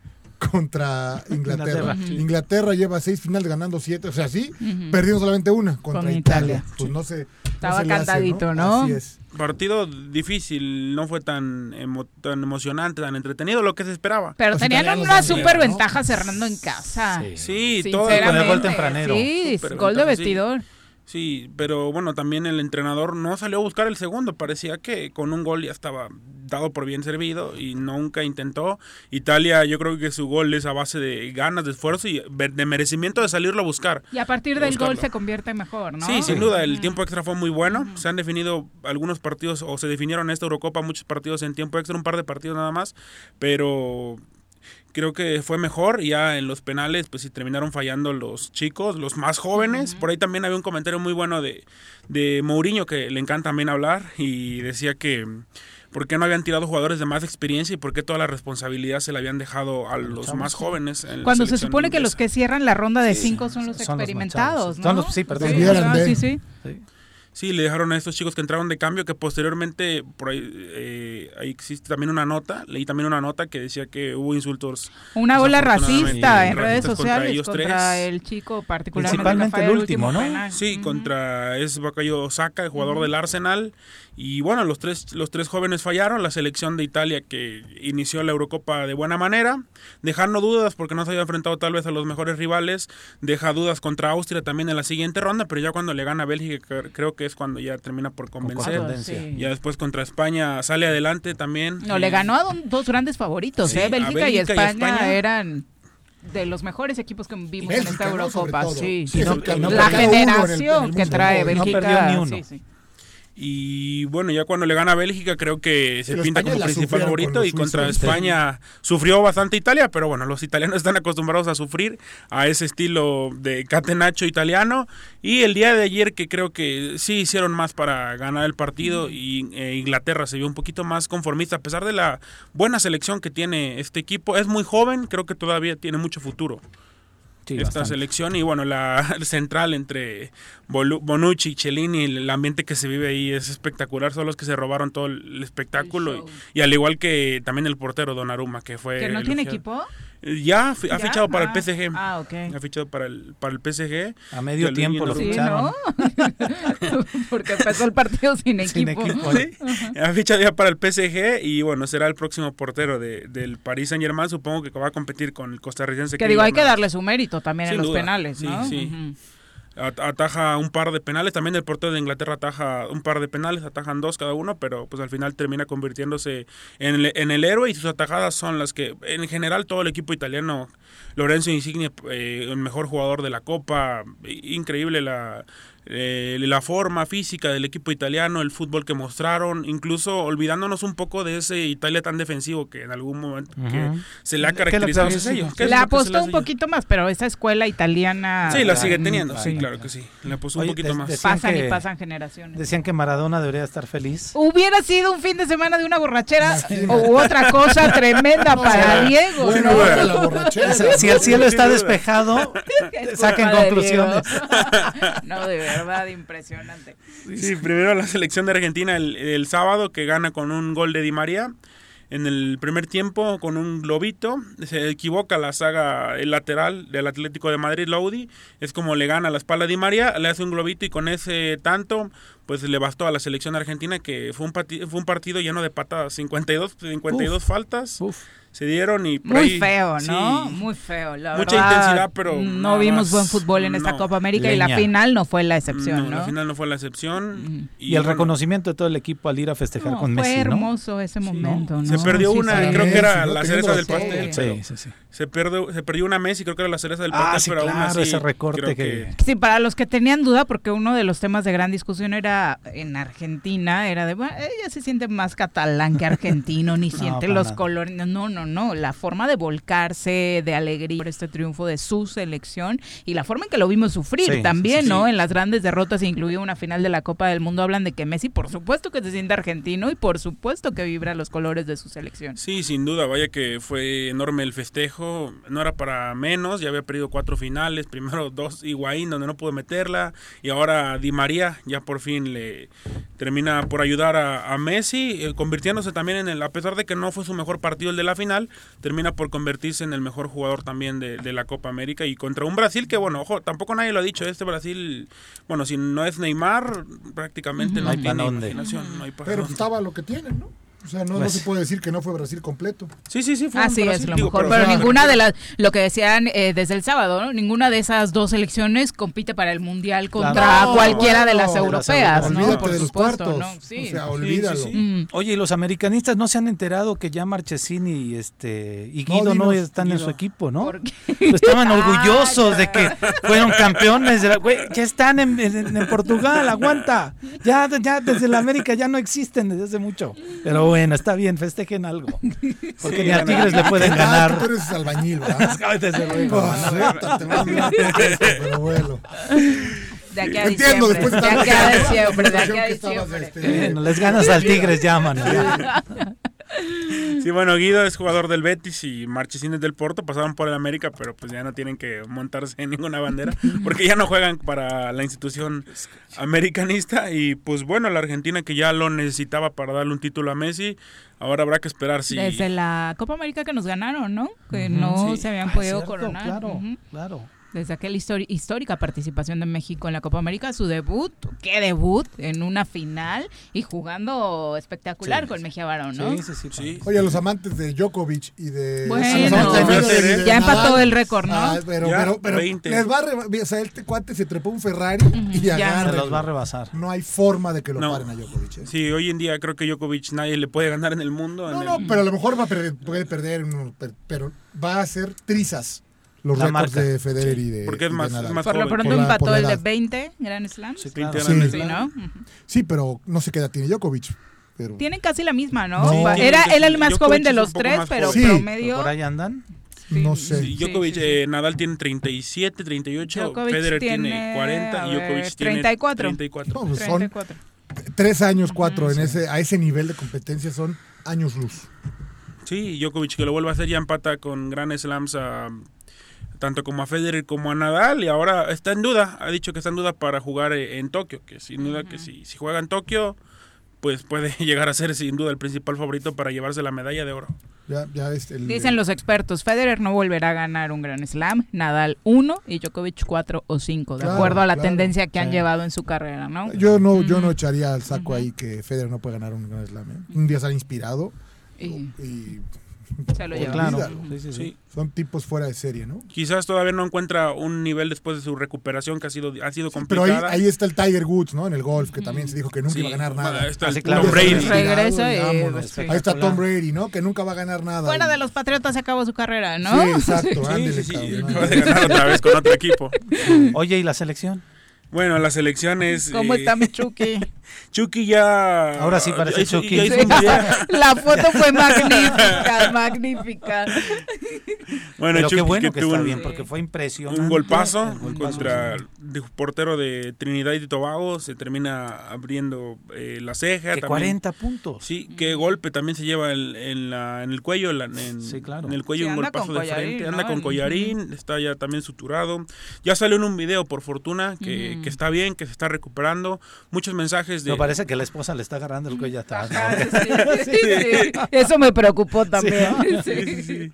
contra Inglaterra. Inglaterra. Inglaterra, lleva seis finales ganando siete, o sea, sí, Ujú. perdiendo solamente una contra Con Italia. Italia. Pues no sé. Estaba cantadito, ¿no? Así es. Partido difícil, no fue tan, emo- tan emocionante, tan entretenido lo que se esperaba. Pero Los tenían una super ¿no? ventaja cerrando en casa. Sí, todo Sinceramente. Con el gol tempranero. Sí, gol de sí. Sí, pero bueno, también el entrenador no salió a buscar el segundo. Parecía que con un gol ya estaba dado por bien servido y nunca intentó. Italia, yo creo que su gol es a base de ganas, de esfuerzo y de merecimiento de salirlo a buscar. Y a partir del Buscarlo. gol se convierte mejor, ¿no? Sí, sin duda, el tiempo extra fue muy bueno. Se han definido algunos partidos, o se definieron en esta Eurocopa muchos partidos en tiempo extra, un par de partidos nada más, pero creo que fue mejor. Ya en los penales, pues sí terminaron fallando los chicos, los más jóvenes. Por ahí también había un comentario muy bueno de, de Mourinho, que le encanta también hablar, y decía que por qué no habían tirado jugadores de más experiencia y por qué toda la responsabilidad se la habían dejado a los más jóvenes. en Cuando se supone que los que cierran la ronda de Sí, cinco son los son experimentados. ¿no? Son los- sí, perdón. Sí, sí, sí. Sí, le dejaron a estos chicos que entraron de cambio, que posteriormente, por ahí, eh, ahí existe también una nota, leí también una nota que decía que hubo insultos. Una ola racista en redes contra sociales contra, el chico particularmente Principalmente el último, ¿no? penal. Sí, contra es Bakayo Osaka, el jugador del Arsenal. Y bueno, los tres, los tres jóvenes fallaron. La selección de Italia que inició la Eurocopa de buena manera, dejando dudas porque no se había enfrentado tal vez a los mejores rivales. Deja dudas contra Austria también en la siguiente ronda, pero ya cuando le gana a Bélgica cre- creo que es cuando ya termina por convencer. Sí. Ya después contra España sale adelante también. No, le ganó a dos grandes favoritos, Sí, ¿eh? Bélgica, y, España eran de los mejores equipos que vimos en esta ¿no? Eurocopa. todo. Sí. Sí, no- no la perdió uno en el- en el generación que trae No Bélgica. perdió ni uno. sí, sí. Y bueno, ya cuando le gana a Bélgica, creo que se Pero pinta España como principal favorito. con Y contra. España sufrió bastante Italia, pero bueno, los italianos están acostumbrados a sufrir a ese estilo de catenaccio italiano. Y el día de ayer, que creo que sí hicieron más para ganar el partido, y eh, Inglaterra se vio un poquito más conformista, a pesar de la buena selección que tiene este equipo. Es muy joven, creo que todavía tiene mucho futuro Sí, esta bastante. selección y bueno, la central entre Bonucci y Cellini, el ambiente que se vive ahí es espectacular, son los que se robaron todo el espectáculo El y, y al igual que también el portero Donnarumma que fue ¿Que no tiene equipo? Ya, ha ¿Ya? fichado para Ah, el PSG. Ah, ok. Ha fichado para el para el PSG. A medio tiempo lo Sí, ficharon. ¿no? Porque empezó el partido sin Sin equipo. Ha fichado ya para el PSG y bueno, será el próximo portero de, del Paris Saint Germain. Supongo que va a competir con el costarricense. Que digo, hay que darle su mérito también en los duda. penales, Sí, ¿no? sí. At- ataja un par de penales, también el portero de Inglaterra ataja un par de penales, atajan dos cada uno, pero pues al final termina convirtiéndose en el, en el héroe y sus atajadas son las que en general todo el equipo italiano, Lorenzo Insigne, eh, el mejor jugador de la Copa, increíble la, eh, la forma física del equipo italiano, el fútbol que mostraron, incluso olvidándonos un poco de ese Italia tan defensivo que en algún momento que Ujú. se le ha ¿Qué es lo que caracterizado? ¿Qué es Le que apostó un poquito más, pero esa escuela italiana. Sí, la sigue teniendo, sí, claro que sí. Le puso Oye, un poquito más. decían Pasan que- y pasan generaciones. Decían que Maradona debería estar feliz. Hubiera sido un fin de semana de una borrachera u otra cosa tremenda para Diego, Bueno, ¿no? era la borrachera. Si, el cielo está despejado, Es saquen conclusiones. No, de verdad, impresionante. Sí, primero la selección de Argentina el, el sábado que gana con un gol de Di María. En el primer tiempo con un globito, se equivoca la saga el lateral del Atlético de Madrid, Lodi, es como le gana la espalda a Di María, le hace un globito y con ese tanto pues le bastó a la selección argentina que fue un, pati- fue un partido lleno de patadas, 52, 52 faltas se dieron y Muy ahí- feo, ¿no? sí. Muy feo. La Mucha verdad, intensidad, pero No nada vimos buen fútbol en esta no. Copa América y la final no fue la excepción, No, ¿no? la final no fue la excepción. Y, el bueno, reconocimiento de todo el equipo al ir a festejar No, con fue Messi, ¿no? hermoso ese momento, ¿no? Se perdió Sí, una, sí. creo que era ¿no? la cereza del pastel. Sí, sí, sí. Se perdió, se perdió una Messi, creo que era la cereza del Ah, pastel, sí, pero aún claro, así ese recorte que- Sí, para los que tenían duda, porque uno de los temas de gran discusión era en Argentina era de, bueno, ella se siente más catalán que argentino, ni siente los colores. No, no, no. La forma de volcarse de alegría por este triunfo de su selección y la forma en que lo vimos sufrir también, ¿no? En las grandes derrotas, incluido una final de la Copa del Mundo, hablan de que Messi, por supuesto que se siente argentino y por supuesto que vibra los colores de su selección. Sí, sin duda. Vaya que fue enorme el festejo. No era para menos. Ya había perdido cuatro finales. Primero dos Higuaín, donde no pudo meterla. Y ahora Di María ya por fin le termina por ayudar a, Messi, eh, convirtiéndose también en el, a pesar de que no fue su mejor partido el de la final, termina por convertirse en el mejor jugador también de, la Copa América y contra un Brasil que, bueno, ojo, tampoco nadie lo ha dicho, este Brasil, bueno, si no es Neymar, prácticamente no, hay tiene imaginación. Pero estaba lo que tiene, ¿no? O sea, no, no, se puede decir que no fue Brasil completo. Sí, sí, sí, fue Así es, lo mejor. Pero, ninguna de las, lo que decían eh, desde el sábado, ¿no? Ninguna de esas dos selecciones compite para el Mundial contra cualquiera de las europeas, ¿no? Por supuesto, ¿no? Sí. O sea, olvídalo. Mm. Oye, ¿y los americanistas no se han enterado que ya Marchesini y, este, y Guido no, están en su equipo, ¿no? estaban orgullosos de que fueron campeones. De la, ya están en, en, Portugal, aguanta. Ya, ya desde la América ya no existen desde hace mucho. Pero bueno, está bien, festejen algo. Porque ni a Tigres le pueden ganar. tú eres albañil, ¿verdad? pero bueno. De aquí a Entiendo, diciembre. Después de aquí a diciembre, de aquí a diciembre. Bueno, les ganas al Tigres, llaman. Sí, bueno, Guido es jugador del Betis y Marchesines del Porto, pasaron por el América, pero pues ya no tienen que montarse en ninguna bandera, porque ya no juegan para la institución americanista y pues bueno, la Argentina que ya lo necesitaba para darle un título a Messi, ahora habrá que esperar si... Desde la Copa América que nos ganaron, ¿no? Que no se habían podido ah, coronar. Claro, claro desde aquella histórica participación de México en la Copa América, su debut, qué debut, en una final y jugando espectacular con Mejía Barón, ¿no? Sí, sí, sí, Oye, los amantes de Djokovic y de... Bueno, ya empató el récord, ¿no? Ah, pero, pero, pero les va a o sea, este cuate se trepó un Ferrari y agarra. Se los va a rebasar. No hay forma de que lo paren a Djokovic. ¿eh? Sí, hoy en día creo que Djokovic nadie le puede ganar en el mundo. No, no, pero a lo mejor va a perder, puede perder, pero va a ser trizas los récords de Federer y de. Porque es más, Por lo pronto empató el de 20 Grand Slams. Sí, claro. sí, pero no sé qué edad tiene Djokovic. Pero... Tienen casi la misma, ¿no? Era él el más joven de los tres, pero promedio. ¿Por ahí andan? No sé. Djokovic, eh, Nadal tiene 37, 38, Federer tiene, 40 y Djokovic tiene 34. 34. No, pues son tres años, cuatro, en ese, a ese nivel de competencia son años luz. Sí, Djokovic que lo vuelve a hacer ya empata con Grand Slams a tanto como a Federer como a Nadal y ahora está en duda, ha dicho que está en duda para jugar eh, en Tokio, que sin duda que si, si juega en Tokio, pues puede llegar a ser sin duda el principal favorito para llevarse la medalla de oro. Ya, ya Dicen los expertos, Federer no volverá a ganar un Gran Slam, Nadal 1 y Djokovic 4 o 5, de acuerdo a la tendencia que han llevado en su carrera, ¿no? Yo no, yo no echaría al saco ahí que Federer no puede ganar un Gran Slam. ¿eh? Un día sale inspirado y se lo lleva. Son tipos fuera de serie, ¿no? Quizás todavía no encuentra un nivel después de su recuperación que ha sido, ha sido complicada. pero ahí, está el Tiger Woods, ¿no? En el golf, que también se dijo que nunca iba a ganar nada. Ahí está Tom Brady. Ahí está Tom Brady, ¿no? Que nunca va a ganar nada. Fuera de los Patriotas se acabó su carrera, ¿no? Sí, exacto. Ándele, Acaba de ganar otra vez con otro equipo. Oye, ¿y la selección? Bueno, la selección es... ¿Cómo está mi Chucky? Chucky ya. Ahora sí parece Chucky. la foto fue magnífica, magnífica. Bueno, Pero Chucky qué bueno que, tuvo está bien, porque fue impresionante. Un golpazo, contra el portero de Trinidad y Tobago. Se termina abriendo eh, la ceja. Que 40 puntos. Sí, qué golpe también se lleva en, en, la, en el cuello. En, sí, claro. En el cuello un golpazo de frente. Anda con collarín, está ya también suturado. Ya salió en un video, por fortuna, que, que está bien, que se está recuperando. Muchos mensajes me parece que la esposa le está agarrando el cuello atrás. Eso me preocupó también.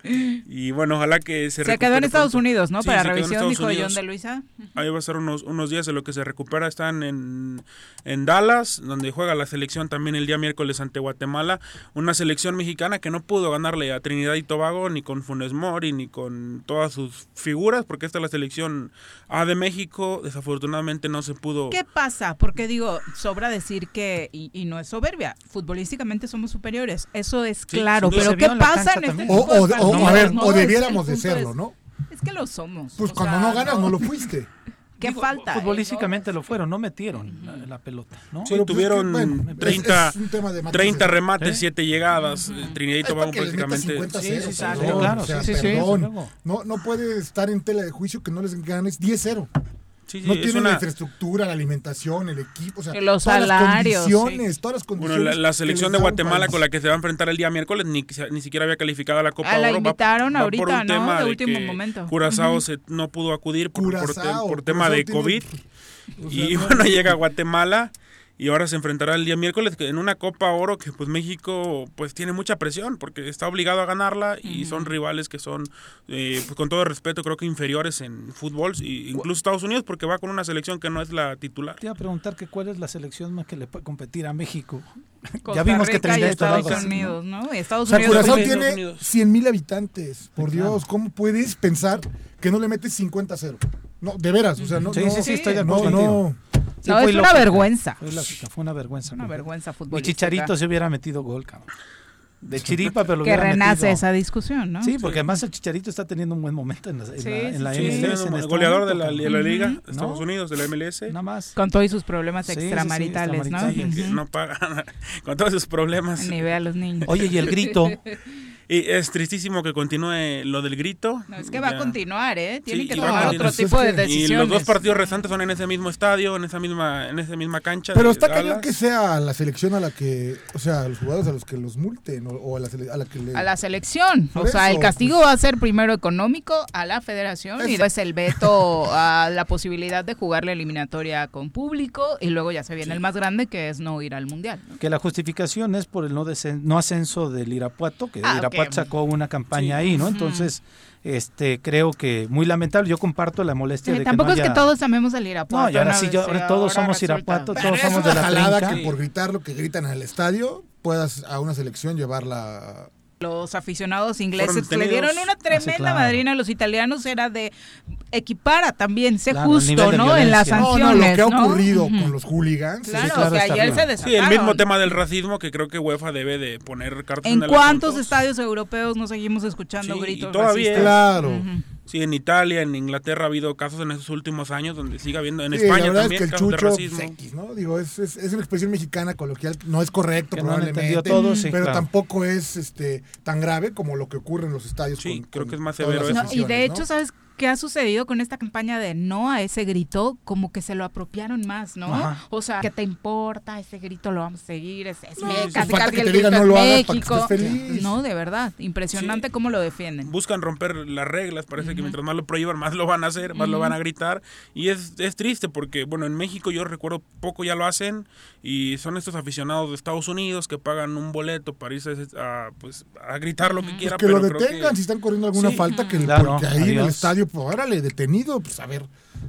Y bueno, ojalá que se Se quedó en Estados Unidos, ¿no? Para revisión, dijo John de Luisa. Ahí va a ser unos, unos días en lo que se recupera. Están en, en Dallas, donde juega la selección también el día miércoles ante Guatemala. Una selección mexicana que no pudo ganarle a Trinidad y Tobago, ni con Funes Mori, ni con todas sus figuras, porque esta es la selección A de México. Desafortunadamente no se pudo. ¿Qué pasa? Porque digo, sobra decir que, y, no es soberbia, futbolísticamente somos superiores, eso es claro, pero ¿qué pasa en este O, o, no, debiéramos de serlo, ¿no? Es que lo somos. Pues cuando no ganas no. lo fuiste. ¿Qué falta? Futbolísticamente lo fueron, no metieron la, pelota. ¿no? Sí, pues, tuvieron pues, bueno, 30, es, es 30, remates, 7 ¿Eh? llegadas. Eh, Trinidad y Tobago prácticamente. No puede estar en tela de juicio que no les ganes 10-0. No tienen una... la infraestructura, la alimentación, el equipo, o sea, los salarios, las condiciones, todas las condiciones. Bueno, la, selección de Guatemala con la que se va a enfrentar el día miércoles ni, ni siquiera había calificado a la Copa a la Oro. La invitaron ahorita, va ¿no? De, de último momento. Curazao no pudo acudir por, tema de COVID. Y bueno, llega a Guatemala y ahora se enfrentará el día miércoles en una Copa Oro que pues México pues tiene mucha presión porque está obligado a ganarla y son rivales que son eh, pues, con todo respeto creo que inferiores en fútbol y incluso Estados Unidos porque va con una selección que no es la titular. Te iba a preguntar que cuál es la selección más que le puede competir a México. Ya vimos que y Estados Unidos, ¿no? Estados Unidos. Tiene 100 mil habitantes. Por Dios, ¿cómo puedes pensar que no le metes 50 a 0? No, de veras, o sea, no. No. No, no. Sí, no, es lógica, una vergüenza. Fue, lógica, fue una vergüenza. Una vergüenza futbolística. Mi Chicharito se hubiera metido gol, cabrón. De chiripa, pero lo Que renace metido. esa discusión, ¿no? Sí, porque sí. además el Chicharito está teniendo un buen momento en la, en sí, la, en la MLS. En el este goleador momento, de, la, de la, Liga de. Estados. Unidos, de la MLS. Nada más. Con todos sus problemas extramaritales, ¿no? Uh -huh. No. Con todos sus problemas. Ni ve a los niños. Oye, y el grito. Y es tristísimo que continúe lo del grito. Es que va a continuar, ¿eh? Tienen que tomar otro tipo de decisiones. Y los dos partidos restantes son en ese mismo estadio, en esa misma, en esa misma cancha. Pero está cañón que sea la selección a la que, o sea, los jugadores a los que los multen o, a, la a, la que le... A la selección. O sea, el castigo pues. va a ser primero económico a la federación es... y después el veto a la posibilidad de jugar la eliminatoria con público y luego ya se viene el más grande que es no ir al mundial. Que la justificación es por el no, no ascenso del Irapuato, que ah, Irapuato Guanajuato sacó una campaña sí. ahí, ¿no? Entonces, este creo que muy lamentable yo comparto la molestia sí, de tampoco que no haya... es que todos amemos al Irapuato no y ahora sí yo, ahora todos ahora somos resulta. Irapuato Pero todos somos de la jalada que por gritar lo que gritan en el estadio puedas a una selección llevarla los aficionados ingleses que le dieron una ah, tremenda claro. madrina a los italianos era de equipara también, sé claro, justo, ¿no? En las sanciones. No, no, lo que ha ocurrido ¿no? con los hooligans. Claro, sí, claro que ayer se Sí, el mismo tema del racismo que creo que UEFA debe de poner cartas en cuántos estadios europeos no seguimos escuchando sí, gritos y todavía racistas? Claro. Uh -huh. Sí, en Italia, en Inglaterra ha habido casos en esos últimos años donde sigue habiendo. En sí, España la verdad es que el chucho ¿no? Digo, es, es, una expresión mexicana coloquial, no es correcto probablemente, pero tampoco es este tan grave como lo que ocurre en los estadios. Sí, creo que es más severo. Eso. Y de hecho, ¿sabes que ha sucedido con esta campaña de no a ese grito, como que se lo apropiaron más, ¿no? O sea, ¿qué te importa? Ese grito lo vamos a seguir, es, es no, que el te diga, no lo México. Para. No, de verdad, impresionante cómo lo defienden. Buscan romper las reglas, parece que mientras más lo prohíban, más lo van a hacer, más lo van a gritar. Y es, es triste porque, bueno, en México yo recuerdo poco ya lo hacen y son estos aficionados de Estados Unidos que pagan un boleto para irse a, pues, a gritar lo que quieran. Pues que lo detengan que... si están corriendo alguna falta, que, claro, porque ahí en el estadio pues órale, detenido, pues a ver,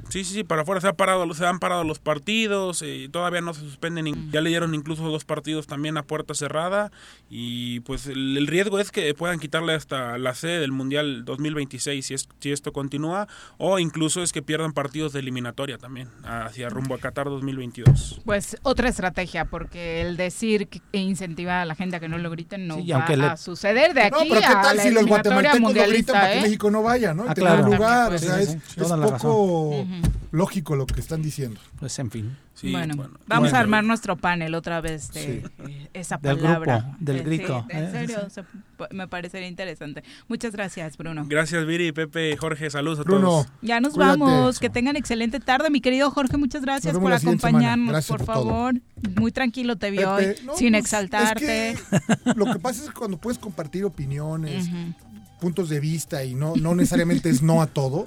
Sí, sí, sí, para afuera se, ha parado, se han parado los partidos, eh, todavía no se suspenden, ya le dieron incluso dos partidos también a puerta cerrada y pues el, riesgo es que puedan quitarle hasta la sede del Mundial 2026 si, es, si esto continúa o incluso es que pierdan partidos de eliminatoria también hacia rumbo a Qatar 2022. Pues otra estrategia, porque el decir que e incentivar a la gente a que no lo griten no va a suceder de no, aquí pero ¿qué tal si los guatemaltecos lo gritan para que ¿eh? México no vaya, ¿no? Ah, claro. lugar, o sea, sí, poco lógico lo que están diciendo. Pues en fin. Bueno, vamos a armar nuestro panel otra vez de eh, esa palabra. Del, grupo, del grito. En ¿eh? serio, se, me parecería interesante. Muchas gracias, Bruno. Gracias, Viri, Pepe, Jorge, saludos a todos. Ya nos vamos, que tengan excelente tarde, mi querido Jorge, muchas gracias por acompañarnos, por, favor. Muy tranquilo te vi hoy, sin pues, exaltarte. Lo que pasa es que cuando puedes compartir opiniones, puntos de vista y no, no necesariamente es no a todo,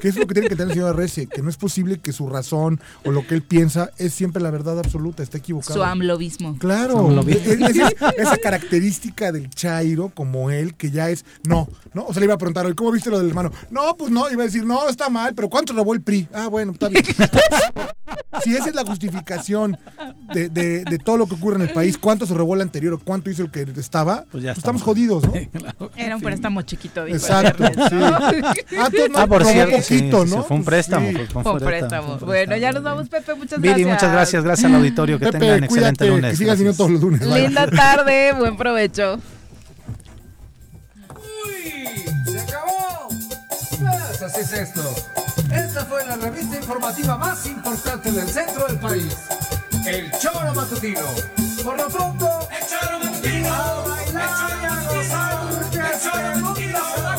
que es lo que tiene que tener el señor Arrece, que no es posible que su razón o lo que él piensa es siempre la verdad absoluta, está equivocado. Su amlobismo. Claro, Su amlobismo. Esa, esa, característica del Chairo como él, que ya es, no, no, o sea, le iba a preguntar hoy, ¿cómo viste lo del hermano? No, pues no, iba a decir, no, está mal, pero ¿cuánto robó el PRI? Ah, bueno, está bien. si esa es la justificación de, de, todo lo que ocurre en el país, ¿cuánto se robó el anterior o cuánto hizo el que estaba? Pues ya pues estamos jodidos, ¿no? Era un préstamo chiquito, Exacto, ah, pues, ah, por cierto, poquito, fue un préstamo. Bueno, ya nos vamos, Pepe, muchas gracias. Muchas gracias, gracias al auditorio, que tengan cuídate, excelente lunes. Que sigas todos los lunes. Linda tarde, buen provecho. ¡Uy! ¡Se acabó! Así es esto. Esta fue la revista informativa más importante del centro del país. El Choro Matutino. Por lo pronto, el Choro Matutino. El Choro Mira,